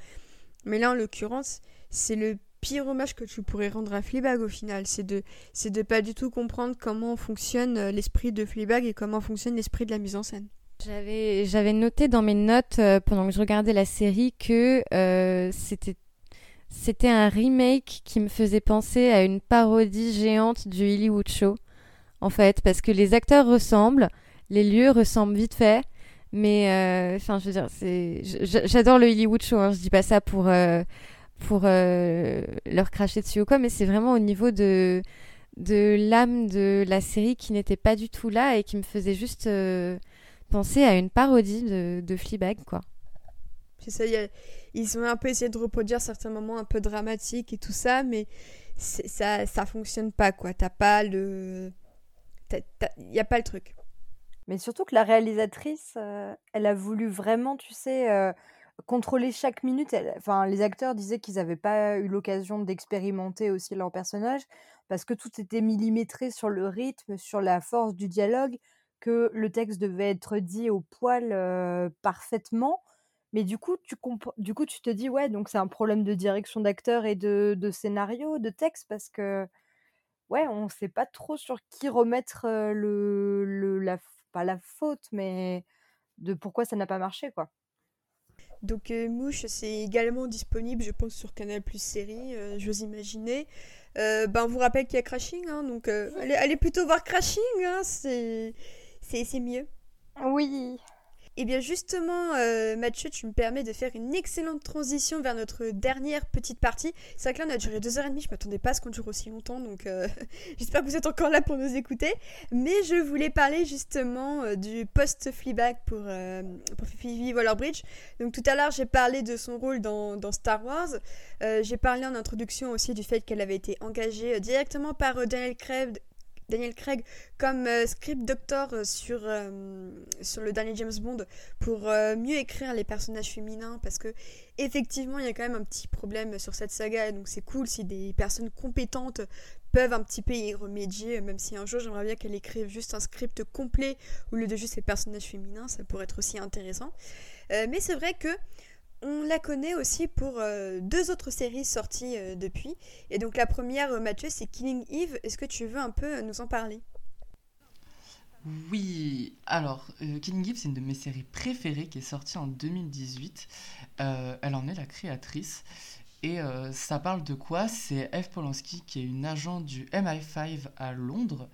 Mais là, en l'occurrence, c'est le pire hommage que tu pourrais rendre à Fleabag au final. C'est de, c'est de pas du tout comprendre comment fonctionne euh, l'esprit de Fleabag et comment fonctionne l'esprit de la mise en scène. J'avais, j'avais noté dans mes notes euh, pendant que je regardais la série que euh, c'était, c'était un remake qui me faisait penser à une parodie géante du Hollywood Show. En fait, parce que les acteurs ressemblent, les lieux ressemblent vite fait, mais euh, enfin, je veux dire, j'adore le Hollywood Show. Hein, je dis pas ça pour pour leur cracher dessus ou quoi, mais c'est vraiment au niveau de de l'âme de la série qui n'était pas du tout là et qui me faisait juste penser à une parodie de, de Fleabag, quoi. C'est ça, ils ont un peu essayé de reproduire certains moments un peu dramatiques et tout ça, mais ça, ça fonctionne pas, quoi. T'as pas le. Il n'y a pas le truc. Mais surtout que la réalisatrice, euh, elle a voulu vraiment, tu sais, euh, contrôler chaque minute. Enfin, les acteurs disaient qu'ils n'avaient pas eu l'occasion d'expérimenter aussi leur personnage parce que tout était millimétré sur le rythme, sur la force du dialogue que le texte devait être dit au poil parfaitement. Mais du coup, tu du coup, tu te dis, ouais, donc c'est un problème de direction d'acteur et de, de, scénario, de texte, parce que, ouais, on ne sait pas trop sur qui remettre le, le, la, pas la faute, mais de pourquoi ça n'a pas marché, quoi. Donc Mouche, c'est également disponible, je pense, sur Canal Plus Série, j'ose imaginer. ben, on vous rappelle qu'il y a Crashing, hein, donc allez, allez, plutôt voir Crashing, hein, c'est c'est mieux. Oui. Et eh bien justement, euh, Mathieu, tu me permets de faire une excellente transition vers notre dernière petite partie. C'est vrai que là, on a duré deux heures et demie, je m'attendais pas à ce qu'on dure aussi longtemps, donc euh, j'espère que vous êtes encore là pour nous écouter. Mais je voulais parler justement euh, du post-Fleabag pour, pour Phoebe Waller-Bridge. Donc tout à l'heure, j'ai parlé de son rôle dans, dans Star Wars. j'ai parlé en introduction aussi du fait qu'elle avait été engagée directement par Daniel Craig, Daniel Craig comme euh, script doctor euh, sur, euh, sur le dernier James Bond pour mieux écrire les personnages féminins parce que effectivement il y a quand même un petit problème sur cette saga donc c'est cool si des personnes compétentes peuvent un petit peu y remédier même si un jour j'aimerais bien qu'elle écrive juste un script complet au lieu de juste les personnages féminins ça pourrait être aussi intéressant. Mais c'est vrai que on la connaît aussi pour euh, deux autres séries sorties euh, depuis. Et donc la première, euh, Mathieu, c'est Killing Eve. Est-ce que tu veux un peu nous en parler? Oui, alors Killing Eve, c'est une de mes séries préférées qui est sortie en 2018. elle en est la créatrice. Et ça parle de quoi? C'est Eve Polanski qui est une agent du MI5 à Londres.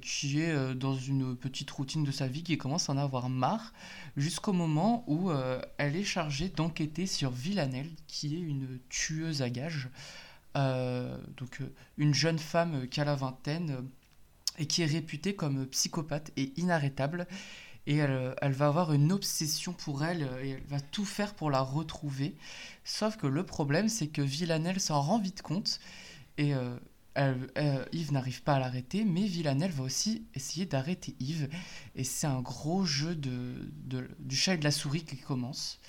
Qui est dans une petite routine de sa vie, qui commence à en avoir marre, jusqu'au moment où euh, elle est chargée d'enquêter sur Villanelle, qui est une tueuse à gages. Euh, donc euh, une jeune femme qui a la vingtaine et qui est réputée comme psychopathe et inarrêtable. Et elle, elle, va avoir une obsession pour elle et elle va tout faire pour la retrouver. Sauf que le problème, c'est que Villanelle s'en rend vite compte et Yves n'arrive pas à l'arrêter, mais Villanelle va aussi essayer d'arrêter Yves. Et c'est un gros jeu de, du chat et de la souris qui commence.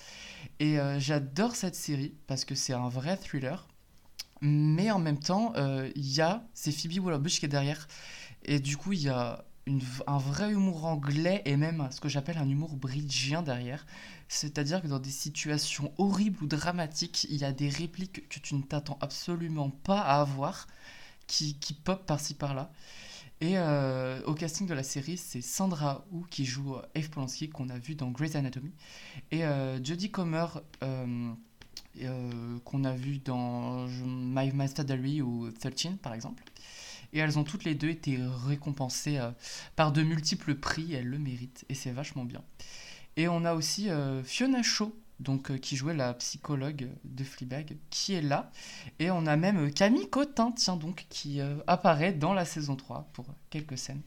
Et euh, j'adore cette série parce que c'est un vrai thriller. Mais en même temps, euh, il y a, c'est Phoebe Waller-Bridge qui est derrière. Et du coup, il y a un vrai humour anglais et même ce que j'appelle un humour bridgien derrière. C'est-à-dire que dans des situations horribles ou dramatiques, il y a des répliques que tu ne t'attends absolument pas à avoir qui, pop par-ci par-là. Et euh, au casting de la série, c'est Sandra Wu qui joue Eve Polanski, qu'on a vu dans Grey's Anatomy, et Jodie Comer, qu'on a vu dans My Master Diary ou 13, par exemple. Et elles ont toutes les deux été récompensées par de multiples prix, elles le méritent, et c'est vachement bien. Et on a aussi Fiona Shaw, donc, euh, qui jouait la psychologue de Fleabag, qui est là. Et on a même euh, Camille Cotin, tiens donc, qui euh, apparaît dans la saison 3 pour quelques scènes.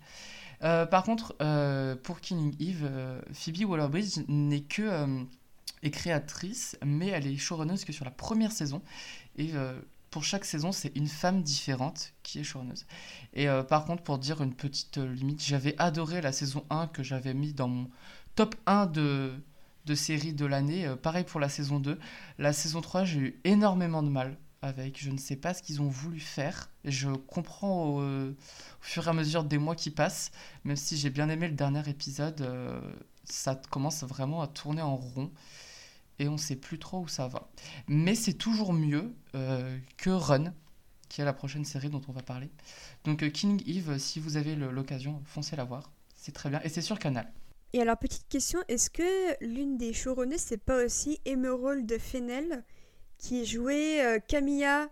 par contre, pour Killing Eve, Phoebe Waller-Bridge n'est que créatrice, mais elle est showrunneuse que sur la première saison. Et pour chaque saison, c'est une femme différente qui est showrunneuse. Et par contre, pour dire une petite limite, j'avais adoré la saison 1 que j'avais mis dans mon top 1 de de série de l'année. Euh, pareil pour la saison 2. La saison 3, j'ai eu énormément de mal avec. Je ne sais pas ce qu'ils ont voulu faire. Je comprends euh, au, fur et à mesure des mois qui passent. Même si j'ai bien aimé le dernier épisode, euh, ça commence vraiment à tourner en rond. Et on ne sait plus trop où ça va. Mais c'est toujours mieux que Run, qui est la prochaine série dont on va parler. Donc King Eve, si vous avez l'occasion, foncez la voir. C'est très bien. Et c'est sur Canal. Et alors, petite question, est-ce que l'une des showrunners, c'est pas aussi Emerald de Fennel, qui jouait euh, Camilla,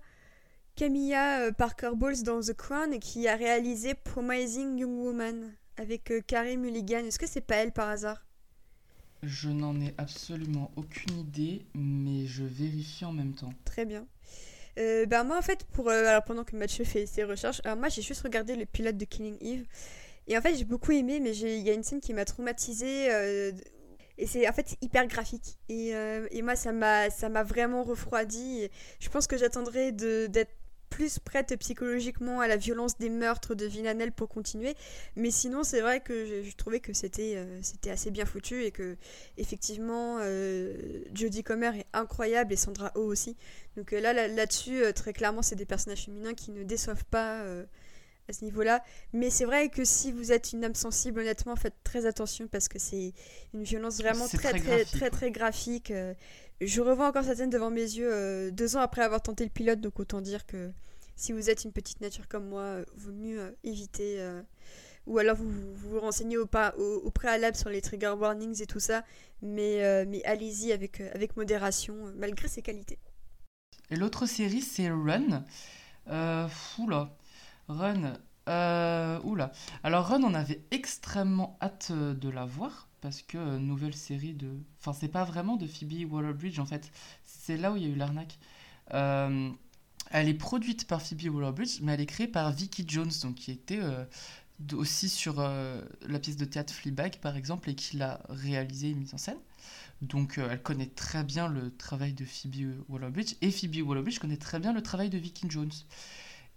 Camilla euh, Parker Bowles dans The Crown et qui a réalisé Promising Young Woman avec euh, Carrie Mulligan? Est-ce que c'est pas elle par hasard? Je n'en ai absolument aucune idée, mais je vérifie en même temps. Très bien. ben moi en fait pour alors pendant que Mathieu fait ses recherches alors moi j'ai juste regardé le pilote de Killing Eve et en fait, j'ai beaucoup aimé, mais il y a une scène qui m'a traumatisée. Euh, et c'est en fait hyper graphique. Et, euh, et moi, ça m'a vraiment refroidi. je pense que j'attendrai d'être plus prête psychologiquement à la violence des meurtres de Villanelle pour continuer. Mais sinon, c'est vrai que je, trouvais que c'était euh, c'était assez bien foutu et que, effectivement, Jodie Comer est incroyable et Sandra Oh aussi. Donc là, là-dessus, très clairement, c'est des personnages féminins qui ne déçoivent pas à ce niveau-là. Mais c'est vrai que si vous êtes une âme sensible, honnêtement, faites très attention parce que c'est une violence vraiment très très, très très graphique. Euh. Je revois encore cette scène devant mes yeux euh, deux ans après avoir tenté le pilote, donc autant dire que si vous êtes une petite nature comme moi, euh, vaut mieux éviter. ou alors vous, vous renseignez au, pas, au, préalable sur les trigger warnings et tout ça, mais, mais allez-y avec, avec modération, malgré ses qualités. Et l'autre série, c'est Run. Euh, là Run. Euh, oula. Alors Run, on avait extrêmement hâte euh, de la voir parce que euh, nouvelle série de. Enfin, c'est pas vraiment de Phoebe Waller-Bridge en fait. C'est là où il y a eu l'arnaque. elle est produite par Phoebe Waller-Bridge, mais elle est créée par Vicky Jones, donc qui était aussi sur la pièce de théâtre Fleabag par exemple et qui l'a réalisée et mise en scène. Donc elle connaît très bien le travail de Phoebe Waller-Bridge et Phoebe Waller-Bridge connaît très bien le travail de Vicky Jones.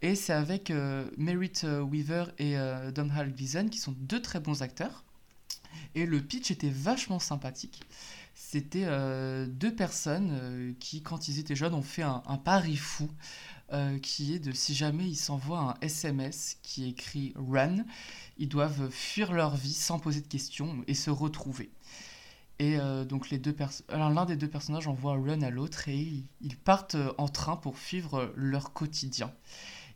Et c'est avec euh, Merritt euh, Weaver et euh, Domhnall Gleeson, qui sont deux très bons acteurs. Et le pitch était vachement sympathique. C'était deux personnes qui, quand ils étaient jeunes, ont fait un, pari fou, qui est de si jamais ils s'envoient un SMS qui écrit Run, ils doivent fuir leur vie sans poser de questions et se retrouver. Et donc les deux l'un des deux personnages envoie Run à l'autre et ils partent en train pour suivre leur quotidien.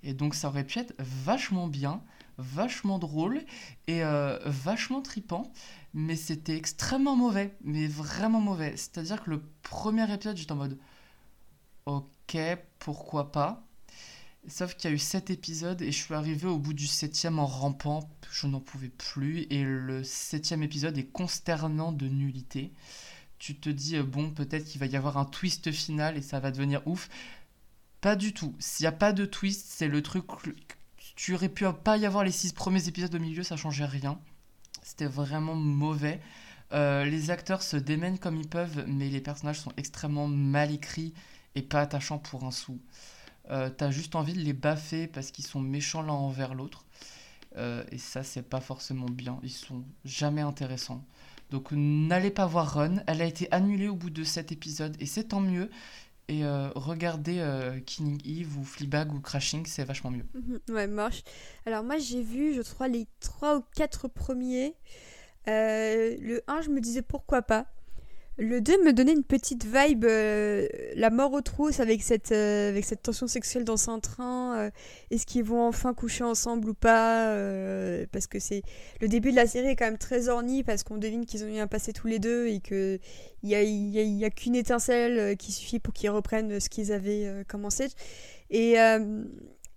Et donc ça aurait pu être vachement bien, vachement drôle et euh, vachement tripant, mais c'était extrêmement mauvais, mais vraiment mauvais. C'est-à-dire que le premier épisode, j'étais en mode ok, pourquoi pas. Sauf qu'il y a eu sept épisodes et je suis arrivé au bout du septième en rampant, je n'en pouvais plus. Et le septième épisode est consternant de nullité. Tu te dis, euh, bon, peut-être qu'il va y avoir un twist final et ça va devenir ouf. Pas du tout. S'il n'y a pas de twist, c'est le truc. Tu aurais pu pas y avoir les six premiers épisodes au milieu, ça changeait rien. C'était vraiment mauvais. Euh, les acteurs se démènent comme ils peuvent, mais les personnages sont extrêmement mal écrits et pas attachants pour un sou. Euh, T'as juste envie de les baffer parce qu'ils sont méchants l'un envers l'autre. Euh, et ça, c'est pas forcément bien. Ils sont jamais intéressants. Donc n'allez pas voir Run. Elle a été annulée au bout de cet épisode et c'est tant mieux et euh, regarder euh, Killing Eve ou Fleabag ou Crashing, c'est vachement mieux. Mhm, ouais, marche. Alors moi j'ai vu, je crois, les trois ou quatre premiers. Euh, le 1, je me disais pourquoi pas. Le 2 me donnait une petite vibe, euh, la mort aux trousses avec cette, euh, avec cette tension sexuelle dans un train. euh, Est-ce qu'ils vont enfin coucher ensemble ou pas Parce que c'est le début de la série est quand même très orni parce qu'on devine qu'ils ont eu un passé tous les deux et que il y a, y a- qu'une étincelle qui suffit pour qu'ils reprennent ce qu'ils avaient commencé. Et,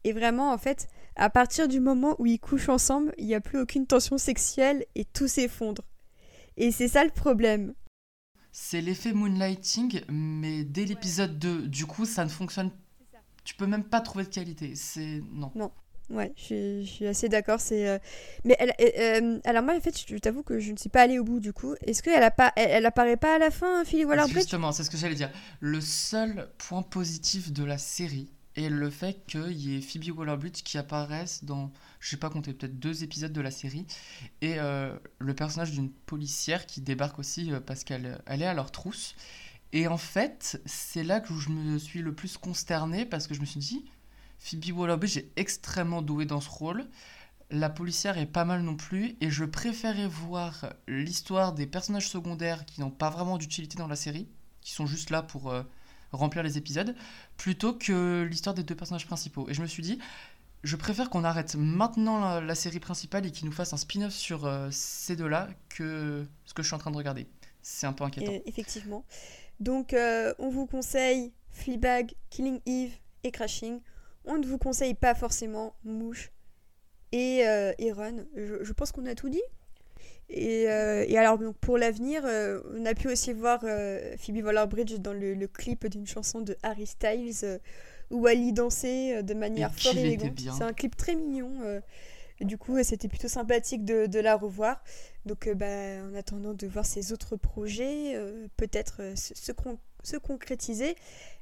et vraiment, en fait, à partir du moment où ils couchent ensemble, il n'y a plus aucune tension sexuelle et tout s'effondre. Et c'est ça le problème. C'est l'effet moonlighting, mais dès l'épisode 2, du coup, ça ne fonctionne. Tu peux même pas trouver de qualité. C'est. Non. Ouais, je suis, je suis assez d'accord. C'est, euh, mais elle, euh, alors moi en fait, je t'avoue que je ne suis pas allée au bout du coup. Est-ce qu'elle a pas, elle, elle apparaît pas à la fin, Philly Waller-Bridge Justement, c'est ce que j'allais dire. Le seul point positif de la série est le fait qu'il y ait Phoebe Waller-Bridge qui apparaisse dans, je sais pas compter, peut-être deux épisodes de la série, et euh, le personnage d'une policière qui débarque aussi euh, parce qu'elle elle est à leur trousse. Et en fait, c'est là que je me suis le plus consterné parce que je me suis dit, Phoebe Waller-Bridge est extrêmement douée dans ce rôle. La policière est pas mal non plus, et je préférais voir l'histoire des personnages secondaires qui n'ont pas vraiment d'utilité dans la série, qui sont juste là pour euh, remplir les épisodes, plutôt que l'histoire des deux personnages principaux. Et je me suis dit, je préfère qu'on arrête maintenant la, série principale et qu'ils nous fassent un spin-off sur euh, ces deux-là que ce que je suis en train de regarder. C'est un peu inquiétant. Effectivement. Donc, euh, on vous conseille Fleabag, Killing Eve et Crashing. On ne vous conseille pas forcément Mouche et, euh, et Run. Je pense qu'on a tout dit. Et, euh, et alors, donc, pour l'avenir, euh, on a pu aussi voir euh, Phoebe Waller-Bridge dans le, le clip d'une chanson de Harry Styles où elle y dansait de manière Et fort élégante. C'est un clip très mignon. et du coup, c'était plutôt sympathique de, de la revoir. Donc, bah, en attendant de voir ses autres projets, euh, peut-être euh, se, se con- se concrétiser.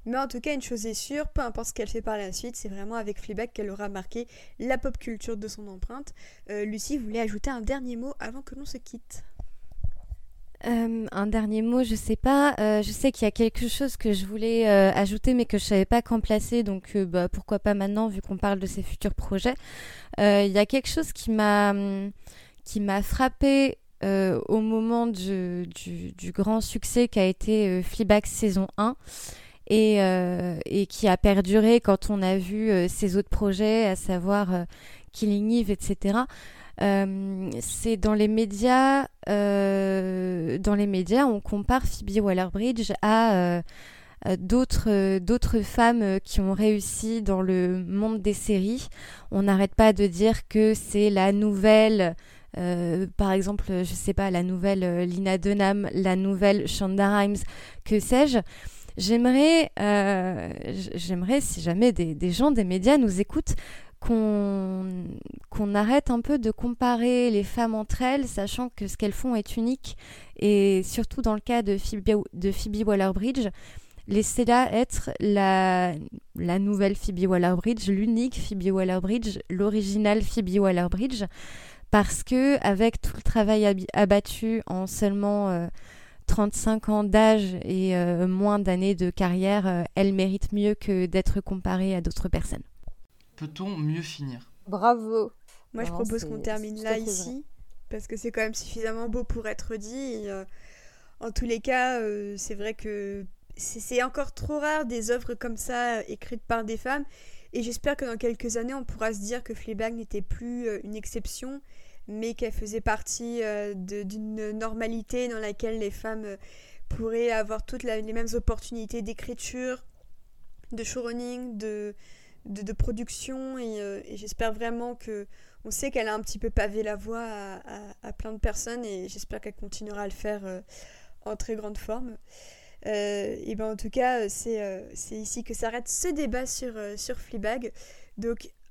Mais en tout cas, une chose est sûre, peu importe ce qu'elle fait par la suite, c'est vraiment avec Fleabag qu'elle aura marqué la pop culture de son empreinte. Euh, Lucie voulait ajouter un dernier mot avant que l'on se quitte? Euh, un dernier mot, je sais pas. Euh, je sais qu'il y a quelque chose que je voulais euh, ajouter, mais que je savais pas quand placer. Donc, bah, pourquoi pas maintenant, vu qu'on parle de ses futurs projets. Il y a quelque chose qui m'a hum, qui m'a frappé euh, au moment du, du, grand succès qu'a été euh, Fleabag saison 1 et, euh, et qui a perduré quand on a vu ses autres projets, à savoir Killing Eve, etc. C'est dans les médias, dans les médias, on compare Phoebe Waller-Bridge à d'autres d'autres femmes qui ont réussi dans le monde des séries. On n'arrête pas de dire que c'est la nouvelle, euh, par exemple, je sais pas, la nouvelle euh, Lina Dunham, la nouvelle Shonda Rhimes, que sais-je. J'aimerais, euh, j'aimerais si jamais des, gens des médias nous écoutent, qu'on qu'on arrête un peu de comparer les femmes entre elles, sachant que ce qu'elles font est unique. Et surtout dans le cas de Phoebe, de Phoebe Waller-Bridge, laissez-la être la, la nouvelle Phoebe Waller-Bridge, l'unique Phoebe Waller-Bridge, l'original Phoebe Waller-Bridge, parce que avec tout le travail abattu en seulement euh, 35 ans d'âge et euh, moins d'années de carrière, euh, elle mérite mieux que d'être comparée à d'autres personnes. Peut-on mieux finir? Bravo. Moi, je propose qu'on termine là ici, parce que c'est quand même suffisamment beau pour être dit. et, euh, en tous les cas, euh, c'est vrai que c'est c'est encore trop rare des œuvres comme ça écrites par des femmes. Et j'espère que dans quelques années, on pourra se dire que Fleabag n'était plus euh, une exception, mais qu'elle faisait partie euh, d'une normalité dans laquelle les femmes euh, pourraient avoir toutes les mêmes opportunités d'écriture, de showrunning, de, de, production. Et, j'espère vraiment que on sait qu'elle a un petit peu pavé la voie à, plein de personnes et j'espère qu'elle continuera à le faire en très grande forme. Euh, et ben en tout cas, euh, c'est euh, c'est ici que s'arrête ce débat sur, sur Fleabag.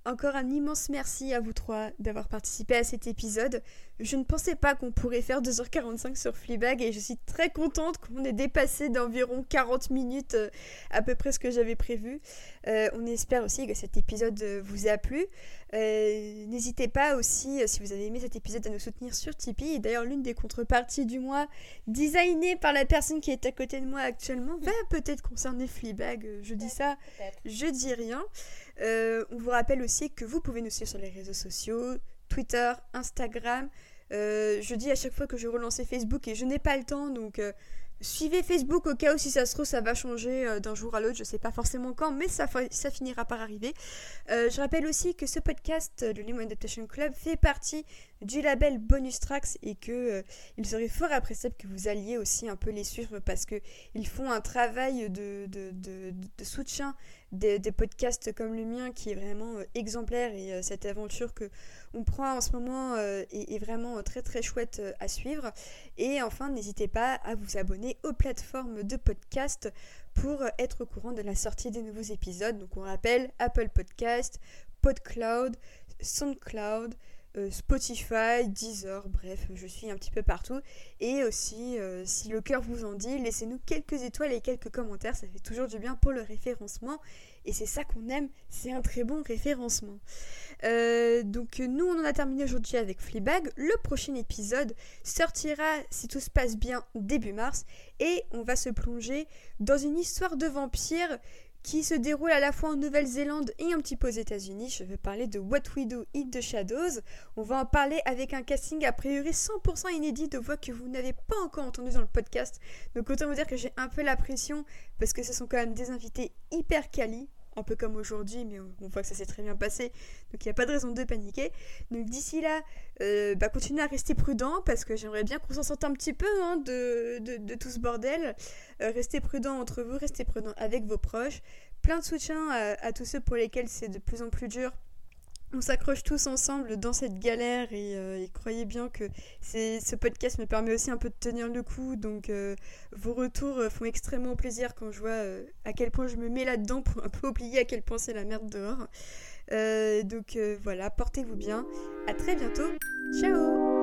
Encore un immense merci à vous trois d'avoir participé à cet épisode. Je ne pensais pas qu'on pourrait faire 2h45 sur Fleabag et je suis très contente qu'on ait dépassé d'environ 40 minutes euh, à peu près ce que j'avais prévu. Euh, on espère aussi que cet épisode euh, vous a plu. Euh, N'hésitez pas aussi, si vous avez aimé cet épisode, à nous soutenir sur Tipeee. D'ailleurs, l'une des contreparties du mois, designée par la personne qui est à côté de moi actuellement, va peut-être concerner Fleabag. Je dis ça, je dis rien. Euh, on vous rappelle aussi que vous pouvez nous suivre sur les réseaux sociaux, Twitter, Instagram. Euh, je dis à chaque fois que je relançais Facebook et je n'ai pas le temps, donc euh, Suivez Facebook au cas où si ça se trouve ça va changer d'un jour à l'autre, je sais pas forcément quand, mais ça, ça finira par arriver. Je rappelle aussi que ce podcast, le Lemon Adaptation Club, fait partie du label Bonus Tracks et que euh, il serait fort appréciable que vous alliez aussi un peu les suivre parce que ils font un travail de, de, soutien des, podcasts comme le mien qui est vraiment euh, exemplaire et euh, cette aventure que on prend en ce moment est, est, vraiment très très chouette à suivre. Et enfin n'hésitez pas à vous abonner aux plateformes de podcast pour être au courant de la sortie des nouveaux épisodes. Donc on rappelle Apple Podcast, PodCloud, SoundCloud Spotify, Deezer, bref, je suis un petit peu partout. Et aussi, euh, si le cœur vous en dit, laissez-nous quelques étoiles et quelques commentaires, ça fait toujours du bien pour le référencement. Et c'est ça qu'on aime, c'est un très bon référencement. Euh, donc nous, on en a terminé aujourd'hui avec Fleabag. Le prochain épisode sortira, si tout se passe bien, début mars. Et on va se plonger dans une histoire de vampire qui se déroule à la fois en Nouvelle-Zélande et un petit peu aux États-Unis. Je vais parler de What We Do Eat the Shadows. On va en parler avec un casting a priori 100% inédit de voix que vous n'avez pas encore entendu dans le podcast. Donc autant vous dire que j'ai un peu la pression parce que ce sont quand même des invités hyper quali un peu comme aujourd'hui, mais on voit que ça s'est très bien passé, donc il n'y a pas de raison de paniquer. Donc d'ici là, euh, bah, continuez à rester prudent, parce que j'aimerais bien qu'on s'en sorte un petit peu hein, de, de, tout ce bordel. Euh, restez prudent entre vous, restez prudent avec vos proches. Plein de soutien à tous ceux pour lesquels c'est de plus en plus dur on s'accroche tous ensemble dans cette galère euh, et, croyez bien que ce podcast me permet aussi un peu de tenir le coup. Donc euh, vos retours euh, font extrêmement plaisir quand je vois à quel point je me mets là-dedans pour un peu oublier à quel point c'est la merde dehors. donc voilà, portez-vous bien. À très bientôt. Ciao